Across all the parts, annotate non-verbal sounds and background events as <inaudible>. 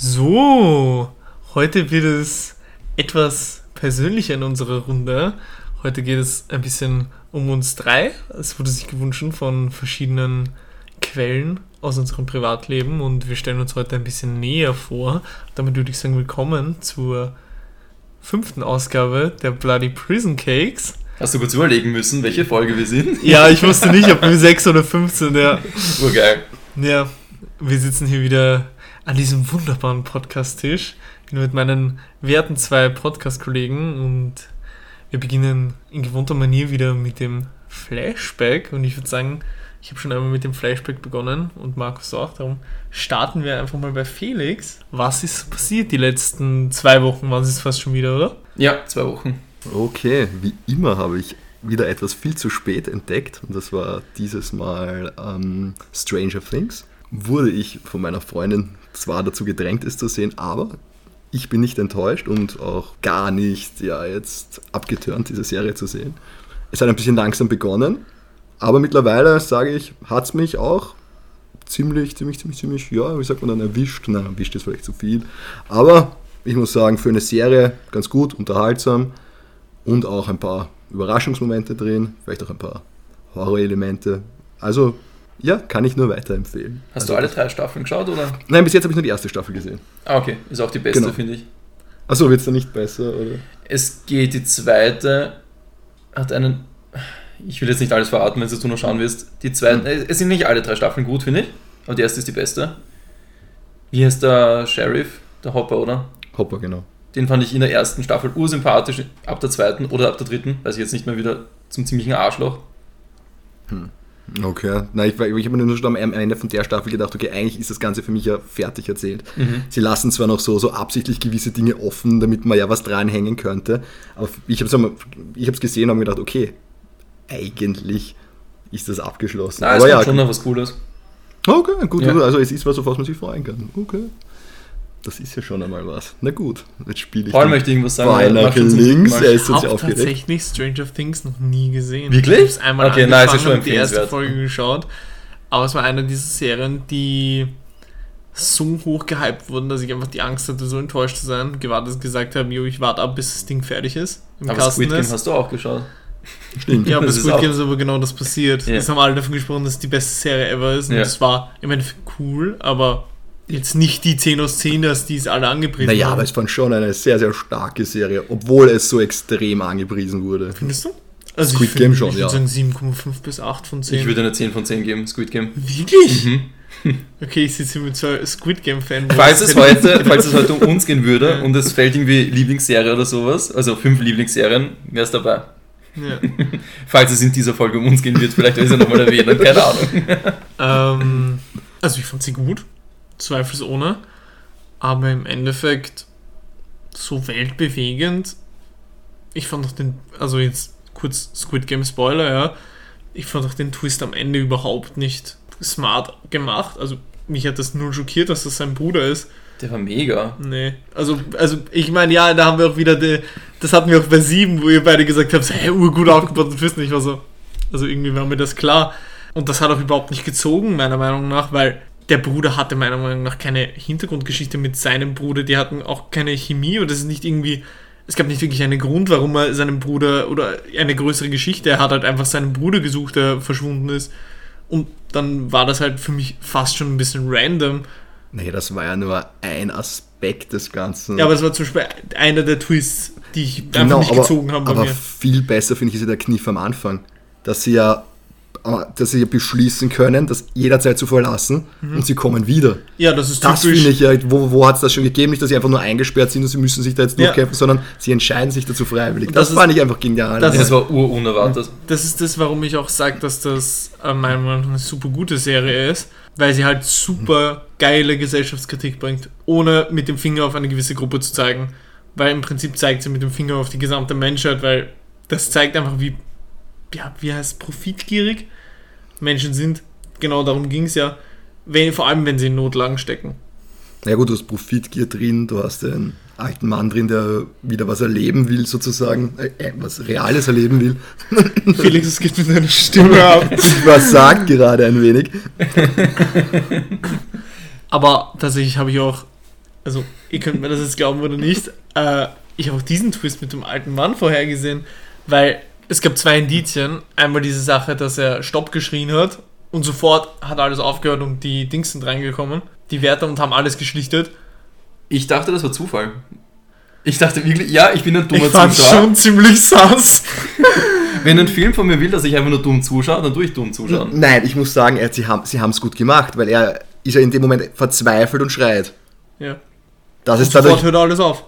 So, heute wird es etwas persönlicher in unserer Runde. Heute geht es ein bisschen um uns drei. Es wurde sich gewünscht von verschiedenen Quellen aus unserem Privatleben und wir stellen uns heute ein bisschen näher vor. Damit würde ich sagen, willkommen zur fünften Ausgabe der Bloody Prison Cakes. Hast du kurz überlegen müssen, welche Folge wir sind? <laughs> Ja, ich wusste nicht, ob wir 6 oder 15, ja. Urgeil. Ja, wir sitzen hier wieder an diesem wunderbaren Podcast-Tisch mit meinen werten zwei Podcast-Kollegen und wir beginnen in gewohnter Manier wieder mit dem Flashback und ich würde sagen, ich habe schon einmal mit dem Flashback begonnen und Markus auch, darum starten wir einfach mal bei Felix. Was ist passiert die letzten zwei Wochen? Waren es fast schon wieder, oder? Ja, zwei Wochen. Okay, wie immer habe ich wieder etwas viel zu spät entdeckt und das war dieses Mal ähm, Stranger Things. Wurde ich von meiner Freundin zwar dazu gedrängt, es zu sehen, aber ich bin nicht enttäuscht und auch gar nicht ja, jetzt abgetürnt, diese Serie zu sehen. Es hat ein bisschen langsam begonnen, aber mittlerweile sage ich, hat es mich auch ziemlich, ziemlich, ziemlich, ziemlich, ja, wie sagt man dann, erwischt. Nein, erwischt ist vielleicht zu viel. Aber ich muss sagen, für eine Serie ganz gut, unterhaltsam und auch ein paar Überraschungsmomente drin, vielleicht auch ein paar Horrorelemente. Also, ja, kann ich nur weiterempfehlen. Hast also, du alle drei Staffeln geschaut, oder? Nein, bis jetzt habe ich nur die erste Staffel gesehen. Ah, okay. Ist auch die beste, Genau. finde ich. Achso, wird es dann nicht besser, oder? Es geht, die zweite hat einen. Ich will jetzt nicht alles verraten, wenn du noch schauen wirst. Die zweite, Hm. es sind nicht alle drei Staffeln gut, finde ich. Aber die erste ist die beste. Wie heißt der Sheriff? Der Hopper, oder? Hopper, genau. Den fand ich in der ersten Staffel ursympathisch, ab der zweiten oder ab der dritten, weiß ich jetzt nicht mehr wieder, zum ziemlichen Arschloch. Okay. Nein, ich, ich habe mir nur schon am Ende von der Staffel gedacht, okay, eigentlich ist das Ganze für mich ja fertig erzählt. Mhm. Sie lassen zwar noch so, so absichtlich gewisse Dinge offen, damit man ja was dranhängen könnte, aber ich habe es gesehen und habe mir gedacht, okay, eigentlich ist das abgeschlossen. Na, es aber kommt ja, schon noch was Cooles. okay, gut, Ja. also es ist was, auf was man sich freuen kann. Okay. Das ist ja schon einmal was. Na gut, jetzt spiele ich Paul den möchte irgendwas sagen. Zum links, er ist Ich jetzt habe aufgeregt. tatsächlich Stranger Things noch nie gesehen. Wirklich? Ich habe es einmal Okay, nein, ist schon angefangen und die erste. Folge geschaut. Aber es war eine dieser Serien, die so hoch gehypt wurden, dass ich einfach die Angst hatte, so enttäuscht zu sein. Gewartet dass gesagt habe, jo, ich warte ab, bis das Ding fertig ist. Im Aber Kasten Squid Game ist. hast du auch geschaut. Stimmt. <laughs> Ja, bei Das Squid Game ist aber genau das passiert. Ja. Es haben alle davon gesprochen, dass es die beste Serie ever ist. Und Ja. es war im Endeffekt cool, aber jetzt nicht die 10 aus 10, dass die es alle angepriesen Naja, haben. aber es war schon eine sehr, sehr starke Serie, obwohl es so extrem angepriesen wurde. Findest du? Also Squid ich Game find- schon, ich würde ja. sagen 7,5 bis 8 von 10. Ich würde eine 10 von 10 geben, Squid Game. Wirklich? Mhm. <laughs> Okay, ich sitze hier mit zwei Squid Game Fan. Falls es, <laughs> heute, falls es heute um uns gehen würde und es fällt irgendwie Lieblingsserie oder sowas, also fünf Lieblingsserien, wäre es dabei. Ja. <laughs> Falls es in dieser Folge um uns gehen wird, vielleicht es ja nochmal erwähnen, keine Ahnung. ähm, also ich fand sie gut, zweifelsohne, aber im Endeffekt so weltbewegend. Ich fand auch den, also jetzt kurz Squid Game Spoiler, ja. Ich fand auch den Twist am Ende überhaupt nicht smart gemacht. Also mich hat das null schockiert, dass das sein Bruder ist. Der war mega. Nee. Also, also ich meine, ja, da haben wir auch wieder, die, das hatten wir auch bei sieben, wo ihr beide gesagt habt, hey, urgut aufgebaut und Twist. Und ich war so, also irgendwie war mir das klar. Und das hat auch überhaupt nicht gezogen, meiner Meinung nach, weil der Bruder hatte meiner Meinung nach keine Hintergrundgeschichte mit seinem Bruder. Die hatten auch keine Chemie und das ist nicht irgendwie, es gab nicht wirklich einen Grund, warum er seinen Bruder oder eine größere Geschichte, er hat halt einfach seinen Bruder gesucht, der verschwunden ist. Und dann war das halt für mich fast schon ein bisschen random. Nee, das war ja nur ein Aspekt des Ganzen. Ja, aber es war zum Beispiel einer der Twists, die ich einfach Genau, nicht aber, gezogen haben bei aber mir. viel besser finde ich ist ja der Kniff am Anfang, dass sie ja dass sie ja beschließen können, das jederzeit zu verlassen und sie kommen wieder. Ja, das ist Das Mhm. typisch. finde ich ja, wo, wo hat es das schon gegeben? Nicht, dass sie einfach nur eingesperrt sind und sie müssen sich da jetzt Ja. durchkämpfen, sondern sie entscheiden sich dazu freiwillig. Das Das, ist- fand ich einfach genial. das. Das war urunerwartet. Das ist das, warum ich auch sage, dass das äh, meiner Meinung nach eine super gute Serie ist, weil sie halt super geile Gesellschaftskritik bringt, ohne mit dem Finger auf eine gewisse Gruppe zu zeigen. Weil im Prinzip zeigt sie mit dem Finger auf die gesamte Menschheit, weil das zeigt einfach, wie, ja, wie heißt profitgierig Menschen sind. Genau darum ging es ja. Wenn, vor allem, wenn sie in Notlagen stecken. Na ja gut, du hast Profitgier drin, du hast den alten Mann drin, der wieder was erleben will, sozusagen, äh, äh, was Reales erleben will. <laughs> Felix, es geht mit deiner Stimme ab. <laughs> Was sagt gerade ein wenig. <laughs> Aber tatsächlich habe ich auch Also, ihr könnt mir das jetzt glauben oder nicht. Äh, ich habe auch diesen Twist mit dem alten Mann vorhergesehen, weil es gab zwei Indizien. Einmal diese Sache, dass er Stopp geschrien hat und sofort hat alles aufgehört und die Dings sind reingekommen, die Wärter und haben alles geschlichtet. Ich dachte, das war Zufall. Ich dachte wirklich, ja, ich bin ein dummer ich fand Zuschauer. schon ziemlich sass. <laughs> Wenn ein Film von mir will, dass ich einfach nur dumm zuschaue, dann tue ich dumm zuschauen. Nein, ich muss sagen, er, sie haben sie es gut gemacht, weil er ist ja in dem Moment verzweifelt und schreit. Ja. Das ist Sofort dadurch, hört alles auf.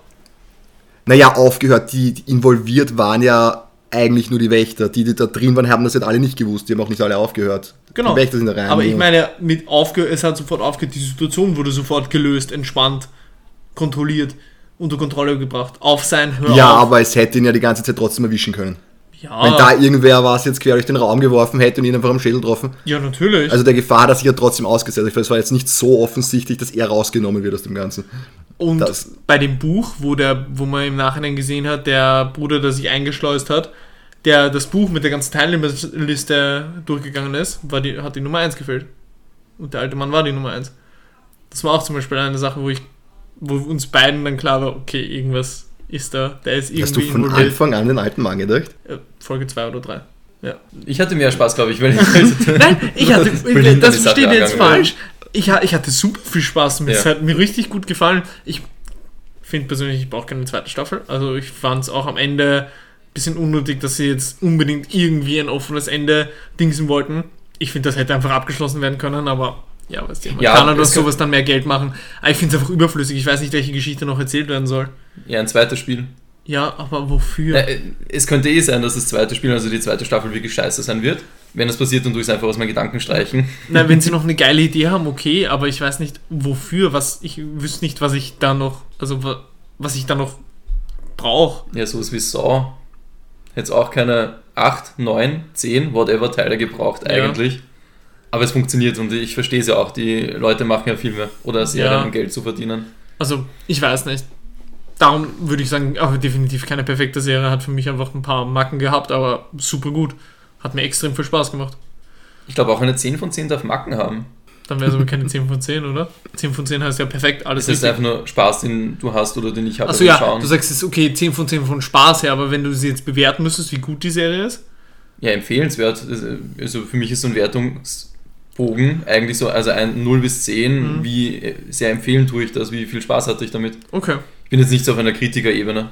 naja, aufgehört. Die, die involviert waren ja eigentlich nur die Wächter. Die, die da drin waren, haben das jetzt alle nicht gewusst. Die haben auch nicht alle aufgehört. Genau. Die Wächter sind da rein. Aber ich meine, mit aufge es hat sofort aufgehört, die Situation wurde sofort gelöst, entspannt, kontrolliert, unter Kontrolle gebracht. Auf sein Hör Ja, auf. aber es hätte ihn ja die ganze Zeit trotzdem erwischen können. ja, Wenn da irgendwer was jetzt quer durch den Raum geworfen hätte und ihn einfach am Schädel getroffen. ja, natürlich. Also der Gefahr hat er sich ja trotzdem ausgesetzt. Ich finde, Es war jetzt nicht so offensichtlich, dass er rausgenommen wird aus dem Ganzen. Und das- bei dem Buch, wo, der, wo man im Nachhinein gesehen hat, der Bruder, der sich eingeschleust hat, der das Buch mit der ganzen Teilnehmerliste durchgegangen ist, war die, hat die Nummer 1 gefehlt. Und der alte Mann war die Nummer 1. Das war auch zum Beispiel eine Sache, wo ich, wo uns beiden dann klar war, okay, irgendwas ist da, der ist Hast du irgendwie von involviert. Anfang an den alten Mann gedacht? Äh, Folge 2 oder 3. Ja. Ich hatte mehr Spaß, glaube ich, weil ich <laughs> Nein, ich hatte, das versteht jetzt falsch. Ich, ich hatte super viel Spaß mit. Es Ja. hat mir richtig gut gefallen. Ich finde persönlich, ich brauche keine zweite Staffel. Also ich fand es auch am Ende ein bisschen unnötig, dass sie jetzt unbedingt irgendwie ein offenes Ende dingsen wollten. Ich finde, das hätte einfach abgeschlossen werden können, aber ja, weißt du, man Ja, kann halt es kann- sowas dann mehr Geld machen. Aber ich finde es einfach überflüssig. Ich weiß nicht, welche Geschichte noch erzählt werden soll. ja, ein zweites Spiel. Ja, aber wofür? Äh, es könnte eh sein, dass das zweite Spiel, also die zweite Staffel, wirklich scheiße sein wird. Wenn das passiert, dann tue ich es einfach aus meinen Gedanken streichen. Na, wenn sie <laughs> noch eine geile Idee haben, okay, aber ich weiß nicht wofür, was ich wüsste nicht, was ich da noch, also wa- was ich da noch brauche. Ja, sowas wie Saw. Hätte es auch keine 8, 9, 10, whatever Teile gebraucht Ja. eigentlich. Aber es funktioniert und ich verstehe es ja auch. Die Leute machen ja Filme oder Serien, Ja. um Geld zu verdienen. Also, ich weiß nicht. Darum würde ich sagen, aber definitiv keine perfekte Serie, hat für mich einfach ein paar Macken gehabt, aber super gut. Hat mir extrem viel Spaß gemacht. Ich glaube, auch eine 10 von 10 darf Macken haben. Dann wäre es aber keine 10 von 10, oder? 10 von 10 heißt ja perfekt, alles Das ist einfach nur Spaß, den du hast oder den ich habe. Achso, ja, Schauen. du sagst es ist okay, 10 von 10 von Spaß her, aber wenn du sie jetzt bewerten müsstest, wie gut die Serie ist, Ja, empfehlenswert. Also für mich ist so ein Wertungsbogen eigentlich so, also ein 0 bis 10, Mhm. wie äh, sehr empfehlen tue ich das, wie viel Spaß hatte ich damit. okay. Ich bin jetzt nicht so auf einer Kritikerebene.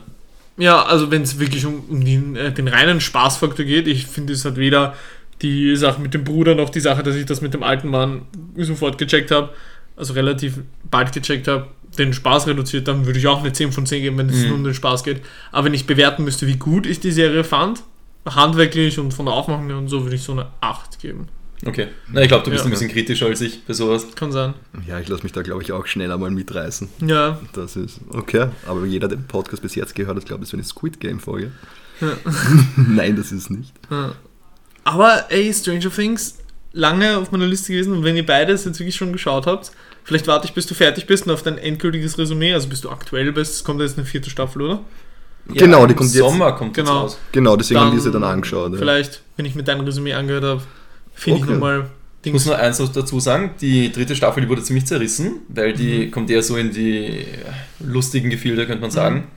Ja, also wenn es wirklich um, um den, äh, den reinen Spaßfaktor geht, ich finde, es hat weder die Sache mit dem Bruder noch die Sache, dass ich das mit dem alten Mann sofort gecheckt habe, also relativ bald gecheckt habe, den Spaß reduziert, dann würde ich auch eine 10 von 10 geben, wenn es Mhm. nur um den Spaß geht. Aber wenn ich bewerten müsste, wie gut ich die Serie fand, handwerklich und von der Aufmachung und so, würde ich so eine 8 geben. Okay. Na, ich glaube, du bist Ja. ein bisschen kritischer als ich bei sowas. Kann sein. Ja, ich lasse mich da, glaube ich, auch schneller mal mitreißen. Ja, Das ist okay. Aber jeder, der den Podcast bis jetzt gehört hat, glaubt, es wäre eine Squid Game-Folge. Ja. <laughs> Nein, das ist nicht. Ja. Aber ey, Stranger Things, lange auf meiner Liste gewesen und wenn ihr beides jetzt wirklich schon geschaut habt, vielleicht warte ich, bis du fertig bist und auf dein endgültiges Resümee, also bis du aktuell bist, es kommt jetzt eine vierte Staffel, oder? Genau, die im kommt jetzt- Sommer kommt Genau. jetzt raus. Genau, deswegen haben Dann wir sie dann angeschaut. Ja. Vielleicht, wenn ich mir dein Resümee angehört habe, finde Okay. ich nochmal Ich muss nur eins dazu sagen, die dritte Staffel, die wurde ziemlich zerrissen, weil die Mhm. kommt eher so in die lustigen Gefilde, könnte man sagen.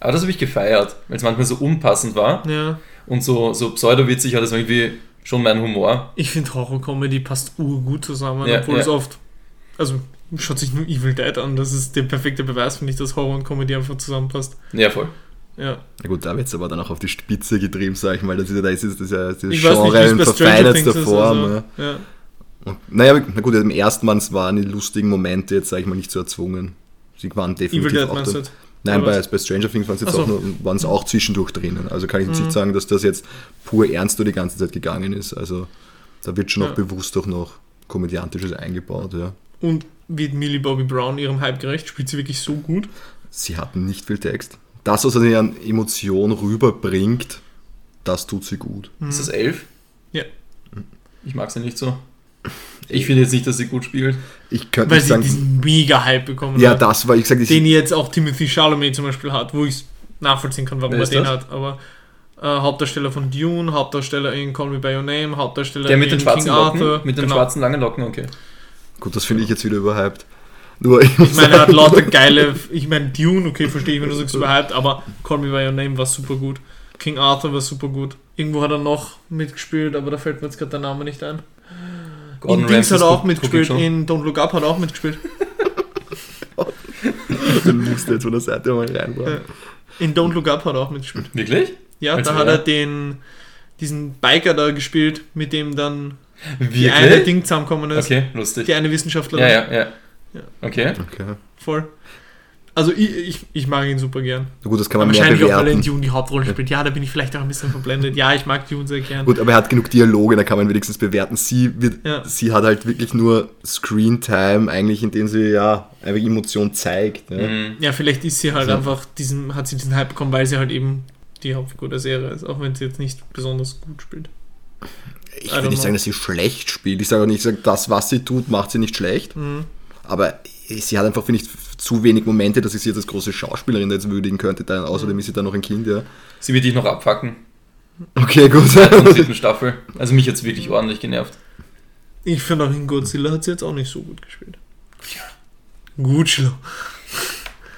Aber das habe ich gefeiert, weil es manchmal so unpassend war Ja, und so, so pseudowitzig hat das irgendwie schon mein Humor. ich finde Horror-Comedy passt urgut zusammen, Ja, obwohl ja. es oft, also schaut sich nur Evil Dead an, das ist der perfekte Beweis, finde ich, dass Horror und Comedy einfach zusammenpasst. Ja, voll. Ja. Na gut, da wird es aber dann auch auf die Spitze getrieben, sag ich mal. Das ist ja, da ist das ja das Ich nicht, Genre in verfeinertster. Form. Also, ja. ja. Und, naja, na gut, im ersten Mal waren die lustigen Momente jetzt, sag ich mal, nicht so erzwungen. Sie waren definitiv Dead auch jetzt? Nein, bei, bei Stranger Things waren es jetzt so. auch, nur- auch zwischendurch drinnen. Also kann ich jetzt Mhm. nicht sagen, dass das jetzt pur ernst die ganze Zeit gegangen ist. Also da wird schon Ja. auch bewusst auch noch Komödiantisches eingebaut, ja. Und wird Millie Bobby Brown ihrem Hype gerecht? Spielt sie wirklich so gut? Sie hatten nicht viel Text. Das, was sie an Emotion rüberbringt, das tut sie gut. Ist das elf? Ja. Ich mag sie nicht so. Ich finde jetzt nicht, dass sie gut spielt. Ich könnte Weil nicht sie sagen, diesen mega Hype bekommen ja, hat. das war, ich sag, ich, Den jetzt auch Timothy Chalamet zum Beispiel hat, wo ich es nachvollziehen kann, warum er den das? hat. Aber äh, Hauptdarsteller von Dune, Hauptdarsteller in Call Me By Your Name, Hauptdarsteller Der mit in den schwarzen King Locken, Arthur. mit den genau. schwarzen langen Locken, okay. gut, das finde ich jetzt wieder überhyped. Nur ich, Ich meine, er hat lauter geile. Ich meine, Dune, okay, verstehe ich, wenn du sagst überhyped, aber Call Me By Your Name war super gut. King Arthur war super gut. Irgendwo hat er noch mitgespielt, aber da fällt mir jetzt gerade der Name nicht ein. Gordon in Dings hat er auch mitgespielt. In Don't Look Up hat er auch mitgespielt. <laughs> den musste jetzt von der Seite mal reinbringen. In Don't Look Up hat er auch mitgespielt. Wirklich? Ja, Als da hat er den diesen Biker da gespielt, mit dem dann die Wirklich? eine Ding zusammengekommen ist. Okay, lustig. Die eine Wissenschaftlerin. Ja, ja, ja. Ja. Okay. Okay. Voll. Also ich, ich, ich mag ihn super gern. Na gut, das kann man mehr Wahrscheinlich auch, weil er in bewerten. Dune die Hauptrolle spielt. Ja, da bin ich vielleicht auch ein bisschen verblendet. Ja, ich mag Dune sehr gern. Gut, aber er hat genug Dialoge, da kann man wenigstens bewerten. Sie, wird, Ja. sie hat halt wirklich nur Screen-Time, eigentlich, indem sie ja einfach Emotion zeigt. Ne? Mhm. Ja, vielleicht ist sie halt Ja. einfach diesen, hat sie diesen Hype bekommen, weil sie halt eben die Hauptfigur der Serie ist, auch wenn sie jetzt nicht besonders gut spielt. Ich will nicht sagen, know. dass sie schlecht spielt. Ich sage auch nicht, ich sage, das, was sie tut, macht sie nicht schlecht. Mhm. Aber sie hat einfach, finde ich, zu wenig Momente, dass ich sie jetzt als große Schauspielerin jetzt würdigen könnte. Dann, außerdem ist sie dann noch ein Kind, ja. Sie wird dich noch abfacken Okay, gut. in der <laughs> dritten Staffel. Also mich jetzt wirklich ordentlich genervt. Ich finde auch in Godzilla hat sie jetzt auch nicht so gut gespielt. Godzilla.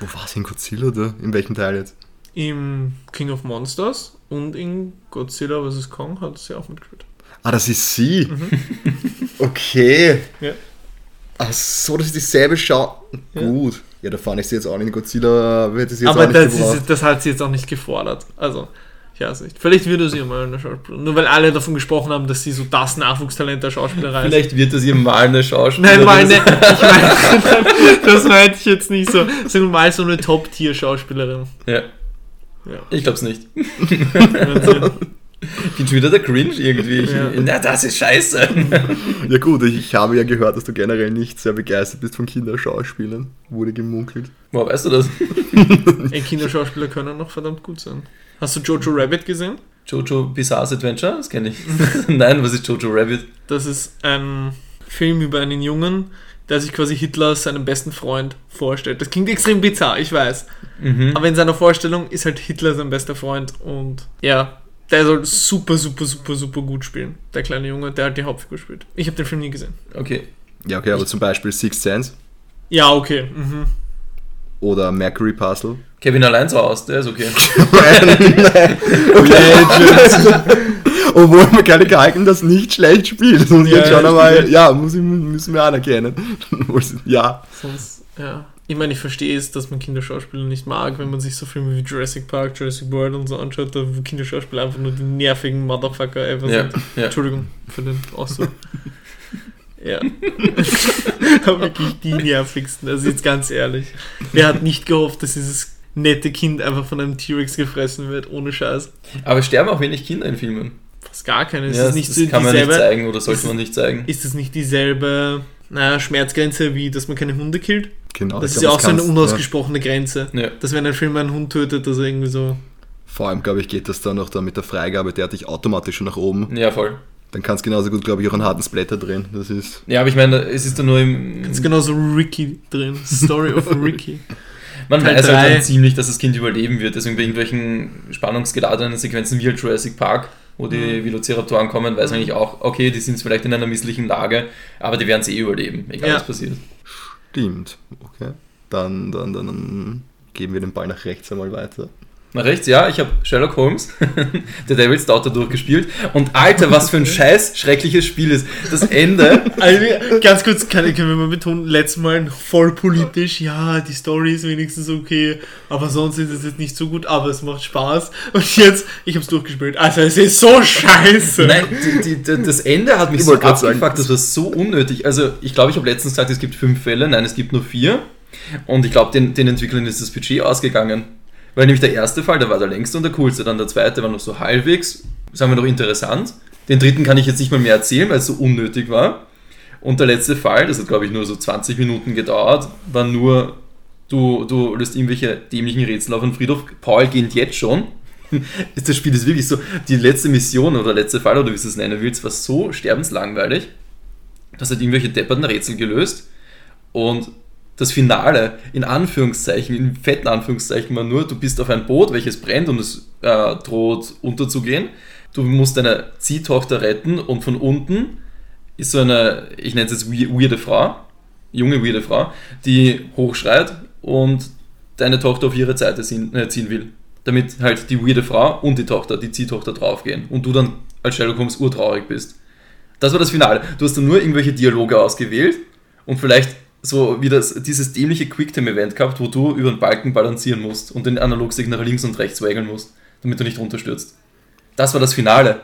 Wo war sie in Godzilla da? In welchem Teil jetzt? Im King of Monsters und in Godzilla vs. Kong hat sie auch mitgespielt. Ah, das ist sie. Okay. Ja. Ach so, das ist dieselbe Schau. Ja. Gut. Ja, da fand ich sie jetzt auch nicht in Godzilla, hätte sie jetzt Aber auch nicht das, gebraucht. ist, das hat sie jetzt auch nicht gefordert. Also, ich weiß nicht. Vielleicht würde sie mal eine Schauspielerin. Nur weil alle davon gesprochen haben, dass sie so das Nachwuchstalent der Schauspielerei ist. Vielleicht wird das ihr mal eine Schauspielerin. Nein, meine, ich meine, <laughs> das meinte ich jetzt nicht so. Wir mal so eine Top-Tier-Schauspielerin. Ja, Ja. ich glaub's nicht. Bin schon wieder der Cringe irgendwie. Ich, Ja. Na, das ist scheiße. Ja gut, ich, ich habe ja gehört, dass du generell nicht sehr begeistert bist von Kinderschauspielern. Wurde gemunkelt. Woher weißt du das? Ey, Kinderschauspieler können noch verdammt gut sein. Hast du Jojo Rabbit gesehen? Jojo Bizarre's Adventure? Das kenne ich. <laughs> Nein, was ist Jojo Rabbit? Das ist ein Film über einen Jungen, der sich quasi Hitler als seinen besten Freund vorstellt. Das klingt extrem bizarr, ich weiß. Mhm. Aber in seiner Vorstellung ist halt Hitler sein bester Freund und ja, der soll super, super, super, super gut spielen. Der kleine Junge, der halt die Hauptfigur spielt. Ich habe den Film nie gesehen. Okay. Ja, okay, aber zum Beispiel Sixth Sense Ja, okay. Mhm. oder Mercury Puzzle. Kevin allein so aus, der ist okay. <laughs> Obwohl Macaulay Culkin das nicht schlecht spielt. Das muss ich Ja, jetzt schon ja, einmal, ja, muss ich, müssen wir anerkennen. <laughs> ja, Sonst, ja. Ich meine, ich verstehe es, dass man Kinderschauspieler nicht mag, wenn man sich so Filme wie Jurassic Park, Jurassic World und so anschaut, da wo Kinderschauspieler einfach nur die nervigen Motherfucker ever Ja, sind. ja. Entschuldigung für den Ausdruck. <laughs> ja. Aber wirklich die nervigsten, also jetzt ganz ehrlich. Wer hat nicht gehofft, dass dieses nette Kind einfach von einem T-Rex gefressen wird, ohne Scheiß? Aber es sterben auch wenig Kinder in Filmen. Fast gar keine. Ist ja, das nicht das so kann man nicht zeigen oder sollte man nicht zeigen. ist das nicht dieselbe naja, Schmerzgrenze, wie dass man keine Hunde killt? genau. Das ist glaub, ja auch so eine kannst- unausgesprochene Grenze. Ja. Dass wenn ein Film einen Hund tötet, dass er irgendwie so. Vor allem, glaube ich, geht das dann noch da mit der Freigabe, der hat dich automatisch schon nach oben. ja, voll. Dann kannst du genauso gut, glaube ich, auch einen harten Splatter drehen. Das ist. Ja, aber ich meine, es ist dann nur im. Ist genauso Ricky drin. Story of <laughs> Ricky. Man Teil weiß halt dann ziemlich, dass das Kind überleben wird. Deswegen bei irgendwelchen spannungsgeladenen Sequenzen wie halt Jurassic Park, wo die Mhm. Velociraptoren kommen, weiß man eigentlich auch, okay, die sind vielleicht in einer misslichen Lage, aber die werden es eh überleben, egal Ja. was passiert. Stimmt. Okay. Dann, dann, dann, dann geben wir den Ball nach rechts einmal weiter. Nach rechts, ja, ich habe Sherlock Holmes, <laughs> der Devil's Daughter durchgespielt. Und Alter, was für ein <laughs> scheiß schreckliches Spiel ist. Das Ende, Also, ganz kurz, kann, können wir mal betonen, letztes Mal voll politisch, ja, die Story ist wenigstens okay, aber sonst ist es jetzt nicht so gut, aber es macht Spaß. Und jetzt, ich hab's durchgespielt. Also, es ist so scheiße. nein, die, die, die, das Ende hat mich Ich so sagen, abgefuckt, das war so unnötig. Also, ich glaube, ich habe letztens gesagt, es gibt fünf Fälle, nein, es gibt nur vier. Und ich glaube, den, den Entwicklern ist das Budget ausgegangen. Weil nämlich der erste Fall, der war der längste und der coolste. Dann der zweite war noch so halbwegs, sagen wir noch interessant. Den dritten kann ich jetzt nicht mal mehr erzählen, weil es so unnötig war. Und der letzte Fall, das hat glaube ich nur so 20 Minuten gedauert, war nur, du, du löst irgendwelche dämlichen Rätsel auf den Friedhof. Paul geht jetzt schon. <laughs> Das Spiel ist wirklich so, die letzte Mission oder letzte Fall oder wie du es nennen willst, war so sterbenslangweilig. Das hat irgendwelche depperten Rätsel gelöst. Und das Finale, in Anführungszeichen, in fetten Anführungszeichen, war nur, du bist auf ein Boot, welches brennt und es äh, droht unterzugehen. Du musst deine Ziehtochter retten und von unten ist so eine, ich nenne es jetzt we- weirde Frau, junge, weirde Frau, die hochschreit und deine Tochter auf ihre Seite ziehen, äh, ziehen will. Damit halt die weirde Frau und die Tochter, die Ziehtochter draufgehen. Und du dann als Sherlock Holmes urtraurig bist. Das war das Finale. Du hast dann nur irgendwelche Dialoge ausgewählt und vielleicht so wie das, dieses dämliche Quicktime-Event gehabt, wo du über den Balken balancieren musst und den Analogstick nach links und rechts wägeln musst, damit du nicht runterstürzt. Das war das Finale.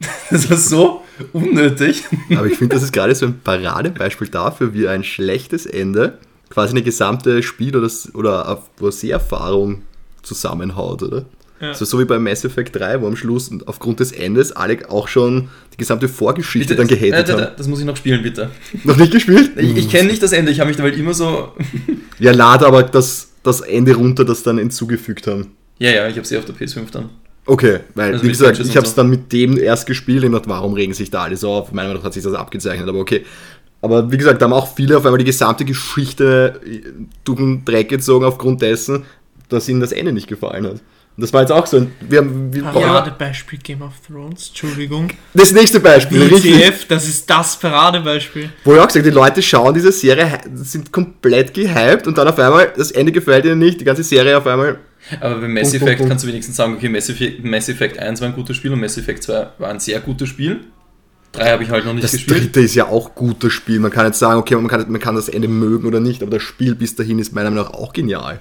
<laughs> Das war so unnötig. Aber ich finde, das ist gerade so ein Paradebeispiel dafür, wie ein schlechtes Ende quasi eine gesamte Spiel- oder, oder eine Seherfahrung zusammenhaut, oder? Ja. Also so wie bei Mass Effect 3, wo am Schluss und aufgrund des Endes alle auch schon die gesamte Vorgeschichte dann gehatet äh, da- das muss ich noch spielen, bitte. Noch nicht gespielt? Ich, ich kenne nicht das Ende, ich habe mich dabei immer so. <laughs> Ja, lad aber das, das Ende runter, das dann hinzugefügt haben. Ja, ja, ich habe sie auf der PS5 dann. Okay, weil, Also wie gesagt, ich habe es so. dann mit dem erst gespielt und dachte, warum regen sich da alle so auf? Meiner Meinung nach hat sich das abgezeichnet, aber okay. Aber wie gesagt, da haben auch viele auf einmal die gesamte Geschichte äh, durch den Dreck gezogen aufgrund dessen, dass ihnen das Ende nicht gefallen hat. Und das war jetzt auch so. ein- Wir haben, wir Paradebeispiel Game of Thrones, Entschuldigung. das nächste Beispiel, richtig. WTF, das ist das Paradebeispiel. Wo ich auch gesagt die Leute schauen diese Serie, sind komplett gehypt und dann auf einmal, das Ende gefällt ihnen nicht, die ganze Serie auf einmal. Aber bei Mass Effect Punkt, kannst du wenigstens sagen, okay, Mass Effect, Mass Effect 1 war ein gutes Spiel und Mass Effect 2 war ein sehr gutes Spiel. 3 habe ich halt noch nicht Das gespielt. dritte ist ja auch gutes Spiel. Man kann jetzt sagen, okay, man kann, man kann das Ende mögen oder nicht, aber das Spiel bis dahin ist meiner Meinung nach auch genial.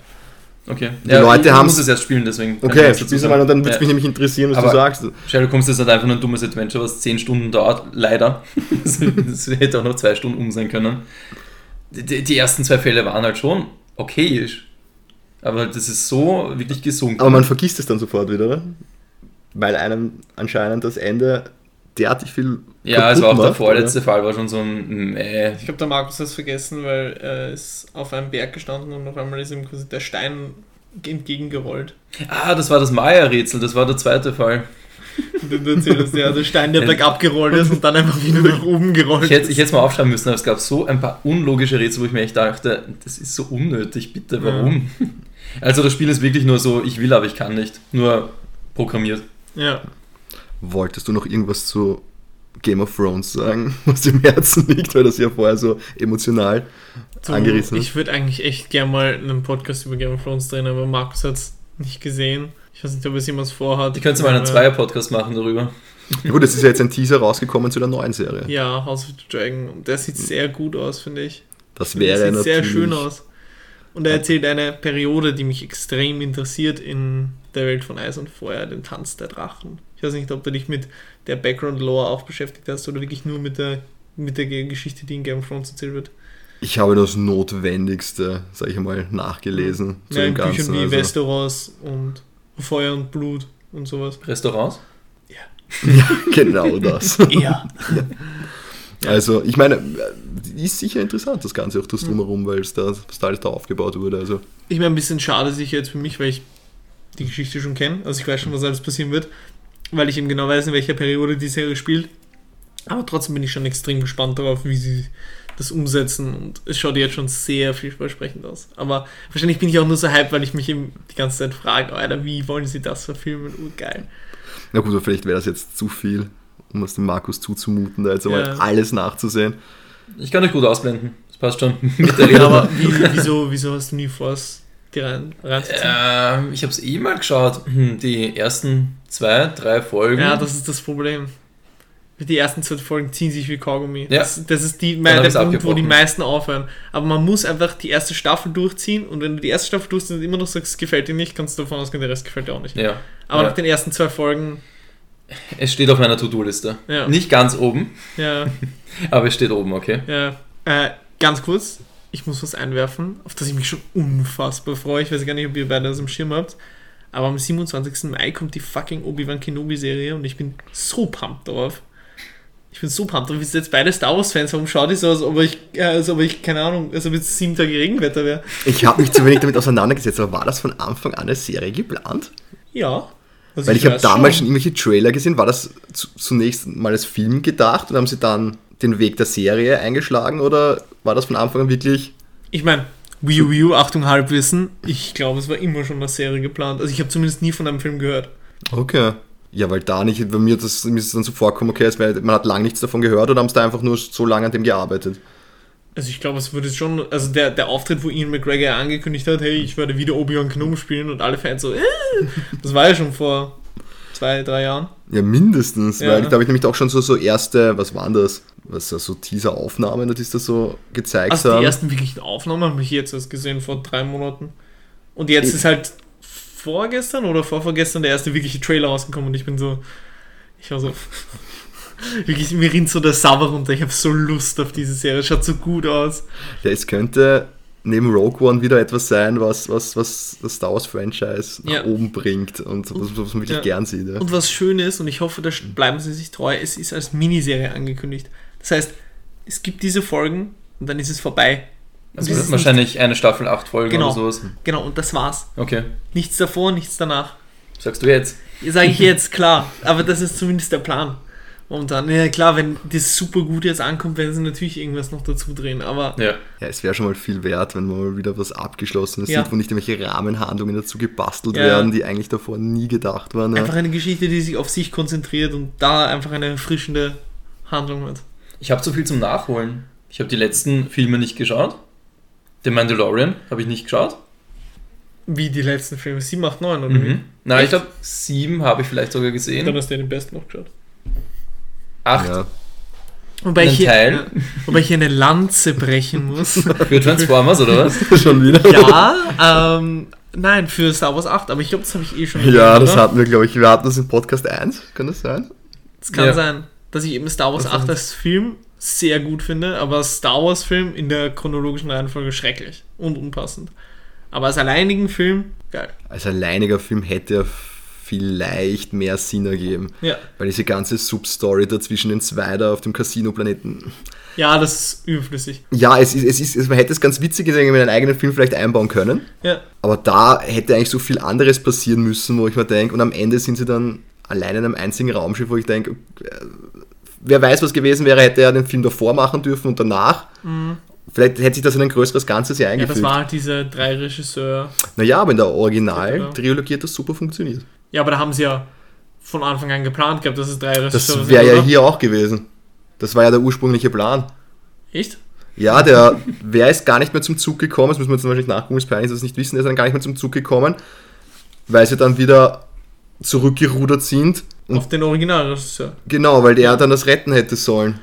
Okay. Die Leute ich haben's- muss es erst spielen, deswegen. Okay, spiel's mal und dann würde es Ja. mich nämlich interessieren, was Aber- du sagst. Sherlock Holmes ist halt einfach nur ein dummes Adventure, was 10 Stunden dauert, leider. <laughs> Das hätte auch noch 2 Stunden um sein können. Die, die ersten zwei Fälle waren halt schon okayisch. Aber das ist so wirklich gesunken. Aber man vergisst es dann sofort wieder, oder? Weil einem anscheinend das Ende derartig viel. Ja, es war auch der macht, vorletzte Fall, war schon so ein äh, Ich glaube, der Markus hat es vergessen, weil er ist auf einem Berg gestanden und auf einmal ist ihm quasi der Stein entgegengerollt. Ah, das war das Maya-Rätsel, das war der zweite Fall. Und du erzählst, ja, der Stein, der bergab gerollt ist und dann einfach wieder nach oben gerollt Ich hätte, ich ist. hätte es mal aufschreiben müssen, aber es gab so ein paar unlogische Rätsel, wo ich mir echt dachte, das ist so unnötig, bitte, warum? Also das Spiel ist wirklich nur so, ich will, aber ich kann nicht. Nur programmiert. Ja. Wolltest du noch irgendwas zu Game of Thrones sagen, <laughs> was im Herzen liegt, weil das ja vorher so emotional So, angerissen ist? ich würde eigentlich echt gern mal einen Podcast über Game of Thrones drehen, aber Markus hat es nicht gesehen. Ich weiß nicht, ob es jemals vorhat. Ich könnte mal einen Aber- Zweier-Podcast machen darüber. Ja, gut, es ist ja jetzt ein Teaser rausgekommen zu der neuen Serie. Ja, House of the Dragon. Und der sieht sehr gut aus, finde ich. Das Der wäre sieht natürlich. sehr schön aus. Und er erzählt eine Periode, die mich extrem interessiert in der Welt von Eis und Feuer, den Tanz der Drachen. Ich weiß nicht, ob du dich mit der Background-Lore auch beschäftigt hast oder wirklich nur mit der, mit der Geschichte, die in Game of Thrones erzählt wird. Ich habe das Notwendigste, sag ich mal, nachgelesen zu Ja, dem in Büchern Ganzen. wie also. Westeros und Feuer und Blut und sowas. Restaurants? <laughs> Genau das. <laughs> Ja. Also, ich meine, ist sicher interessant, das Ganze auch das Drumherum, weil es da, was da alles da aufgebaut wurde. Also, Ich meine, ein bisschen schade sicher jetzt für mich, weil ich die Geschichte schon kenne. Also ich weiß schon, was alles passieren wird, weil ich eben genau weiß, in welcher Periode die Serie spielt. Aber trotzdem bin ich schon extrem gespannt darauf, wie sie das umsetzen und es schaut jetzt schon sehr vielversprechend aus. Aber wahrscheinlich bin ich auch nur so hyped, weil ich mich eben die ganze Zeit frage, Alter, wie wollen sie das verfilmen? Oh, geil. na gut, aber vielleicht wäre das jetzt zu viel, um es dem Markus zuzumuten, da jetzt Ja. einmal alles nachzusehen. Ich kann euch gut ausblenden. Das passt schon. <laughs> Mit der Ja, aber wie, wieso, wieso hast du nie vor, dir rein, reinzuziehen? ähm, ich habe es eh mal geschaut. Hm, Die ersten zwei, drei Folgen. Ja, das ist das Problem. Die ersten zwei Folgen ziehen sich wie Kaugummi. Ja. Das, das ist die, mein, der Punkt, wo die meisten aufhören. Aber man muss einfach die erste Staffel durchziehen und wenn du die erste Staffel durchziehst und immer noch sagst, es gefällt dir nicht, kannst du davon ausgehen, der Rest gefällt dir auch nicht. ja. Aber ja. nach den ersten zwei Folgen, Es steht auf meiner To-Do-Liste. Ja. Nicht ganz oben, ja, <laughs> aber es steht oben, okay? ja. Äh, ganz kurz, ich muss was einwerfen, auf das ich mich schon unfassbar freue. Ich weiß gar nicht, ob ihr beide das im Schirm habt. Aber am 27. Mai kommt die fucking Obi-Wan Kenobi-Serie und ich bin so pumped drauf. Ich bin so pumped drauf. Wir sind jetzt beide Star Wars-Fans. Warum schaut ihr so, als ob ich, äh, als ob ich, keine Ahnung, als ob jetzt sieben Tage Regenwetter wäre? Ich habe mich zu wenig damit auseinandergesetzt, aber war das von Anfang an eine Serie geplant? Ja. Also Weil ich habe weiß damals schon irgendwelche Trailer gesehen. War das zu, zunächst mal als Film gedacht und haben sie dann den Weg der Serie eingeschlagen oder war das von Anfang an wirklich. Ich meine, Wii U, Achtung, Halbwissen. Ich glaube, es war immer schon eine Serie geplant. Also ich habe zumindest nie von einem Film gehört. Okay. Ja, weil da nicht, bei mir, das, mir ist es dann so vorkommen, okay, es wär, man hat lang nichts davon gehört oder haben sie da einfach nur so lange an dem gearbeitet. Also ich glaube, es wurde schon, also der, der Auftritt, wo Ian McGregor angekündigt hat, hey, ich werde wieder Obi-Wan Kenobi spielen und alle Fans so, äh, das war ja schon vor zwei, drei Jahren. Ja, mindestens, Ja. weil da habe ich nämlich auch schon so, so erste, was waren das? Was so Teaser-Aufnahmen, das so gezeigt Also haben. die ersten wirklichen Aufnahmen habe ich jetzt erst gesehen, vor drei Monaten. Und jetzt Ich- ist halt vorgestern oder vorvorgestern der erste wirkliche Trailer rausgekommen und ich bin so, ich war so, <laughs> wirklich, mir rinnt so der Sabber runter, ich habe so Lust auf diese Serie, schaut so gut aus. Ja, es könnte neben Rogue One wieder etwas sein, was, was, was das Star Wars Franchise nach Ja. oben bringt und was, was man wirklich Ja. gern sieht. Ja. Und was schön ist, und ich hoffe, da bleiben sie sich treu, es ist als Miniserie angekündigt. Das heißt, es gibt diese Folgen und dann ist es vorbei. Also Und es ist wahrscheinlich eine Staffel, acht Folgen Genau. oder sowas. Genau, und das war's. Okay. Nichts davor, nichts danach. Sagst du jetzt? Sage ich jetzt, klar. Aber das ist zumindest der Plan. Momentan. Ja, klar, wenn das super gut jetzt ankommt, werden sie natürlich irgendwas noch dazu drehen. Aber Ja. Ja, es wäre schon mal viel wert, wenn man mal wieder was Abgeschlossenes Ja. sieht, wo nicht irgendwelche Rahmenhandlungen dazu gebastelt Ja. werden, die eigentlich davor nie gedacht waren. Ja. einfach eine Geschichte, die sich auf sich konzentriert und da einfach eine erfrischende Handlung hat. Ich habe zu viel zum Nachholen. Ich habe die letzten Filme nicht geschaut. Den Mandalorian habe ich nicht geschaut. Wie die letzten Filme. 7, 8, 9 oder Mhm. Nein, Echt? ich glaube, sieben habe ich vielleicht sogar wie? Dann gesehen. hast du ja den besten noch geschaut. Acht Ja. Wobei ich, hier, <laughs> wobei ich hier eine Lanze brechen muss. <laughs> für Transformers, oder was? <laughs> schon wieder. ja, ähm, nein, für Star Wars 8, aber ich glaube, das habe ich eh schon Ja, erwähnt, das oder? hatten wir, glaube ich, wir hatten das in Podcast 1, kann das sein? Es kann Ja. sein, dass ich eben Star Wars Das 8 als Film sehr gut finde, aber Star Wars Film in der chronologischen Reihenfolge schrecklich und unpassend. Aber als alleinigen Film, geil. Als alleiniger Film hätte er vielleicht mehr Sinn ergeben. Ja, Weil diese ganze Substory da zwischen den zwei da auf dem Casino-Planeten. ja das ist überflüssig. Ja, es ist, es ist, es, man hätte es ganz witzig gesehen, wenn wir einen eigenen Film vielleicht einbauen können. Ja, Aber da hätte eigentlich so viel anderes passieren müssen, wo ich mir denke, und am Ende sind sie dann allein in einem einzigen Raumschiff, wo ich denke, äh, wer weiß, was gewesen wäre, hätte er den Film davor machen dürfen und danach. Vielleicht hätte sich das in ein größeres Ganzes ja ja das eingefügt. war halt diese drei Regisseur. naja, aber in der Genau. Original-Trilogie hat das super funktioniert. Ja, aber da haben sie ja von Anfang an geplant gehabt, dass es drei Das Regisseure wäre ja oder? hier auch gewesen. Das war ja der ursprüngliche Plan. Echt? Ja, der, wer ist gar nicht mehr zum Zug gekommen? Das müssen wir jetzt wahrscheinlich nachgucken, ist peinlich, dass wir es nicht wissen. Der ist dann gar nicht mehr zum Zug gekommen, weil sie dann wieder zurückgerudert sind. Und Auf den Originalregisseur. genau, weil der dann das retten hätte sollen.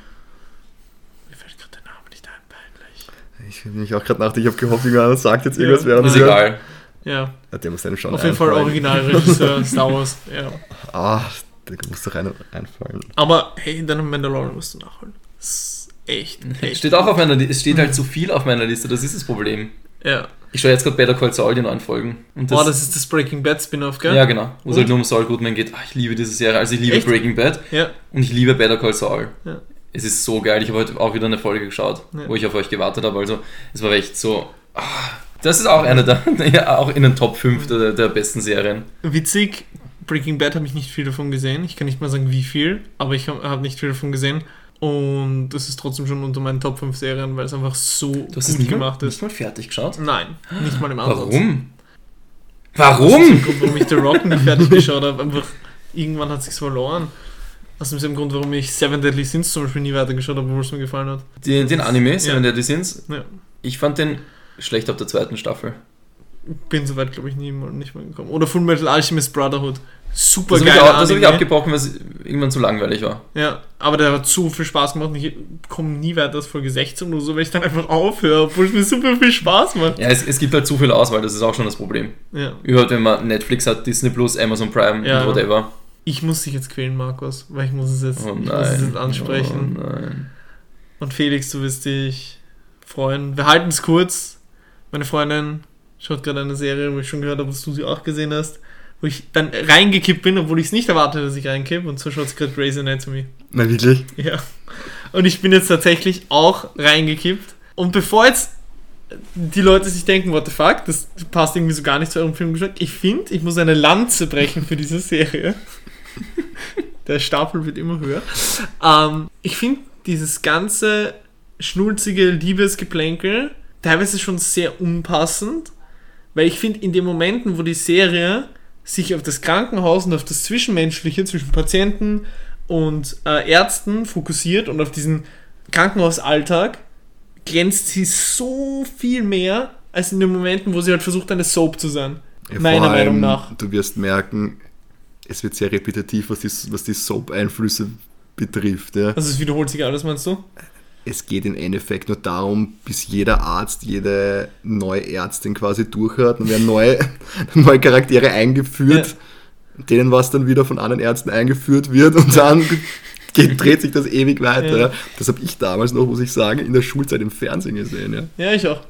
Mir fällt gerade der Name nicht ein, peinlich. Ich habe mich auch gerade nach, ich habe gehofft, irgendwer sagt jetzt irgendwas, Ja. während Ist egal. Ja, Ja, der muss einem schon auf jeden Fall einfallen. Originalregisseur <laughs> Star Wars. Ja. Ah, der muss doch einer einfallen. Aber hey, dann Mandalorian musst du nachholen. Das ist echt, Es echt. steht auch auf meiner Liste. Es steht halt zu viel auf meiner Liste. Das ist das Problem. Ja. Ich schaue jetzt gerade Better Call Saul, die neuen Folgen. Und oh, das ist das Breaking Bad Spin-off, gell? ja, genau. Wo es halt nur um Saul Goodman geht. Ah, ich liebe diese Serie. Also ich liebe Echt? Breaking Bad Ja. und ich liebe Better Call Saul. Ja. Es ist so geil. Ich habe heute auch wieder eine Folge geschaut, Ja. wo ich auf euch gewartet habe. Also es war echt so. Ah, das ist auch eine der, <laughs> ja, auch in den Top 5 der, der besten Serien. Witzig, Breaking Bad habe ich nicht viel davon gesehen. Ich kann nicht mal sagen, wie viel, aber ich habe hab nicht viel davon gesehen. Und das ist trotzdem schon unter meinen Top 5 Serien, weil es einfach so Du hast es gut nicht gemacht mal, ist. nicht mal fertig geschaut? Nein, nicht mal im <gasps> Ansatz. Warum? Das ist Warum? Grund, warum ich The Rock nicht fertig geschaut habe. Einfach, irgendwann hat es sich verloren. Aus dem Grund, warum ich Seven Deadly Sins zum Beispiel nie weitergeschaut habe, obwohl es mir gefallen hat. Den, den Anime, Seven Ja. Deadly Sins, Ja. ich fand den schlecht ab der zweiten Staffel. Bin soweit, glaube ich, nie mal, nicht mal gekommen. Oder Full Metal Alchemist Brotherhood. Super Das habe ich, geil. das hab ich abgebrochen, weil es irgendwann zu langweilig war. Ja, aber der hat so viel Spaß gemacht ich komme nie weiter als Folge 16 oder so, weil ich dann einfach aufhöre, obwohl es mir super viel Spaß macht. Ja, es, es gibt halt zu viel Auswahl, das ist auch schon das Problem. Ja. Überhaupt, wenn man Netflix hat, Disney Plus, Amazon Prime Ja. und whatever. Ich muss dich jetzt quälen, Markus, weil ich muss es jetzt, Oh muss es nein. jetzt ansprechen. Oh nein. Und Felix, du wirst dich freuen. Wir halten es kurz. Meine Freundin schaut gerade eine Serie, wo ich schon gehört habe, dass du sie auch gesehen hast, wo ich dann reingekippt bin, obwohl ich es nicht erwartet, dass ich reinkipp. Und so schaut es gerade Grey's Anatomy. Na wirklich? Ja. Und ich bin jetzt tatsächlich auch reingekippt. Und bevor jetzt die Leute sich denken, what the fuck, das passt irgendwie so gar nicht zu eurem Filmgeschmack, ich finde, ich muss eine Lanze brechen für diese Serie. <laughs> Der Stapel wird immer höher. Ähm, ich finde dieses ganze schnulzige Liebesgeplänkel teilweise schon sehr unpassend, weil ich finde, in den Momenten, wo die Serie sich auf das Krankenhaus und auf das Zwischenmenschliche zwischen Patienten und äh, Ärzten fokussiert und auf diesen Krankenhausalltag, glänzt sie so viel mehr, als in den Momenten, wo sie halt versucht, eine Soap zu sein. Ja, meiner vor allem, Meinung nach. Du wirst merken, es wird sehr repetitiv, was die, was die Soap-Einflüsse betrifft. Ja. Also es wiederholt sich alles, meinst du? Es geht im Endeffekt nur darum, bis jeder Arzt, jede neue Ärztin quasi durch hat und werden neue, <laughs> neue Charaktere eingeführt, denen was dann wieder von anderen Ärzten eingeführt wird und dann geht, dreht sich das ewig weiter. Ja. Ja. Das habe ich damals noch, muss ich sagen, in der Schulzeit im Fernsehen gesehen. Ja. Ja, ich auch.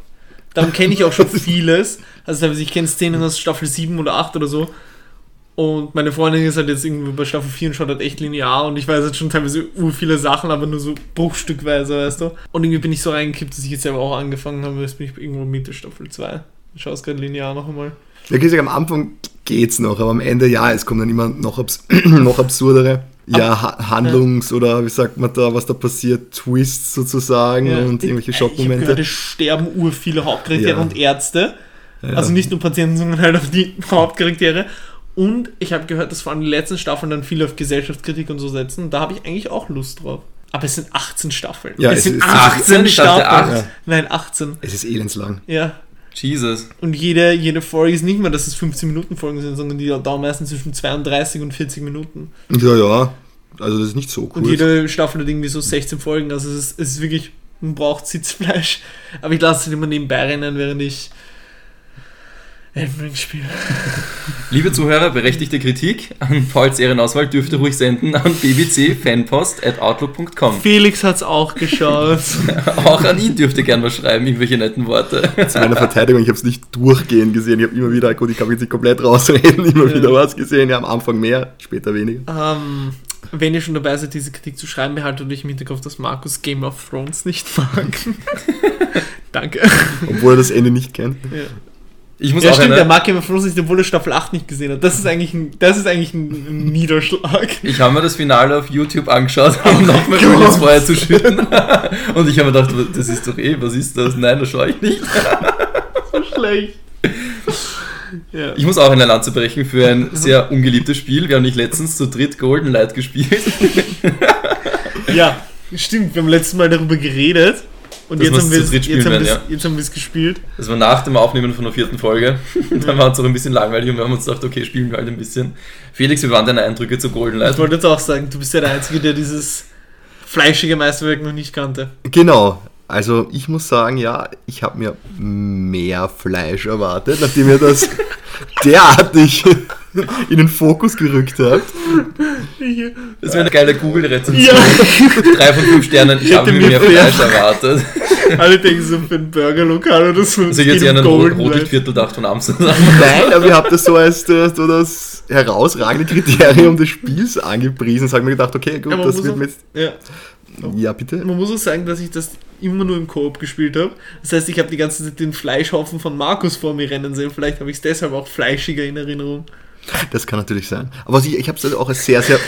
Darum kenne ich auch schon <laughs> vieles. Also ich kenne Szenen aus Staffel 7 oder 8 oder so. Und meine Freundin ist halt jetzt irgendwie bei Staffel 4 und schaut halt echt linear und ich weiß jetzt schon teilweise ur viele Sachen, aber nur so bruchstückweise, weißt du. Und irgendwie bin ich so reingekippt, dass ich jetzt selber auch angefangen habe, jetzt bin ich irgendwo Mitte Staffel 2. Ich schaue es gerade linear noch einmal. Ja, ich sage, am Anfang geht's noch, aber am Ende, ja, es kommen dann immer noch, abs <clears throat> noch absurdere ja, ha Handlungs- oder wie sagt man da, was da passiert, Twists sozusagen und irgendwelche Ich habe gehört, Schockmomente. es sterben ur viele Hauptcharaktere Ja. und Ärzte. Ja. Also nicht nur Patienten, sondern halt auch die <laughs> Hauptcharaktere. Und ich habe gehört, dass vor allem die letzten Staffeln dann viel auf Gesellschaftskritik und so setzen. Da habe ich eigentlich auch Lust drauf. Aber es sind 18 Staffeln. Ja, es, es sind ist- 18 ich dachte Staffeln. acht. Nein, 18. Es ist elendslang. Ja. Jesus. Und jede, jede Folge ist nicht mehr, dass es 15 Minuten Folgen sind, sondern die dauern meistens zwischen 32 und 40 Minuten. Ja, ja, also das ist nicht so Und cool. jede Staffel hat irgendwie so 16 Folgen. Also es ist, es ist wirklich, man braucht Sitzfleisch. Aber ich lasse es immer nebenbei rennen, während ich Elden Ring spiele. <laughs> Liebe Zuhörer, berechtigte Kritik an Pauls Ehrenauswahl dürft ihr ruhig senden an bbcfanpost.outlook.com. Felix hat es auch geschaut. <laughs> Auch an ihn dürft ihr gerne was schreiben, irgendwelche netten Worte. Zu meiner Verteidigung, ich habe es nicht durchgehend gesehen. Ich habe immer wieder, gut, ich kann jetzt nicht komplett rausreden, <laughs> immer Ja. wieder was gesehen. Ja, am Anfang mehr, später weniger. ähm, wenn ihr schon dabei seid, diese Kritik zu schreiben, behaltet euch im Hinterkopf, dass Markus Game of Thrones nicht mag. Danke. Obwohl er das Ende nicht kennt. Ja. Ich muss Ja, auch stimmt, der eine, mag Game of Thrones nicht, obwohl er Staffel 8 nicht gesehen hat. Das ist eigentlich ein, das ist eigentlich ein, Niederschlag. ich habe mir das Finale auf YouTube angeschaut, Oh um nochmal Öl vorher zu schütten. Und ich habe mir gedacht, das ist doch eh, was ist das? Nein, das schaue ich nicht. So schlecht. Ja. Ich muss auch eine Lanze brechen für ein sehr ungeliebtes Spiel. Wir haben nicht letztens zu dritt Golden Light gespielt. ja, stimmt. Wir haben letztes Mal darüber geredet. Und jetzt haben, jetzt, spielen haben wir es, werden, jetzt haben wir es gespielt. Das war nach dem Aufnehmen von der vierten Folge. <laughs> Dann war es auch ein bisschen langweilig und wir haben uns gedacht, okay, spielen wir halt ein bisschen. Felix, wie waren deine Eindrücke zu Golden Light? Ich wollte jetzt auch sagen, du bist ja der Einzige, der dieses fleischige Meisterwerk noch nicht kannte. Genau. Also ich muss sagen, ja, ich habe mir mehr Fleisch erwartet, nachdem ihr das <laughs> derartig in den Fokus gerückt habt. Das wäre eine geile Google-Rezension. Ja, <laughs> Drei von fünf Sternen. Ich Ich habe mir mehr Fleisch erwartet. alle denken so für ein Burgerlokal oder so. Also ich jetzt eher an ein Golden Light. Rotlichtviertel gedacht von Amsterdam. Nein, aber ihr habt das so als das, so das herausragende Kriterium des Spiels angepriesen. Ich habe mir gedacht, okay, gut, das wird auch- jetzt... Ja. Ja, bitte? Man muss auch sagen, dass ich das immer nur im Koop gespielt habe. Das heißt, ich habe die ganze Zeit den Fleischhaufen von Markus vor mir rennen sehen. Vielleicht habe ich es deshalb auch fleischiger in Erinnerung. Das kann natürlich sein. Aber ich, ich habe es also auch als sehr, sehr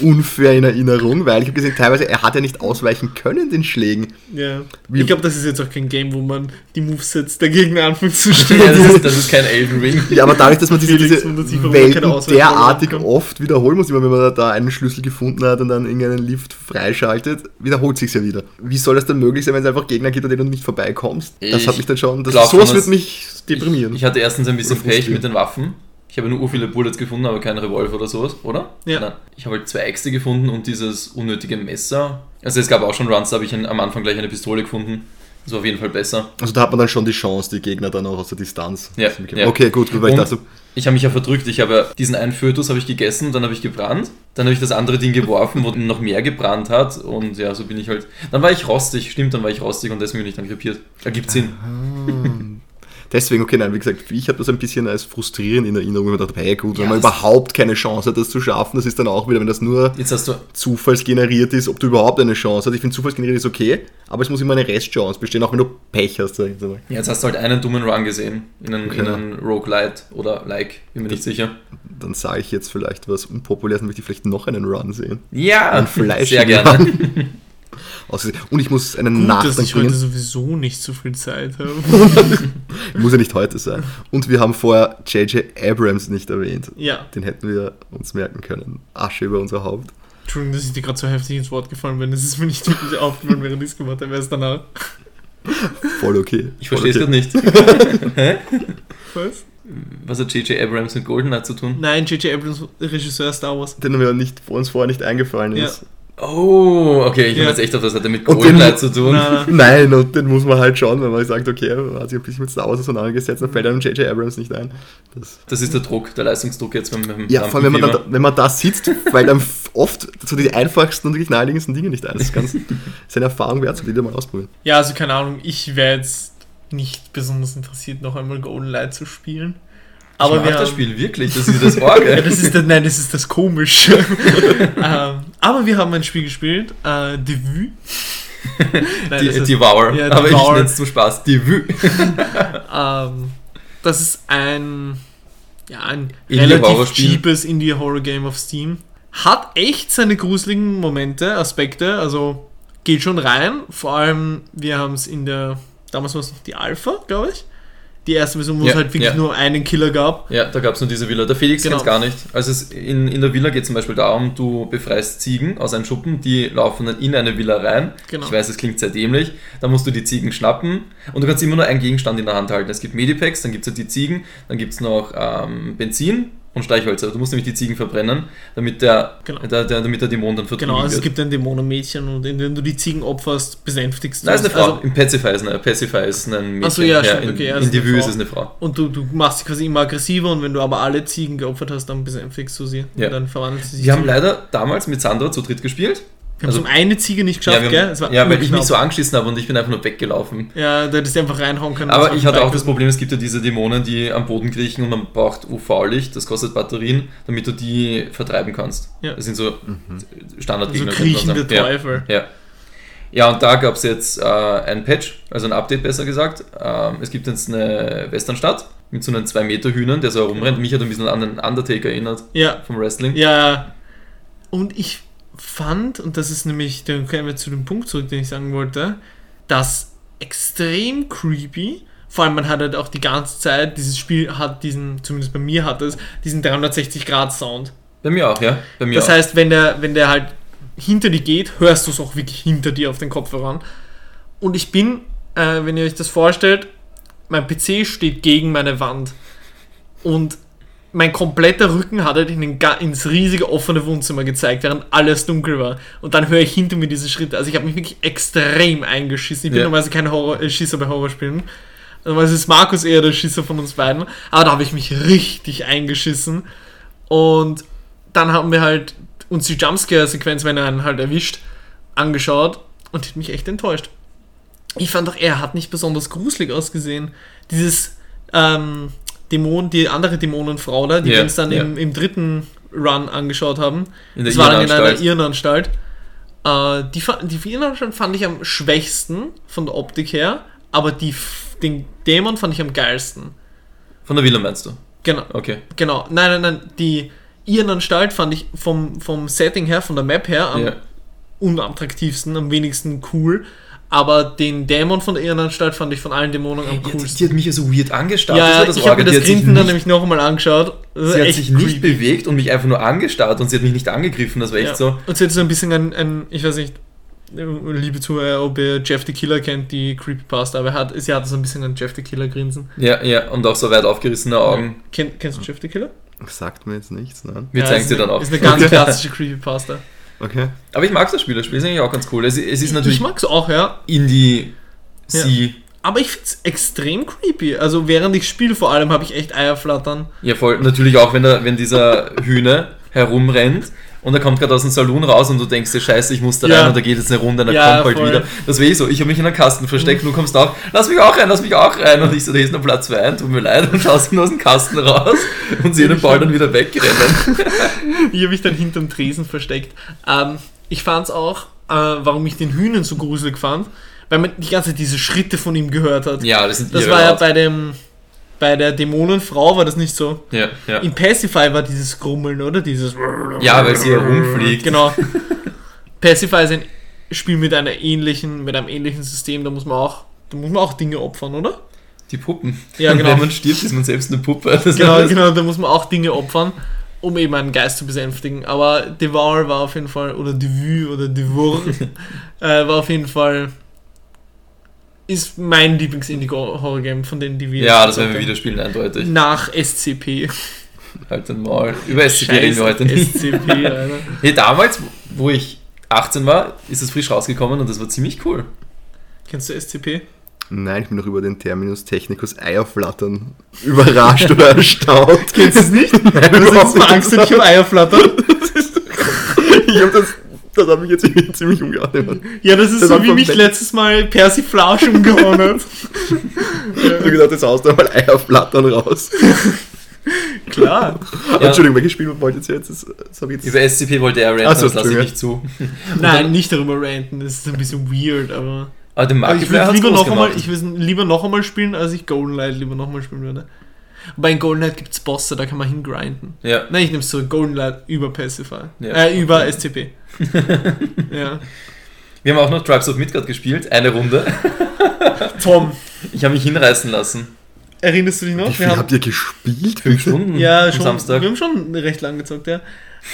unfair in Erinnerung, weil ich habe gesehen, teilweise, er hat ja nicht ausweichen können den Schlägen. Ja. Wie- ich glaube, das ist jetzt auch kein Game, wo man die Movesets dagegen anfängt zu Ja, stellen. das, ist, das ist kein Elden Ring. Ja, aber dadurch, dass man diese, diese Welten derartig oft wiederholen muss, immer wenn man da einen Schlüssel gefunden hat und dann irgendeinen Lift freischaltet, wiederholt sich ja wieder. Wie soll das dann möglich sein, wenn es einfach Gegner gibt, an denen du nicht vorbeikommst? Das Ich hat mich dann schon, das, glaub sowas wird mich deprimieren. Ich hatte erstens ein bisschen Pech mit den Waffen. Ich habe nur ur viele Bullets gefunden, aber keinen Revolver oder sowas, oder? Ja. Nein. Ich habe halt zwei Äxte gefunden und dieses unnötige Messer. Also es gab auch schon Runs, da habe ich am Anfang gleich eine Pistole gefunden. Das war auf jeden Fall besser. Also da hat man dann schon die Chance, die Gegner dann auch aus der Distanz Ja, ja. Okay, gut, gut, weil ich Und dachte, Ich habe mich ja verdrückt. Ich habe ja diesen einen Fötus habe ich gegessen, dann habe ich gebrannt, dann habe ich das andere Ding geworfen, wo noch mehr gebrannt hat und ja, so bin ich halt. Dann war ich rostig, stimmt, dann war ich rostig und deswegen bin ich dann krepiert. Ergibt Sinn. Deswegen, okay, nein, wie gesagt, ich habe das ein bisschen als frustrierend in Erinnerung, ich mir dachte, hey gut, wenn Ja, man das- überhaupt keine Chance hat, das zu schaffen, das ist dann auch wieder, wenn das nur zufallsgeneriert ist, ob du überhaupt eine Chance hast. Ich finde, zufallsgeneriert ist okay, aber es muss immer eine Restchance bestehen, auch wenn du Pech hast, sag ich jetzt einmal. Ja, Jetzt hast du halt einen dummen Run gesehen in einem, Okay. in einem Roguelite oder Like, bin mir nicht sicher. Dann sage ich jetzt vielleicht was Unpopuläres, dann möchte ich vielleicht noch einen Run sehen. Ja, <laughs> sehr gerne. <laughs> Und ich muss einen Gut, dass Nachtrag ich heute bringen. sowieso nicht so viel Zeit habe. <laughs> Muss ja nicht heute sein. Und wir haben vorher J.J. Abrams nicht erwähnt. ja. Den hätten wir uns merken können. Asche über unser Haupt. Entschuldigung, dass ich dir gerade so heftig ins Wort gefallen bin. Es ist mir nicht wirklich aufgefallen, während ich es gemacht habe. Erst danach. Voll okay. Ich verstehe es Voll gerade okay. nicht. <laughs> Hä? Was? Was hat J.J. Abrams mit GoldenEye zu tun? Nein, J.J. Abrams, Regisseur Star Wars. Den mir nicht, uns vorher nicht eingefallen Ja. Oh, okay, ich Ja. habe jetzt echt auf das hat er mit den- zu tun. Nein, nein. <laughs> Nein, und den muss man halt schauen, wenn man sagt, okay, hat sich ein bisschen mit Star Wars auseinandergesetzt, dann fällt einem J.J. Abrams nicht ein. Das Das ist der Druck, der Leistungsdruck jetzt beim, beim ja, vor allem, wenn man, dann, wenn man da sitzt, weil dann f- oft so die einfachsten und wirklich naheliegendsten Dinge nicht ein. Das ist, ganz, <laughs> das ist eine Erfahrung wert, so die mal ausprobieren. Ja, also keine Ahnung, ich wäre jetzt nicht besonders interessiert, noch einmal Golden Light zu spielen. Aber ich wir das Spiel wirklich, das ist das <laughs> Ja, Orgel. das ist das, nein, das ist das Komische. <laughs> ähm, aber wir haben ein Spiel gespielt, äh, Devue. <laughs> Nein, Die, ist- Devour, Ja, aber ich nenne es zum Spaß Devue. Ähm, das ist ein, ja, ein Indie-Horror-Spiel. relativ cheapes Indie-Horror-Game auf Steam. Hat echt seine gruseligen Momente, Aspekte, also geht schon rein. Vor allem, wir haben es in der, damals war es noch die Alpha, glaube ich. Die erste Version, wo Ja, es halt wirklich ja. nur einen Killer gab. Ja, da gab es nur diese Villa. Der Felix Genau. kennt gar nicht. Also es in, in der Villa geht es zum Beispiel darum, du befreist Ziegen aus einem Schuppen, die laufen dann in eine Villa rein. Genau. Ich weiß, es klingt sehr dämlich. Da musst du die Ziegen schnappen und du kannst immer nur einen Gegenstand in der Hand halten. Es gibt Medipacks, dann gibt es halt die Ziegen, dann gibt es noch ähm, Benzin und Streichhölzer. Du musst nämlich die Ziegen verbrennen, damit der, Genau. der, der, damit der Dämon dann vertrieben Genau, also es gibt ein Dämonenmädchen und indem du die Ziegen opferst, besänftigst du Nein, ist eine es. Frau. Also, Im Pacify ist eine, Pacify ist ein Mädchen. Ach so, ja, stimmt, okay, ja, in Vue ist es eine Frau. und du, du machst sie quasi immer aggressiver und wenn du aber alle Ziegen geopfert hast, dann besänftigst du sie. Ja. Und dann verwandelt sie sich Wir haben leider damals mit Sandra zu dritt gespielt. Wir haben also- so eine Ziege nicht geschafft, ja, wir gell? haben, Es war ja, weil ich mich so angeschissen habe und ich bin einfach nur weggelaufen. Ja, da hättest du einfach reinhauen können. Aber ich hatte auch das Problem, es gibt ja diese Dämonen, die am Boden kriechen und man braucht UV-Licht, das kostet Batterien, damit du die vertreiben kannst. Ja. Das sind so gewesen. Standardgegner. So könnte man kriechende sagen. ja. Teufel. Ja. ja, und da gab es jetzt äh, ein Patch, also ein Update besser gesagt. Ähm, es gibt jetzt eine Westernstadt mit so einem 2 Meter Hühnern, der so herumrennt. Mich hat ein bisschen an den Undertaker erinnert Ja, vom Wrestling. ja. Und ich fand, und das ist nämlich, dann kommen wir zu dem Punkt zurück, den ich sagen wollte, das extrem creepy. Vor allem, man hat halt auch die ganze Zeit, dieses Spiel hat diesen, zumindest bei mir hat es, diesen 360-Grad-Sound. Bei mir auch, ja. Bei mir Das auch. heißt, wenn der, wenn der halt hinter dir geht, hörst du es auch wirklich hinter dir auf den Kopfhörern. Und ich bin, äh, wenn ihr euch das vorstellt, mein PC steht gegen meine Wand. Und mein kompletter Rücken hat halt in den, ins riesige offene Wohnzimmer gezeigt, während alles dunkel war. Und dann höre ich hinter mir diese Schritte. Also ich habe mich wirklich extrem eingeschissen. Ich bin Ja. normalerweise kein Horror, äh, Schisser bei Horrorspielen. Normalerweise ist Markus eher der Schisser von uns beiden. Aber da habe ich mich richtig eingeschissen. Und dann haben wir halt uns die Jumpscare-Sequenz, wenn er einen halt erwischt, angeschaut und hat mich echt enttäuscht. Ich fand auch, er hat nicht besonders gruselig ausgesehen. Dieses ähm, Dämon, die andere Dämonenfrau da, die Ja, wir uns dann ja. im, im dritten Run angeschaut haben. In das war dann in einer Irrenanstalt. Äh, die, die Irrenanstalt fand ich am schwächsten von der Optik her, aber die, den Dämon fand ich am geilsten. Von der Villa meinst du? Genau. Okay. Genau, nein, nein, nein, die Irrenanstalt fand ich vom, vom Setting her, von der Map her, am Ja. unattraktivsten, am wenigsten cool. Aber den Dämon von der Irrenanstalt fand ich von allen Dämonen am Die, coolsten. die hat mich ja so weird angestarrt. Ja, das das ich habe mir. Die das hat sich Grinsen dann nicht- nämlich noch einmal angeschaut. Das ist Sie hat sich nicht creepy. bewegt und mich einfach nur angestarrt und sie hat mich nicht angegriffen. Das war echt Ja. so. Und sie hat so ein bisschen ein, ein, ich weiß nicht, liebe Zuhörer, ob ihr Jeff the Killer kennt, die Creepypasta, aber er hat, sie hat so ein bisschen ein Jeff the Killer Grinsen. Ja, ja, und auch so weit aufgerissene Augen. Kenn, kennst du Jeff the Killer? Sagt mir jetzt nichts, nein. Wir Ja, zeigen ist sie dann auch. Ist eine ganz <laughs> klassische Creepypasta. Okay. Aber ich mag das Spiel, das Spiel ist eigentlich auch ganz cool. Es, es ist Ich natürlich mag's auch, ja. Indie, sie. Aber ich find's extrem creepy. Also während ich spiele vor allem habe ich echt Eierflattern. Ja, voll. Natürlich auch, wenn, der, wenn dieser Hühner herumrennt und er kommt gerade aus dem Saloon raus und du denkst dir, scheiße, ich muss da Ja. rein und da geht jetzt eine Runde und er Ja, kommt bald voll. wieder. Das wäre ich so. Ich habe mich in einen Kasten versteckt und du kommst auf, lass mich auch rein, lass mich auch rein. Und ich so, da ist noch Platz für einen, tut mir leid. Und schaust ihn aus dem Kasten raus und sehe den Ball dann wieder wegrennen. <laughs> Ich habe mich dann hinterm Tresen versteckt. Ähm, ich fand's auch, äh, warum ich den Hühnern so gruselig fand, weil man die ganze Zeit diese Schritte von ihm gehört hat. Ja, das sind das war ja laut. bei dem bei der Dämonenfrau war das nicht so. Ja, ja. In Pacify war dieses Grummeln, oder? Dieses ja, weil sie herumfliegt. Genau. Pacify ist ein Spiel mit einer ähnlichen, mit einem ähnlichen System, da muss man auch, da muss man auch Dinge opfern, oder? Die Puppen. Ja, <laughs> genau. Wenn man stirbt, ist man selbst eine Puppe. Das Genau, genau, da muss man auch Dinge opfern, um eben einen Geist zu besänftigen. Aber Devour war auf jeden Fall, oder Devue oder Devour, <laughs> äh, war auf jeden Fall, ist mein Lieblings-Indie-Horror-Game von denen, die wir Ja, das werden wir wieder spielen, eindeutig. Nach SCP. Halt dann mal. Über SCP reden wir heute nicht. SCP, <laughs> Alter. Hey, damals, wo ich 18 war, ist es frisch rausgekommen und das war ziemlich cool. Kennst du SCP? Nein, ich bin noch über den Terminus technicus Eierflattern überrascht oder erstaunt. Kennst du es nicht? Nein, Du mal Angst, ich am Eier flattern. <laughs> Ich hab das, das hat mich jetzt ziemlich, <laughs> ziemlich umgehauen. Ja, das ist Das so, wie mich letztes Mal Persiflage umgehauen hat. <laughs> Ich hab gedacht, jetzt haust du mal Eierflattern raus. <laughs> Klar. Ja. Entschuldigung, welches Spiel wolltet ihr jetzt? Das, das hab ich jetzt Über SCP wollte er ranten, so, das lasse ich nicht zu. Nein, nicht darüber ranten. Das ist ein bisschen weird, aber. Aber den aber ich Markiplier würde lieber noch einmal, ich lieber noch einmal spielen, als ich Golden Light lieber noch einmal spielen würde. Wobei in Golden Light gibt es Bosse, da kann man hingrinden. Ja, Nein, ich nehme es zurück. Golden Light über Pacify. Ja. Äh, über SCP. <laughs> ja. wir haben auch noch Tribes of Midgard gespielt, eine Runde. <laughs> Tom, Ich habe mich hinreißen lassen. erinnerst du dich noch? Wie viel habt ihr gespielt? Fünf Stunden Ja, am schon. Samstag. Wir haben schon recht lang gezockt, ja.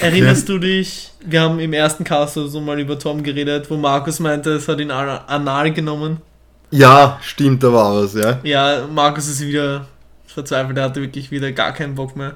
Erinnerst du dich, wir haben im ersten Cast so mal über Tom geredet, wo Markus meinte, es hat ihn ana- anal genommen. Ja, stimmt, da war was, ja. Ja, Markus ist wieder verzweifelt, er hatte wirklich wieder gar keinen Bock mehr.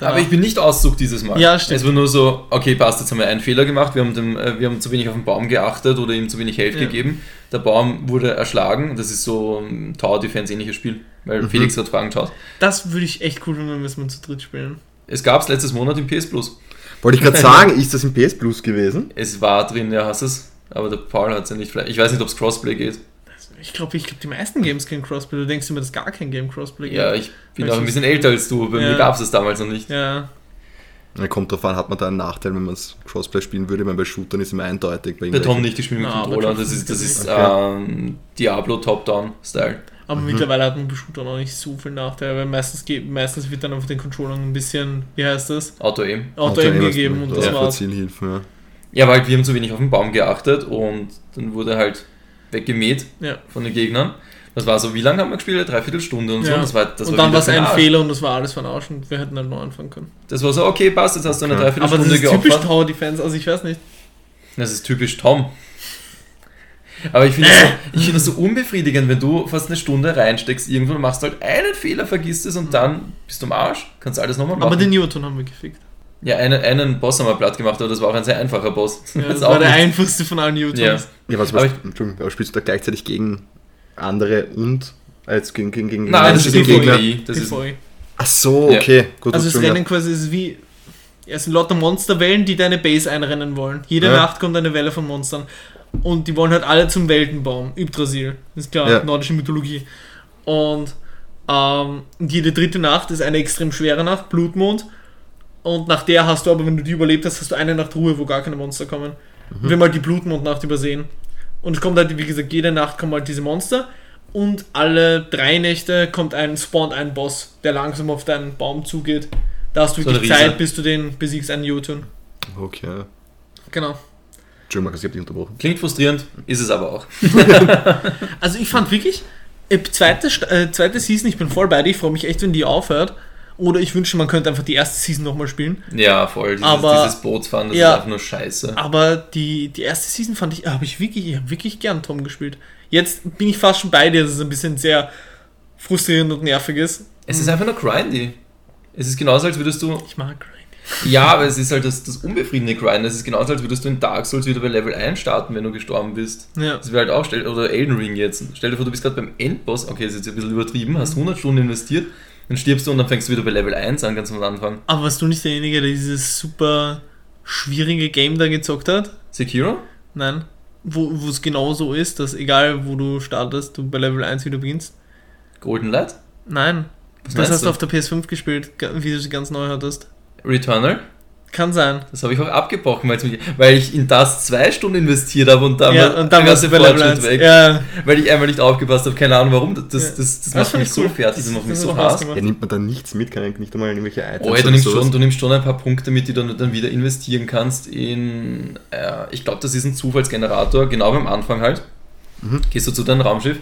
Da- Aber ich bin nicht Auszug dieses Mal. Ja, stimmt. Es war nur so, okay, passt, jetzt haben wir einen Fehler gemacht, wir haben, dem, äh, wir haben zu wenig auf den Baum geachtet oder ihm zu wenig Health Ja. gegeben. Der Baum wurde erschlagen, das ist so ein Tower Defense ähnliches Spiel, weil Mhm. Felix hat Fragen geschaut. das würde ich echt cool finden, wenn wir es mal zu dritt spielen. Es gab es letztes Monat im PS Plus. Wollte ich gerade <laughs> sagen, ist das im PS Plus gewesen? Es war drin, ja, hast es. Aber der Paul hat es ja nicht. vielleicht- Ich weiß nicht, ob es Crossplay geht. Ich glaube, ich glaub, die meisten Games kennen Crossplay. Du denkst immer, dass gar kein Game Crossplay Ja, gibt. ich bin Weil auch ein ich- bisschen älter als du. Bei Ja. mir gab es es damals noch nicht. Ja, Ja, kommt drauf an, hat man da einen Nachteil, wenn man es Crossplay spielen würde, weil bei Shootern ist immer eindeutig. Bei Bei Tom nicht, ich spiele mit aber Controller. Das ist, das ist Okay. ähm, Diablo Top-Down-Style. aber mittlerweile hat man bei Shooter noch nicht so viel Nachteile, weil meistens, geht, meistens wird dann auf den Controllern ein bisschen, wie heißt das? Auto-Aim. Auto-Aim Auto-Aim gegeben und das da war's. ja. Ja, weil wir haben zu wenig auf den Baum geachtet und dann wurde halt weggemäht Ja. von den Gegnern. Das war so, wie lange haben wir gespielt? Dreiviertel Stunde und so. Ja. Das war, das und war dann war es ein Arsch. Fehler und das war alles von Arsch und wir hätten dann neu anfangen können. Das war so, okay, passt, jetzt hast du eine Okay. Aber das Dreiviertelstunde ist typisch geopfert. Tower Defense, also ich weiß nicht. Das ist typisch Tom. Aber ich finde so, finde es so unbefriedigend, wenn du fast eine Stunde reinsteckst, irgendwo und machst halt einen Fehler, vergisst es und dann bist du am Arsch. Kannst alles nochmal machen. Aber den Newton haben wir gefickt. Ja, einen, einen Boss haben wir platt gemacht, aber das war auch ein sehr einfacher Boss. Ja, <laughs> Das das ist war auch der nicht- einfachste von allen Newtons. Ja. Ja, was, Aber was, ich- Entschuldigung, aber spielst du da gleichzeitig gegen andere und als gegen, gegen, gegen Nein, das ist PvE. PvE. Das ist. Ach so, Ja. okay. Gut, Also das Rennen quasi ist wie. Es sind lauter Monsterwellen, die deine Base einrennen wollen. Jede Ja. Nacht kommt eine Welle von Monstern. Und die wollen halt alle zum Weltenbaum. Yggdrasil. Ist klar, Ja. nordische Mythologie. Und ähm, jede dritte Nacht ist eine extrem schwere Nacht, Blutmond. Und nach der hast du aber, wenn du die überlebt hast, hast du eine Nacht Ruhe, wo gar keine Monster kommen. Und wir halt die Blutmondnacht übersehen. Und es kommt halt, wie gesagt, jede Nacht kommen halt diese Monster. Und alle drei Nächte kommt ein, spawnt ein Boss, der langsam auf deinen Baum zugeht. Da hast du So wirklich. Zeit, bis du den besiegst, einen Jotun. Okay. Genau. Entschuldigung, Markus, ich hab dich unterbrochen. klingt frustrierend, ist es aber auch. <laughs> Also ich fand wirklich, äh, zweite, äh, zweite Season, ich bin voll bei dir, ich freue mich echt, wenn die aufhört. Oder ich wünsche, man könnte einfach die erste Season nochmal spielen. Ja, voll. Dieses, Aber- dieses Bootsfahren, das Ja. ist einfach nur scheiße. Aber die, die erste Season fand ich, habe ich wirklich, ich habe wirklich gern Tom gespielt. Jetzt bin ich fast schon bei dir, dass es ein bisschen sehr frustrierend und nervig ist. Es ist einfach nur grindy. Es ist genauso, als würdest du. Ich mag Grind. Ja, aber es ist halt das, das unbefriedigende Grind. Es ist genauso, als würdest du in Dark Souls wieder bei Level 1 starten, wenn du gestorben bist. Ja. Das wäre halt auch, oder Elden Ring jetzt. Stell dir vor, du bist gerade beim Endboss, okay, das ist jetzt ein bisschen übertrieben, hast Mhm. 100 Stunden investiert, dann stirbst du und dann fängst du wieder bei Level 1 an, ganz am Anfang. Aber warst du nicht derjenige, der dieses super schwierige Game da gezockt hat? Sekiro? Nein. Wo es genau so ist, dass egal wo du startest, du bei Level 1 wieder beginnst? Golden Light? Nein. Was das hast du auf der PS5 gespielt, wie du sie ganz neu hattest. Returnal? Kann sein. Das habe ich auch abgebrochen, weil, mich, weil ich in das zwei Stunden investiert habe und dann, ja, war und dann Level 1. weg. Ja. Weil ich einmal nicht aufgepasst habe, keine Ahnung warum. Das, das, Ja. das, das macht mich ich so cool. fertig, das, macht mich so hart. Ja, nimmt man da nichts mit? Kann ich nicht einmal irgendwelche Items Oh, ja, du, nimmst schon, du nimmst schon ein paar Punkte mit, die du dann wieder investieren kannst in, äh, ich glaube, das ist ein Zufallsgenerator, genau beim Anfang halt. Mhm. Gehst du zu deinem Raumschiff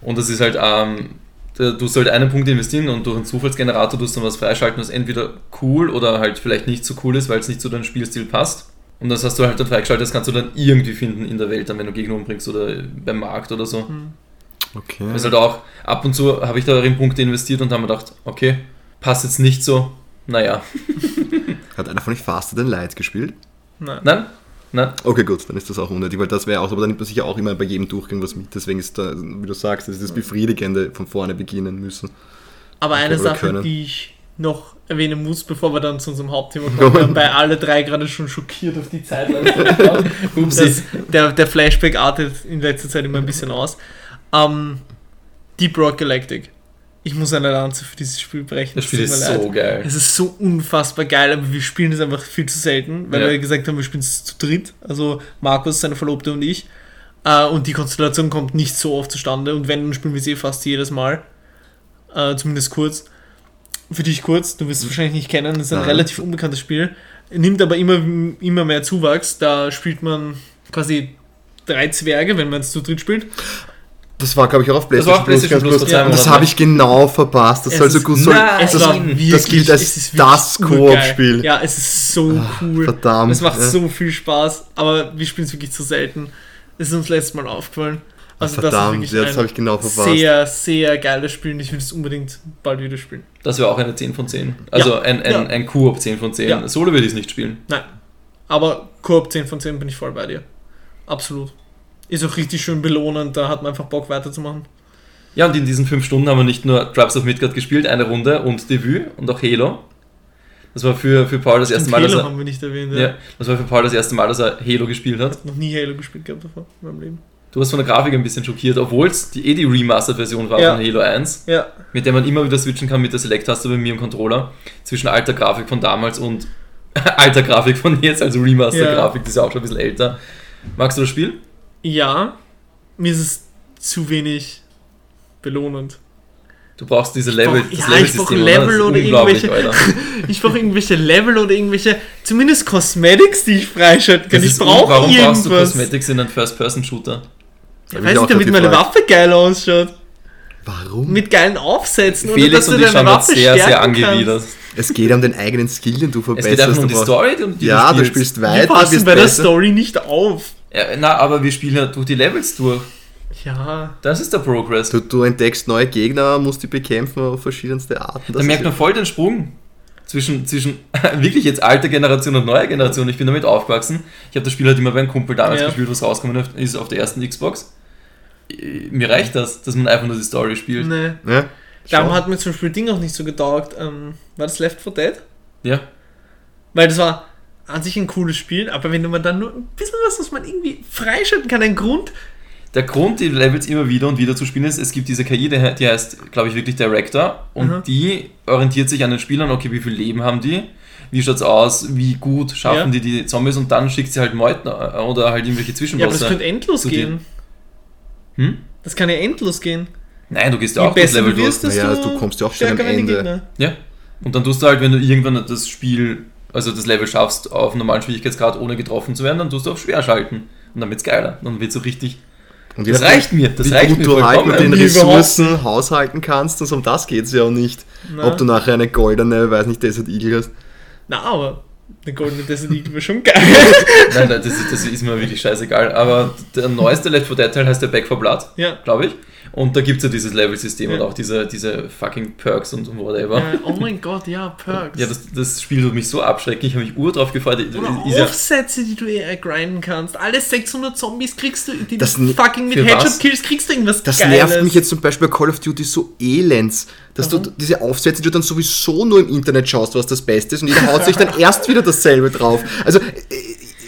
und das ist halt, ähm, du sollst einen Punkt investieren und durch einen Zufallsgenerator tust du dann was freischalten, was entweder cool oder halt vielleicht nicht so cool ist, weil es nicht zu deinem Spielstil passt. Und das hast du halt dann freigeschaltet, das kannst du dann irgendwie finden in der Welt, dann wenn du Gegner umbringst oder beim Markt oder so. Hm. Okay. Also halt auch ab und zu habe ich da in Punkte investiert und habe mir gedacht, okay, passt jetzt nicht so. Naja. <laughs> Hat einer von euch Faster Than Light gespielt? Nein. Nein? Nein? Okay, gut, dann ist das auch unnötig, weil das wäre auch, aber dann nimmt man sich ja auch immer bei jedem Durchgang was mit. Deswegen ist da, wie du sagst, das ist das Befriedigende von vorne beginnen müssen. Aber eine Sache, können. die ich noch erwähnen muss, bevor wir dann zu unserem Hauptthema kommen, bei alle drei gerade schon schockiert auf die Zeit. <laughs> Das, der, der Flashback artet in letzter Zeit immer ein bisschen aus. Ähm, Deep Rock Galactic. Ich muss eine Lanze für dieses Spiel brechen. Das es Spiel ist mir leid. so geil. Es ist so unfassbar geil, aber wir spielen es einfach viel zu selten, weil Ja. wir gesagt haben, wir spielen es zu dritt. Also Markus, seine Verlobte und ich. Äh, und die Konstellation kommt nicht so oft zustande. Und wenn, dann spielen wir sie eh fast jedes Mal. Äh, zumindest kurz. Für dich kurz, du wirst es wahrscheinlich nicht kennen, das ist ein Nein. relativ unbekanntes Spiel. Nimmt aber immer, immer mehr Zuwachs. Da spielt man quasi drei Zwerge, wenn man es zu dritt spielt. Das war, glaube ich, auch auf Das war auf PlayStation, PlayStation Plus zwei Und das habe ich genau verpasst. Das Es soll so ist- gut soll, das, war das wirklich, gilt als das wirklich. Koop-Spiel. Ja, es ist so cool. verdammt, Es macht ja. so viel Spaß, aber wir spielen es wirklich zu selten. Es ist uns letztes Mal aufgefallen. Also verdammt, das ist ja, das wirklich habe ich genau ein verpasst. sehr, sehr geiles Spiel und ich will es unbedingt bald wieder spielen. Das wäre auch eine 10 von 10. Also Ja. ein, ein, Ja. ein Koop 10 von 10. Ja. Solo würde ich es nicht spielen. Nein, aber Koop 10 von 10 bin ich voll bei dir. Absolut. Ist auch richtig schön belohnend, da hat man einfach Bock weiterzumachen. Ja, und in diesen 5 Stunden haben wir nicht nur Tribes of Midgard gespielt, eine Runde und Debüt und auch Halo. Das war für, für Paul das erste Mal, dass er, haben wir nicht erwähnt. ja, das war für Paul das erste Mal, dass er Halo gespielt hat. Ich noch nie Halo gespielt gehabt davor in meinem Leben. Du warst von der Grafik ein bisschen schockiert, obwohl es die, eh die Remastered-Version war Ja. von Halo 1, Ja, mit der man immer wieder switchen kann mit der Select-Taste bei mir im Controller zwischen alter Grafik von damals und <laughs> alter Grafik von jetzt, also Remaster-Grafik, die ist ja auch schon ein bisschen älter. Magst du das Spiel? Ja, mir ist es zu wenig belohnend. Du brauchst diese Level, brauch- das ja, ich brauch Level oder irgendwelche- Alter. <laughs> Ich brauche irgendwelche Level oder irgendwelche, zumindest Cosmetics, die ich freischalten kann. Ich brauche Warum brauchst du irgendwas. Cosmetics in einem First-Person-Shooter? Ich ich weiß nicht, damit meine. Waffe geil ausschaut. Warum? Mit geilen Aufsätzen. oder Felix dass du und ich deine schauen sehr, sehr angewidert. Es geht um den eigenen Skill, den du Es verbesserst. geht einfach um die Story und die ja, du spielst. spielst Wir weiter, passen bei der. Story nicht auf. Ja, na, aber wir spielen ja durch die Levels durch. Ja. Das ist der Progress. Du, du entdeckst neue Gegner, musst die bekämpfen auf verschiedenste Arten. Da merkt man voll den Sprung zwischen, zwischen <laughs> wirklich jetzt alter Generation und neuer Generation. Ich bin damit aufgewachsen. Ich habe das Spiel halt immer bei einem Kumpel damals Ja. gespielt, was rausgekommen ist auf der ersten Xbox. Äh, Mir reicht das, dass man einfach nur die Story spielt. Nee. ja, Darum hat mir zum Beispiel Ding auch nicht so getaugt. Ähm, war das Left 4 Dead? Ja. Weil das war an sich ein cooles Spiel, aber wenn man dann nur ein bisschen was, was man irgendwie freischalten kann, ein Grund. Der Grund, die Levels immer wieder und wieder zu spielen, ist, es gibt diese KI, die, he- die heißt, glaube ich, wirklich Director und Mhm. die orientiert sich an den Spielern, okay, wie viel Leben haben die, wie schaut's aus, wie gut schaffen Ja. die die Zombies und dann schickt sie halt Meuten äh, oder halt irgendwelche Ja, aber das Zwischenbosse. könnte endlos gehen. hm? Das kann ja endlos gehen. Nein, du gehst ja auch das besser Level du durch. Naja, du kommst ja auch schon am Ende. Ja. Und dann tust du halt, wenn du irgendwann das Spiel, also das Level schaffst, auf normalen Schwierigkeitsgrad ohne getroffen zu werden, dann tust du auf schwer schalten. Und dann wird's geiler. Dann wird's so richtig. Und Das reicht mir. Das wie reicht gut mir du halt vollkommen. mit den Ressourcen haushalten kannst, also um das geht es ja auch nicht. Na, Ob du nachher eine goldene, weiß nicht, Desert Eagle hast. na, aber der Golden Desert Eagle wäre schon geil. <laughs> Nein, nein, das, ist- das ist mir wirklich scheißegal. Aber der neueste Left 4 Dead Teil heißt der Back for Blood, ja. glaube ich. Und da gibt es ja dieses Level-System Ja. und auch diese, diese fucking Perks und whatever. ja. Oh mein Gott, ja, Perks. Ja, das, das Spiel tut mich so abschrecken. Ich habe mich ur drauf gefreut. Oder Ist ja, Aufsätze, die du eher grinden kannst. Alle 600 Zombies kriegst du, die Das du fucking mit? Headshot-Kills kriegst du irgendwas Das Geiles. nervt mich jetzt zum Beispiel bei Call of Duty so elends, dass du Warum? diese Aufsätze, die du dann sowieso nur im Internet schaust, was das Beste ist, und jeder haut sich dann <laughs> erst wieder dasselbe drauf. Also, äh,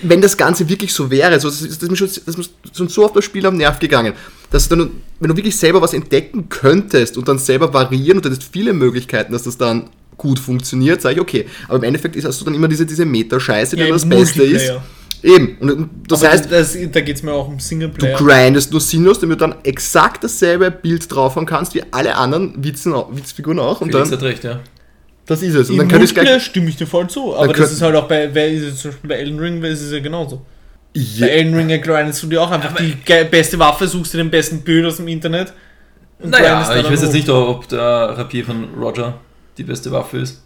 wenn das Ganze wirklich so wäre, so, das, ist, das, ist mir schon, das ist schon so auf das Spiel am Nerv gegangen, dass du dann, wenn du wirklich selber was entdecken könntest und dann selber variieren und du hättest viele Möglichkeiten, dass das dann gut funktioniert, sage ich, okay. Aber im Endeffekt ist, hast du dann immer diese, diese Meta-Scheiße, die Ja, dann das Beste ist. Eben. Und, das Aber heißt, das, da geht es mir auch um Du Singleplayer. grindest nur sinnlos, damit du dann exakt dasselbe Bild drauf haben kannst wie alle anderen Witzen, Witzfiguren auch. Und Felix dann, hat recht, ja. Das ist es. Und Im dann könnte ich gleich. stimme ich dir voll zu. Aber das ist halt auch bei, wer ist es zum Beispiel bei Elden Ring, ist es ja genauso. Bei Ja, Elden Ring grindest du dir auch einfach die ge- beste Waffe, suchst dir den besten Bild aus dem Internet. und Naja, ich weiß jetzt nicht, ob der Rapier von Roger die beste Waffe ist.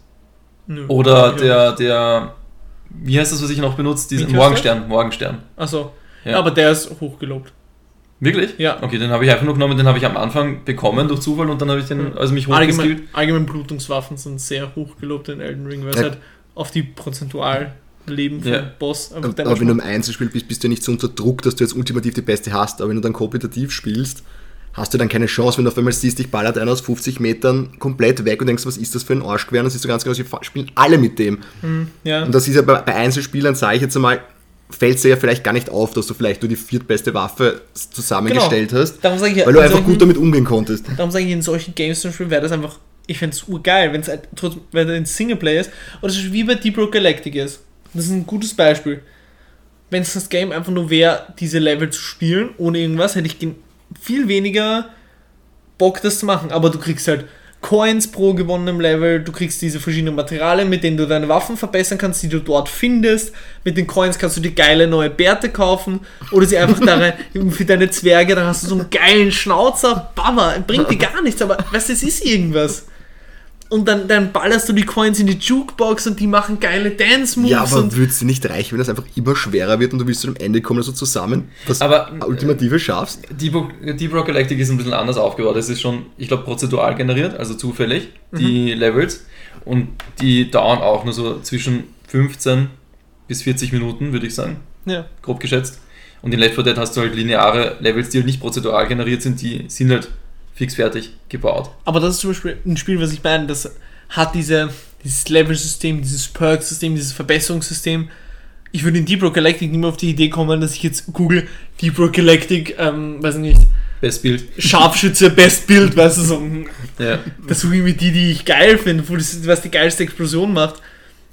Nö. Oder der, der, wie heißt das, was ich noch benutze? Diesen? Morgenstern, Morgenstern. Achso. Ja. Ja. aber der ist hochgelobt. Wirklich? Ja. Okay, den habe ich einfach nur genommen, den habe ich am Anfang bekommen durch Zufall und dann habe ich den, also mich Allgemein, hochgeskillt. allgemein Blutungswaffen sind sehr hoch gelobt in Elden Ring, weil es Ja. halt auf die prozentual Leben vom Ja. Boss einfach Aber Damage wenn du im. Einzelspiel bist, bist du ja nicht so unter Druck, dass du jetzt ultimativ die Beste hast. Aber wenn du dann kompetitiv spielst, hast du dann keine Chance, wenn du auf einmal siehst, dich ballert einer aus 50 Metern komplett weg und denkst, was ist das für ein Arschgewehr? Und dann siehst du ganz genau, sie spielen alle mit dem. Ja. Und das ist ja bei, bei Einzelspielern, sage ich jetzt einmal, fällt es dir ja vielleicht gar nicht auf, dass du vielleicht nur die viertbeste Waffe zusammengestellt hast, Darum ich, weil du in einfach solchen- gut damit umgehen konntest. Darum sage ich, in solchen Games zum Beispiel wäre das einfach, ich fände es urgeil, wenn es halt trotzdem, wenn es ein Singleplayer ist, oder so wie bei Deep Rock Galactic ist. Das ist ein gutes Beispiel. Wenn es das Game einfach nur wäre, diese Level zu spielen, ohne irgendwas, hätte ich viel weniger Bock, das zu machen. Aber du kriegst halt Coins pro gewonnenem Level, du kriegst diese verschiedenen Materialien, mit denen du deine Waffen verbessern kannst, die du dort findest. Mit den Coins kannst du dir geile neue Bärte kaufen oder sie einfach <laughs> da rein für deine Zwerge, dann hast du so einen geilen Schnauzer. Baba, bringt dir gar nichts, aber weißt du, es ist irgendwas. Und dann, dann ballerst du die Coins in die Jukebox und die machen geile Dance-Moves Ja, aber und würde es dir nicht reichen, wenn das einfach immer schwerer wird und du willst zu dem Ende kommen, du zusammen das Aber- Ultimative schaffst? Deep, Rock- Deep Rock Galactic ist ein bisschen anders aufgebaut. Es ist schon, ich glaube, prozedural generiert, also zufällig, die Levels. Und die dauern auch nur so zwischen 15 bis 40 Minuten, würde ich sagen, ja. grob geschätzt. Und in Left 4 Dead hast du halt lineare Levels, die halt nicht prozedural generiert sind, die sind halt fix fertig gebaut. Aber das ist zum Beispiel ein Spiel, was ich meine, das hat diese, dieses Level-System, dieses Perk-System, dieses Verbesserungssystem. Ich würde in Deep Rock Galactic nicht mehr auf die Idee kommen, dass ich jetzt google Deep Rock Galactic, ähm, weiß nicht, Best Bild. Scharfschütze, Best Build, weißt du, so. Ja. Das suche ich mir die, die ich geil finde, wo das, was die geilste Explosion macht.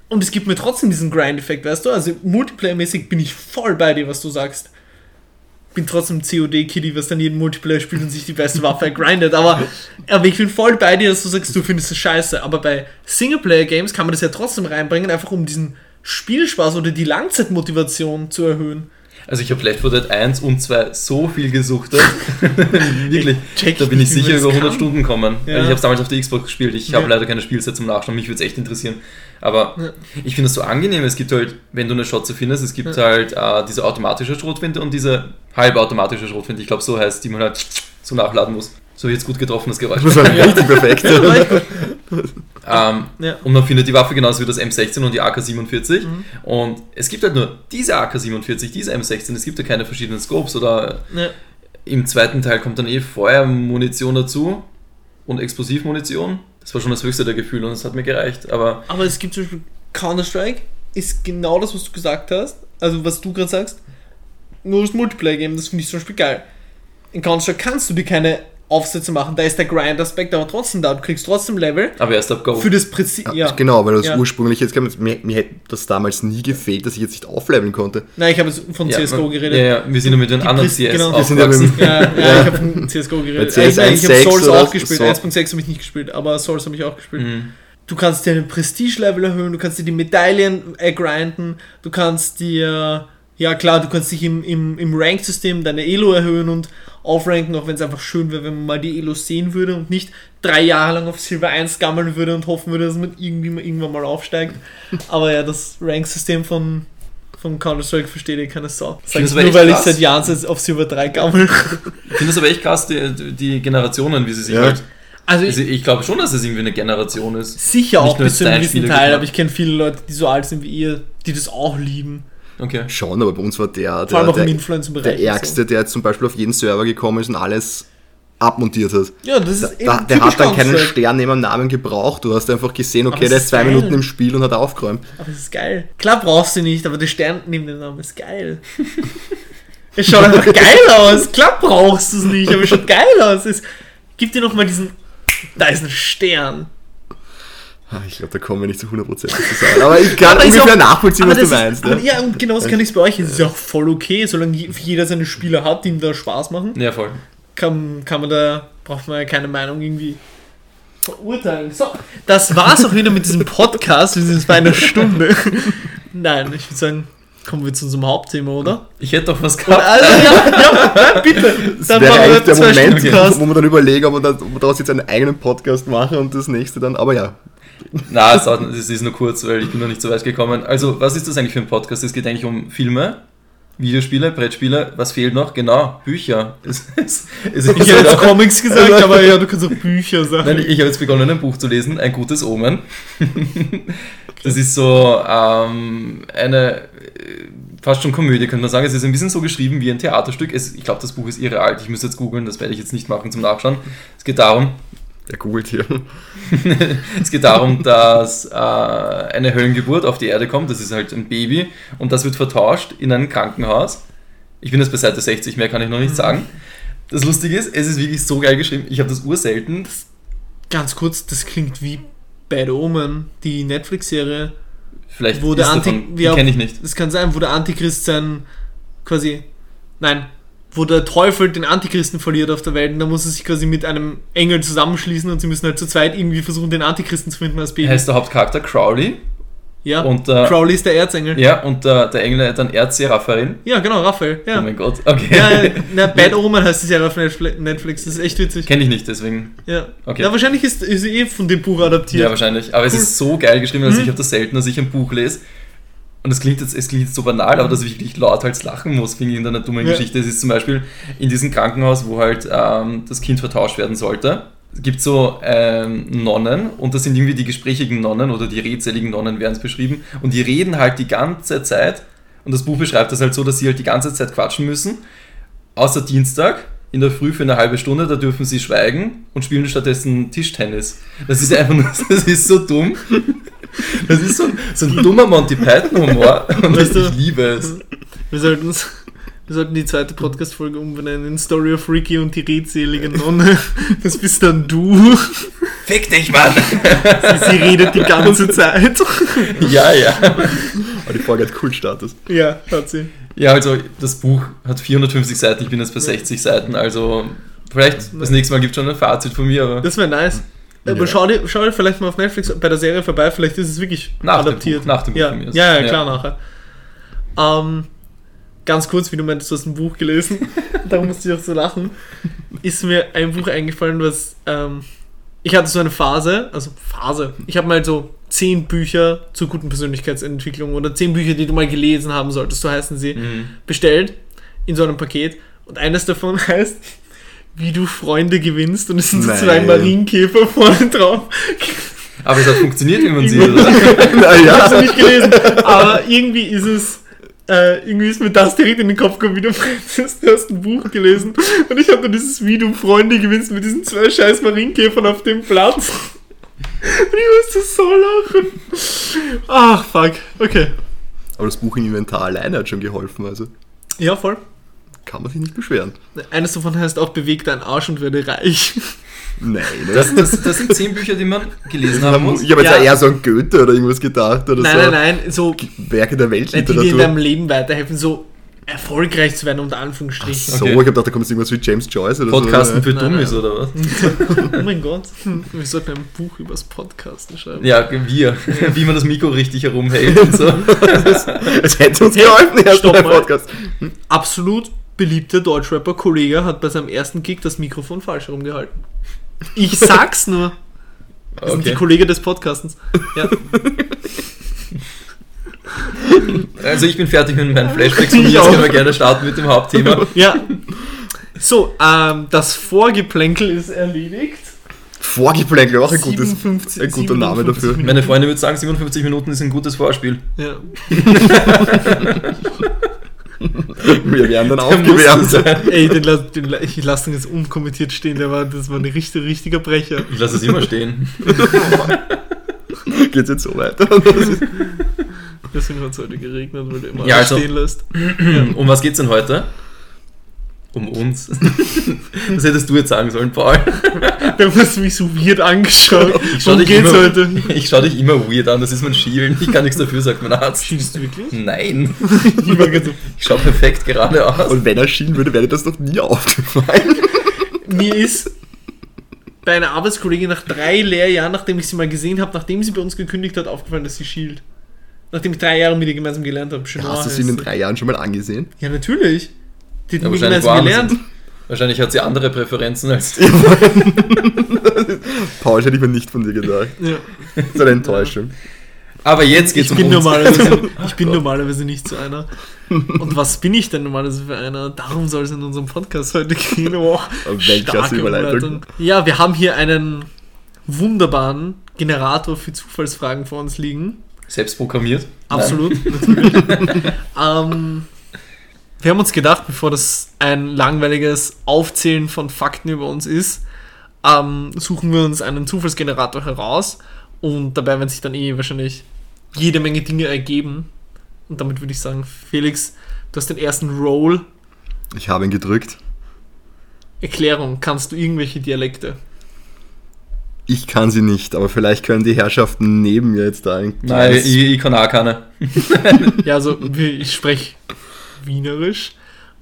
Und es gibt mir trotzdem diesen Grind-Effekt, weißt du? Also Multiplayer-mäßig bin ich voll bei dir, was du sagst. Bin trotzdem COD-Kitty, was dann jeden Multiplayer spielt und sich die beste Waffe grindet. Aber, aber ich bin voll bei dir, dass du sagst, du findest das scheiße. Aber bei Singleplayer-Games kann man das ja trotzdem reinbringen, einfach um diesen Spielspaß oder die Langzeitmotivation zu erhöhen. Also ich habe Left 4 Dead 1 und 2 so viel gesuchtet. <laughs> Wirklich. Da bin ich sicher über 100 kann. Stunden gekommen. Ja. Weil Ich habe es damals auf der Xbox gespielt. Ich habe Ja. leider keine Spielzeit zum Nachschauen. Mich würde es echt interessieren. Aber Ja. ich finde es so angenehm. Es gibt halt, wenn du eine Schotze findest, es gibt halt äh, diese automatische Schrotflinte und diese halbautomatische Schrotflinte. Ich glaube, so heißt die man halt so nachladen muss. So jetzt gut getroffen, das Geräusch. Das war richtig perfekt. Ja. Ähm, Ja. Und man findet die Waffe genauso wie das M16 und die AK-47. Mhm. Und es gibt halt nur diese AK-47, diese M16. Es gibt ja keine verschiedenen Scopes oder Ja. im zweiten Teil kommt dann eh Feuermunition dazu und Explosivmunition. Das war schon das höchste der Gefühle und es hat mir gereicht. Aber Aber es gibt zum Beispiel Counter-Strike, ist genau das, was du gesagt hast. Also, was du gerade sagst. Nur das Multiplayer-Game, das finde ich zum Beispiel geil. In Counter-Strike kannst du dir keine Aufsätze machen, da ist der Grind-Aspekt aber trotzdem da. Du kriegst trotzdem Level aber erst ab Go. für das Präzis. Ja. Genau, weil das Ja. ursprünglich jetzt mir, mir hätte das damals nie gefehlt, dass ich jetzt nicht aufleveln konnte. Nein, ich habe jetzt von ja, CSGO geredet. Ja, ja, wir sind ja mit den Die anderen CS genau. Wir sind ja mit- <laughs> Ja, ja, ich habe von CSGO geredet. Bei Äh, ich habe 1.6 Souls auch gespielt. so. 1.6 habe ich nicht gespielt, aber Souls habe ich auch gespielt. Mhm. Du kannst dir den Prestige-Level erhöhen, du kannst dir die Medaillen äh, grinden, du kannst dir, ja klar, du kannst dich im, im, im Rank-System deine Elo erhöhen und aufranken, auch wenn es einfach schön wäre, wenn man mal die Elos sehen würde und nicht drei Jahre lang auf Silber 1 gammeln würde und hoffen würde, dass man irgendwie mal, irgendwann mal aufsteigt. Aber ja, das Rank-System von, von Counter-Strike versteht ihr keine Sau. Sag finde ich das aber nur, weil ich krass. seit Jahren seit auf Silber 3 gammel. Ich finde das aber echt krass, die, die Generationen, wie sie sich Ja. halt. Also Also ich glaube schon, dass es irgendwie eine Generation ist. sicher Nicht auch bis zu einem gewissen Teil, gemacht. aber ich kenne viele Leute, die so alt sind wie ihr, die das auch lieben. Okay. Schon, aber bei uns war der, Vor allem der, der, Influencer-Bereich. der Ärgste, der jetzt zum Beispiel auf jeden Server gekommen ist und alles abmontiert hat. So. Ja, das Da, ist eben da, der typisch hat dann keinen. Stern neben dem Namen gebraucht. Du hast einfach gesehen, okay, es der ist zwei geil. Minuten im Spiel und hat aufgeräumt. Aber es ist geil. Klar brauchst du nicht, aber der Stern neben dem Namen ist geil. <laughs> es schaut einfach geil aus. Klar brauchst du es nicht, aber es schaut geil aus. Es gibt dir nochmal diesen. Da ist ein Stern. Ah, Ich glaube, da kommen wir nicht zu 100% zu sagen. <laughs> Aber ich kann Aber ist ungefähr auch- nachvollziehen, was du das ist- meinst. Aber Ne? ja, und genauso kann ich es bei euch. Es ist ja auch voll okay, solange je- jeder seine Spieler hat, die ihm da Spaß machen. Ja, voll. kann, kann man da, braucht man ja keine Meinung irgendwie verurteilen. So, das war's auch wieder mit diesem Podcast. Wir sind jetzt bei einer Stunde. <laughs> Nein, ich würde sagen, kommen wir zu unserem Hauptthema, oder? Ich hätte doch was gehabt. also, ja, ja, bitte. <laughs> Das Dann wäre machen wir eigentlich der zwei Moment, Stunden wo wir dann überlegen, ob wir daraus jetzt einen eigenen Podcast machen und das nächste dann. Aber ja, Na, es, es ist nur kurz, weil ich bin noch nicht so weit gekommen. Also, was ist das eigentlich für ein Podcast? Es geht eigentlich um Filme Videospiele, Brettspiele, was fehlt noch? Genau, Bücher. <laughs> Es, es, es Ich halt jetzt auch- Comics gesagt, aber ja, du kannst auch <laughs> Bücher sagen. Nein, ich habe jetzt begonnen, ein Buch zu lesen, ein gutes Omen. <laughs> Das ist so ähm, eine äh, fast schon Komödie, könnte man sagen. Es ist ein bisschen so geschrieben wie ein Theaterstück. Ich glaube, das Buch ist irre alt. Ich müsste jetzt googeln, das werde ich jetzt nicht machen zum Nachschauen. Es geht darum, Der googelt hier. <laughs> es geht darum, dass äh, eine Höllengeburt auf die Erde kommt. Das ist halt ein Baby und das wird vertauscht in ein Krankenhaus. Ich bin jetzt bei Seite 60, mehr kann ich noch nicht sagen. Das Lustige ist, es ist wirklich so geil geschrieben. Ich habe das urselten. Ganz kurz, das klingt wie Bad Omen, die Netflix-Serie. Vielleicht Wo der ist Anti- davon, die ja. kenne ich nicht. Das kann sein, wo der Antichrist sein quasi. Nein, wo der Teufel den Antichristen verliert auf der Welt und da muss er sich quasi mit einem Engel zusammenschließen und sie müssen halt zu zweit irgendwie versuchen, den Antichristen zu finden als Baby. heißt der Hauptcharakter Crowley. ja, und, äh, Crowley ist der Erzengel. Ja, und äh, der Engel dann Erzseher Raphael. Ja, genau, Raphael. Ja. Oh mein Gott, okay. ja, na, <laughs> Bad Omen heißt es ja auf Netflix, das ist echt witzig. Kenne ich nicht, deswegen. Ja. Okay. ja, wahrscheinlich ist, ist sie eh von dem Buch adaptiert. Ja, wahrscheinlich. Aber es Cool. ist so geil geschrieben, also Mhm. ich habe das selten, dass ich ein Buch lese. Und es klingt jetzt, es klingt jetzt so banal, aber dass ich wirklich lauthals lachen muss, finde ich in einer dummen Ja. Geschichte. Es ist zum Beispiel in diesem Krankenhaus, wo halt ähm, das Kind vertauscht werden sollte. Es gibt so ähm, Nonnen und das sind irgendwie die gesprächigen Nonnen oder die redseligen Nonnen werden es beschrieben. Und die reden halt die ganze Zeit. Und das Buch beschreibt das halt so, dass sie halt die ganze Zeit quatschen müssen. Außer Dienstag in der Früh für eine halbe Stunde, da dürfen sie schweigen und spielen stattdessen Tischtennis. Das ist einfach nur, <laughs> das ist so dumm. Das ist so, so ein dummer Monty Python-Humor <laughs> und Weißt ich, du- ich liebe es. Wir sollten, wir sollten die zweite Podcast-Folge umbenennen in Story of Ricky und die redselige Nonne. Das bist dann du. Fick dich, Mann! Sie, sie redet die ganze Zeit. Ja, ja. Aber die Folge hat Kultstatus. Ja, hat sie. Ja, also das Buch hat 450 Seiten, ich bin jetzt bei 60 Seiten, also vielleicht das nächste Mal gibt es schon ein Fazit von mir, aber Das wäre nice. Aber Ja. schau, dir, schau dir vielleicht mal auf Netflix bei der Serie vorbei, vielleicht ist es wirklich Nach dem adaptiert. Buch, nach dem Buch ja. von mir ja, ja, ja. klar, nachher. Ähm, ganz kurz, wie du meintest, du hast ein Buch gelesen, <laughs> darum musste ich auch so lachen, ist mir ein Buch eingefallen, was, ähm, ich hatte so eine Phase, also Phase, ich habe mal so zehn Bücher zur guten Persönlichkeitsentwicklung oder zehn Bücher, die du mal gelesen haben solltest, so heißen sie, Mhm. bestellt in so einem Paket und eines davon <laughs> heißt, wie du Freunde gewinnst und es sind so Nein. zwei Marienkäfer vorne drauf. Aber es hat funktioniert, wie man <laughs> sieht, oder? Ich <laughs> Naja, hab's noch nicht gelesen, aber irgendwie ist es, äh, irgendwie ist mir das direkt in den Kopf gekommen, wie du <laughs> meintest, du hast ein Buch gelesen und ich habe dann dieses Wie du Freunde gewinnst mit diesen zwei scheiß Marienkäfern auf dem Platz. <laughs> Und ich musste so lachen. Ach, fuck. Okay. aber das Buch im Inventar alleine hat schon geholfen, also Ja, voll. kann man sich nicht beschweren. Eines davon heißt auch, beweg deinen Arsch und werde reich. Nein, ne? Das, das, das sind zehn Bücher, die man gelesen haben muss. ich habe jetzt Ja. eher so an Goethe oder irgendwas gedacht oder Nein, so nein, nein, so, Werke der die dir in deinem Weltliteratur. Leben weiterhelfen, so erfolgreich zu werden, unter Anführungsstrichen. So, Okay. ich habe gedacht, da kommt irgendwas wie James Joyce oder Podcasten so. für Nein, Dummies nein. oder was? <laughs> Oh mein Gott, wir sollten ein Buch übers Podcasten schreiben. Ja, wir. Wie man das Mikro richtig herumhält und so. <laughs> Es hätte uns geholfen, erst stopp. Podcast. Absolut beliebter Deutschrapper Kollege hat bei seinem ersten Gig das Mikrofon falsch herumgehalten. Ich sag's nur. Das sind die Okay. Kollegen des Podcastens. Ja. Also ich bin fertig mit meinen Flashbacks mir. Jetzt können wir gerne starten mit dem Hauptthema. ja. So, ähm, das Vorgeplänkel ist erledigt. Vorgeplänkel, auch ein, gutes, 57 ein guter Name 57 dafür. Minuten. Meine Freunde würden sagen, 57 Minuten ist ein gutes Vorspiel. Ja. <laughs> <laughs> Wir werden dann <laughs> aufgewärmt. sein. Ey, den, la- den, ich lasse den jetzt unkommentiert stehen, der war, das war ein richtig, richtiger Brecher. Ich lasse es immer stehen. <laughs> Geht's jetzt so weiter? Deswegen hat es heute geregnet, weil du immer Ja, also- stehen lässt. <clears throat> Um was geht's denn heute? Um uns. Das hättest du jetzt sagen sollen, Paul. Du hast mich so weird angeschaut. Ich schau Worum dich geht's immer, heute? Ich schau dich immer weird an, das ist mein Schielen. Ich kann nichts dafür, sagt mein Arzt. Schielst du wirklich? Nein, Ich schau perfekt gerade aus. Und wenn er schielen würde, wäre das noch nie aufgefallen. mir ist bei einer Arbeitskollegin nach drei Lehrjahren, nachdem ich sie mal gesehen habe, nachdem sie bei uns gekündigt hat, aufgefallen, dass sie schielt. Nachdem ich drei Jahre mit ihr gemeinsam gelernt habe. Chenor Hast du sie in den drei Jahren schon mal angesehen? Ja, natürlich. Die Ja, wahrscheinlich gelernt. Wahrscheinlich hat sie andere Präferenzen als. <laughs> <laughs> Paul, das hätte ich mir nicht von dir gedacht. Ja. Das ist eine Enttäuschung. Aber jetzt geht's ich bin, um uns. normalerweise, <laughs> ich bin normalerweise nicht so einer. Und was bin ich denn normalerweise für einer? Darum soll es in unserem Podcast heute gehen. Oh, starke Überleitung. Ja, wir haben hier einen wunderbaren Generator für Zufallsfragen vor uns liegen. Selbst programmiert. Absolut, natürlich. ähm, wir haben uns gedacht, bevor das ein langweiliges Aufzählen von Fakten über uns ist, ähm, suchen wir uns einen Zufallsgenerator heraus und dabei werden sich dann eh wahrscheinlich jede Menge Dinge ergeben. Und damit würde ich sagen, Felix, du hast den ersten Roll. Ich habe ihn gedrückt. Erklärung, kannst du irgendwelche Dialekte? Ich kann sie nicht, aber vielleicht können die Herrschaften neben mir jetzt da ein Nein, ich, ich kann auch keine. Ja, also wie- ich spreche Wienerisch.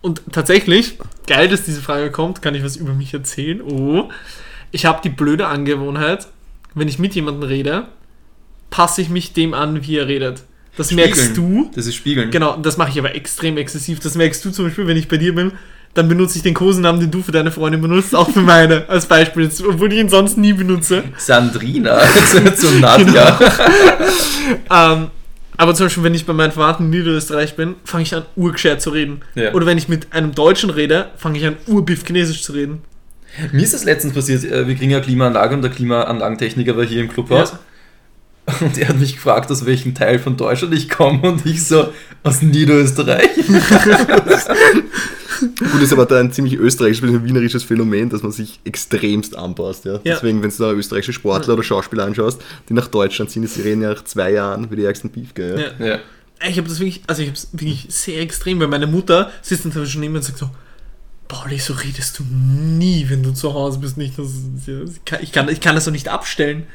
Und tatsächlich, geil, dass diese Frage kommt, kann ich was über mich erzählen. Oh, ich habe die blöde Angewohnheit, wenn ich mit jemandem rede, passe ich mich dem an, wie er redet. Das merkst du. Das ist Spiegeln. Genau, das mache ich aber extrem exzessiv. Das merkst du zum Beispiel, wenn ich bei dir bin, dann benutze ich den Kosenamen, den du für deine Freundin benutzt, auch für meine, als Beispiel, obwohl ich ihn sonst nie benutze. Sandrina <laughs> zu, Nadja. <laughs> Ähm, aber zum Beispiel, wenn ich bei meinen Verwandten in Niederösterreich bin, fange ich an, urgescheit zu reden. Ja. Oder wenn ich mit einem Deutschen rede, fange ich an, urbiff Chinesisch zu reden. Mir ist das letztens passiert, äh, wir kriegen ja Klimaanlage und der Klimaanlagentechniker war hier im Clubhaus. Und er hat mich gefragt, aus welchem Teil von Deutschland ich komme und ich so, aus Niederösterreich. <laughs> <laughs> Gut, ist aber da ein ziemlich österreichisches, bzw. wienerisches Phänomen, dass man sich extremst anpasst. Ja? Ja. Deswegen, wenn du da österreichische Sportler oder Schauspieler anschaust, die nach Deutschland ziehen, die reden ja nach zwei Jahren wie die ärgsten Beefke. Ja? Ja. Ich habe das wirklich, also ich habe es wirklich sehr extrem, weil meine Mutter sitzt dann schon neben mir und sagt so, Pauli, so redest du nie, wenn du zu Hause bist. Nicht, ich, kann, ich, kann, ich kann das so nicht abstellen.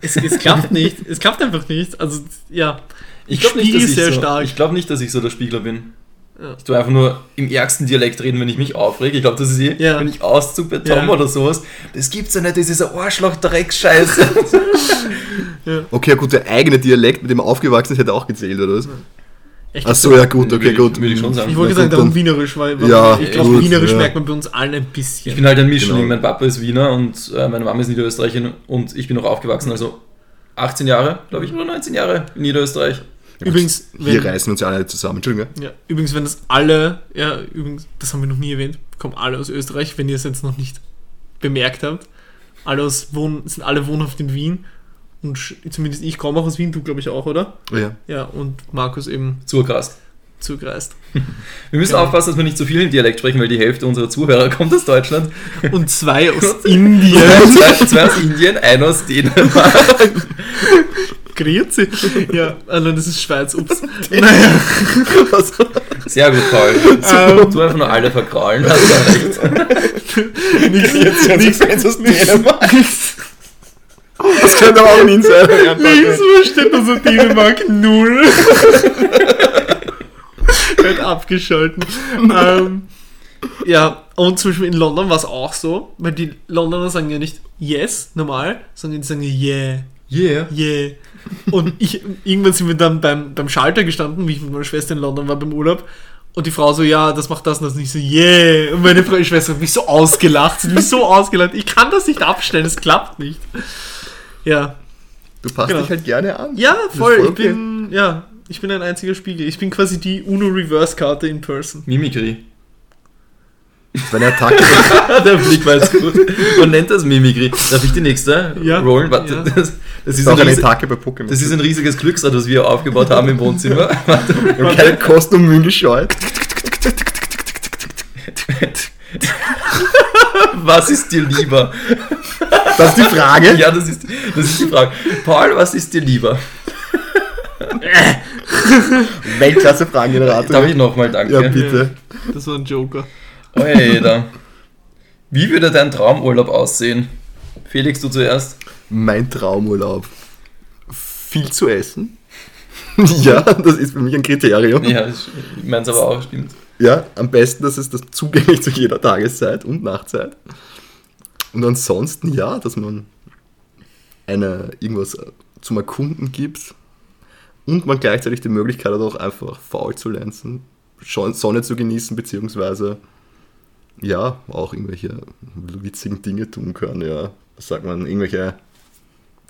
Es, es klappt nicht. <laughs> Es klappt einfach nicht. Also, ja. Ich glaube nicht, dass ich sehr so, stark. Ich glaube nicht, dass ich so der Spiegler bin. Ja. Ich tue einfach nur im ärgsten Dialekt reden, wenn ich mich aufrege. Ich glaube, das ist eh, Ja. wenn ich auszug bei Tom Ja. oder sowas. Das gibt's ja nicht, das ist ein Arschloch-Dreckscheiße. <laughs> Okay, gut, der eigene Dialekt, mit dem er aufgewachsen ist, hätte auch gezählt, oder was? Ich Ach so, ja gut, okay, ich- gut. würde ich schon sagen. Ich wollte sagen, darum Wienerisch, weil, weil Ja, ich glaube, Wienerisch ja. merkt man bei uns allen ein bisschen. Ich bin halt ein Mischling. Genau. Mein Papa ist Wiener und äh, meine Mama ist Niederösterreicherin und ich bin noch aufgewachsen, also 18 Jahre, glaube ich, oder 19 Jahre in Niederösterreich. Übrigens, wenn, reißen wir uns ja alle zusammen, Entschuldigung. ja, übrigens, wenn das alle, ja, übrigens, das haben wir noch nie erwähnt, kommen alle aus Österreich, wenn ihr es jetzt noch nicht bemerkt habt. Alle aus Wohn, sind alle wohnhaft in Wien. Und zumindest ich komme auch aus Wien, du glaube ich auch, oder? Ja. Ja, und Markus eben Zurkast. zugereist. <laughs> Wir müssen Genau. aufpassen, dass wir nicht zu viel in Dialekt sprechen, weil die Hälfte unserer Zuhörer kommt aus Deutschland. <laughs> <laughs> Und zwei aus Indien. zwei, zwei aus Indien, einer aus Dänemark. Grüezi. <laughs> Ja, also das ist Schweiz, ups. <laughs> Naja, Sehr gut, Paul. Ähm. Du einfach nur alle verkraulen, hast du recht. <laughs> nichts, nichts, aus Dänemark. Das könnte aber auch ein Insider Nichts versteht also Dänemark null. Wird abgeschalten. ähm, ja, und zum Beispiel in London war es auch so, weil die Londoner sagen ja nicht yes, normal, sondern die sagen yeah, Yeah. yeah. Und ich, irgendwann sind wir dann beim, beim Schalter gestanden, wie ich mit meiner Schwester in London war beim Urlaub. Und die Frau so, ja, das macht das und das nicht so, yeah. Und meine Frau, Schwester hat mich so ausgelacht, sie hat mich so ausgelacht. Ich kann das nicht abstellen, es klappt nicht. Ja, Du passt Genau. dich halt gerne an. ja, voll. voll Ich okay. bin, ja, ich bin ein einziger Spiegel. Ich bin quasi die Uno Reverse Karte in Person. Mimikry. Das war eine Attacke. Der Blick <laughs> war jetzt gut. Man nennt das Mimikry. Darf ich die nächste Ja. rollen? Warte, Ja. das, das, Das ist ist auch ein eine Attacke bei Pokémon. das ist ein riesiges Glücksrad, das wir aufgebaut haben im Wohnzimmer. <laughs> Warte. Wir haben keine Kosten und Mühen gescheut. Was ist dir lieber? Das ist die Frage. Ja, das ist, das ist die Frage. Paul, was ist dir lieber? Weltklasse Fragengenerator. Darf ich nochmal danke? Ja, bitte. Das war ein Joker. Alter. Wie würde dein Traumurlaub aussehen? Felix, du zuerst. Mein Traumurlaub. Viel zu essen. <laughs> ja, das ist für mich ein Kriterium. Ja, ich meine es aber auch, stimmt. Ja, am besten, dass es das zugänglich zu jeder Tageszeit und Nachtzeit. Und ansonsten ja, dass man eine, irgendwas zum Erkunden gibt und man gleichzeitig die Möglichkeit hat, auch einfach faul zu lenzen, Sonne zu genießen, beziehungsweise ja, auch irgendwelche witzigen Dinge tun können, ja. Was sagt man, irgendwelche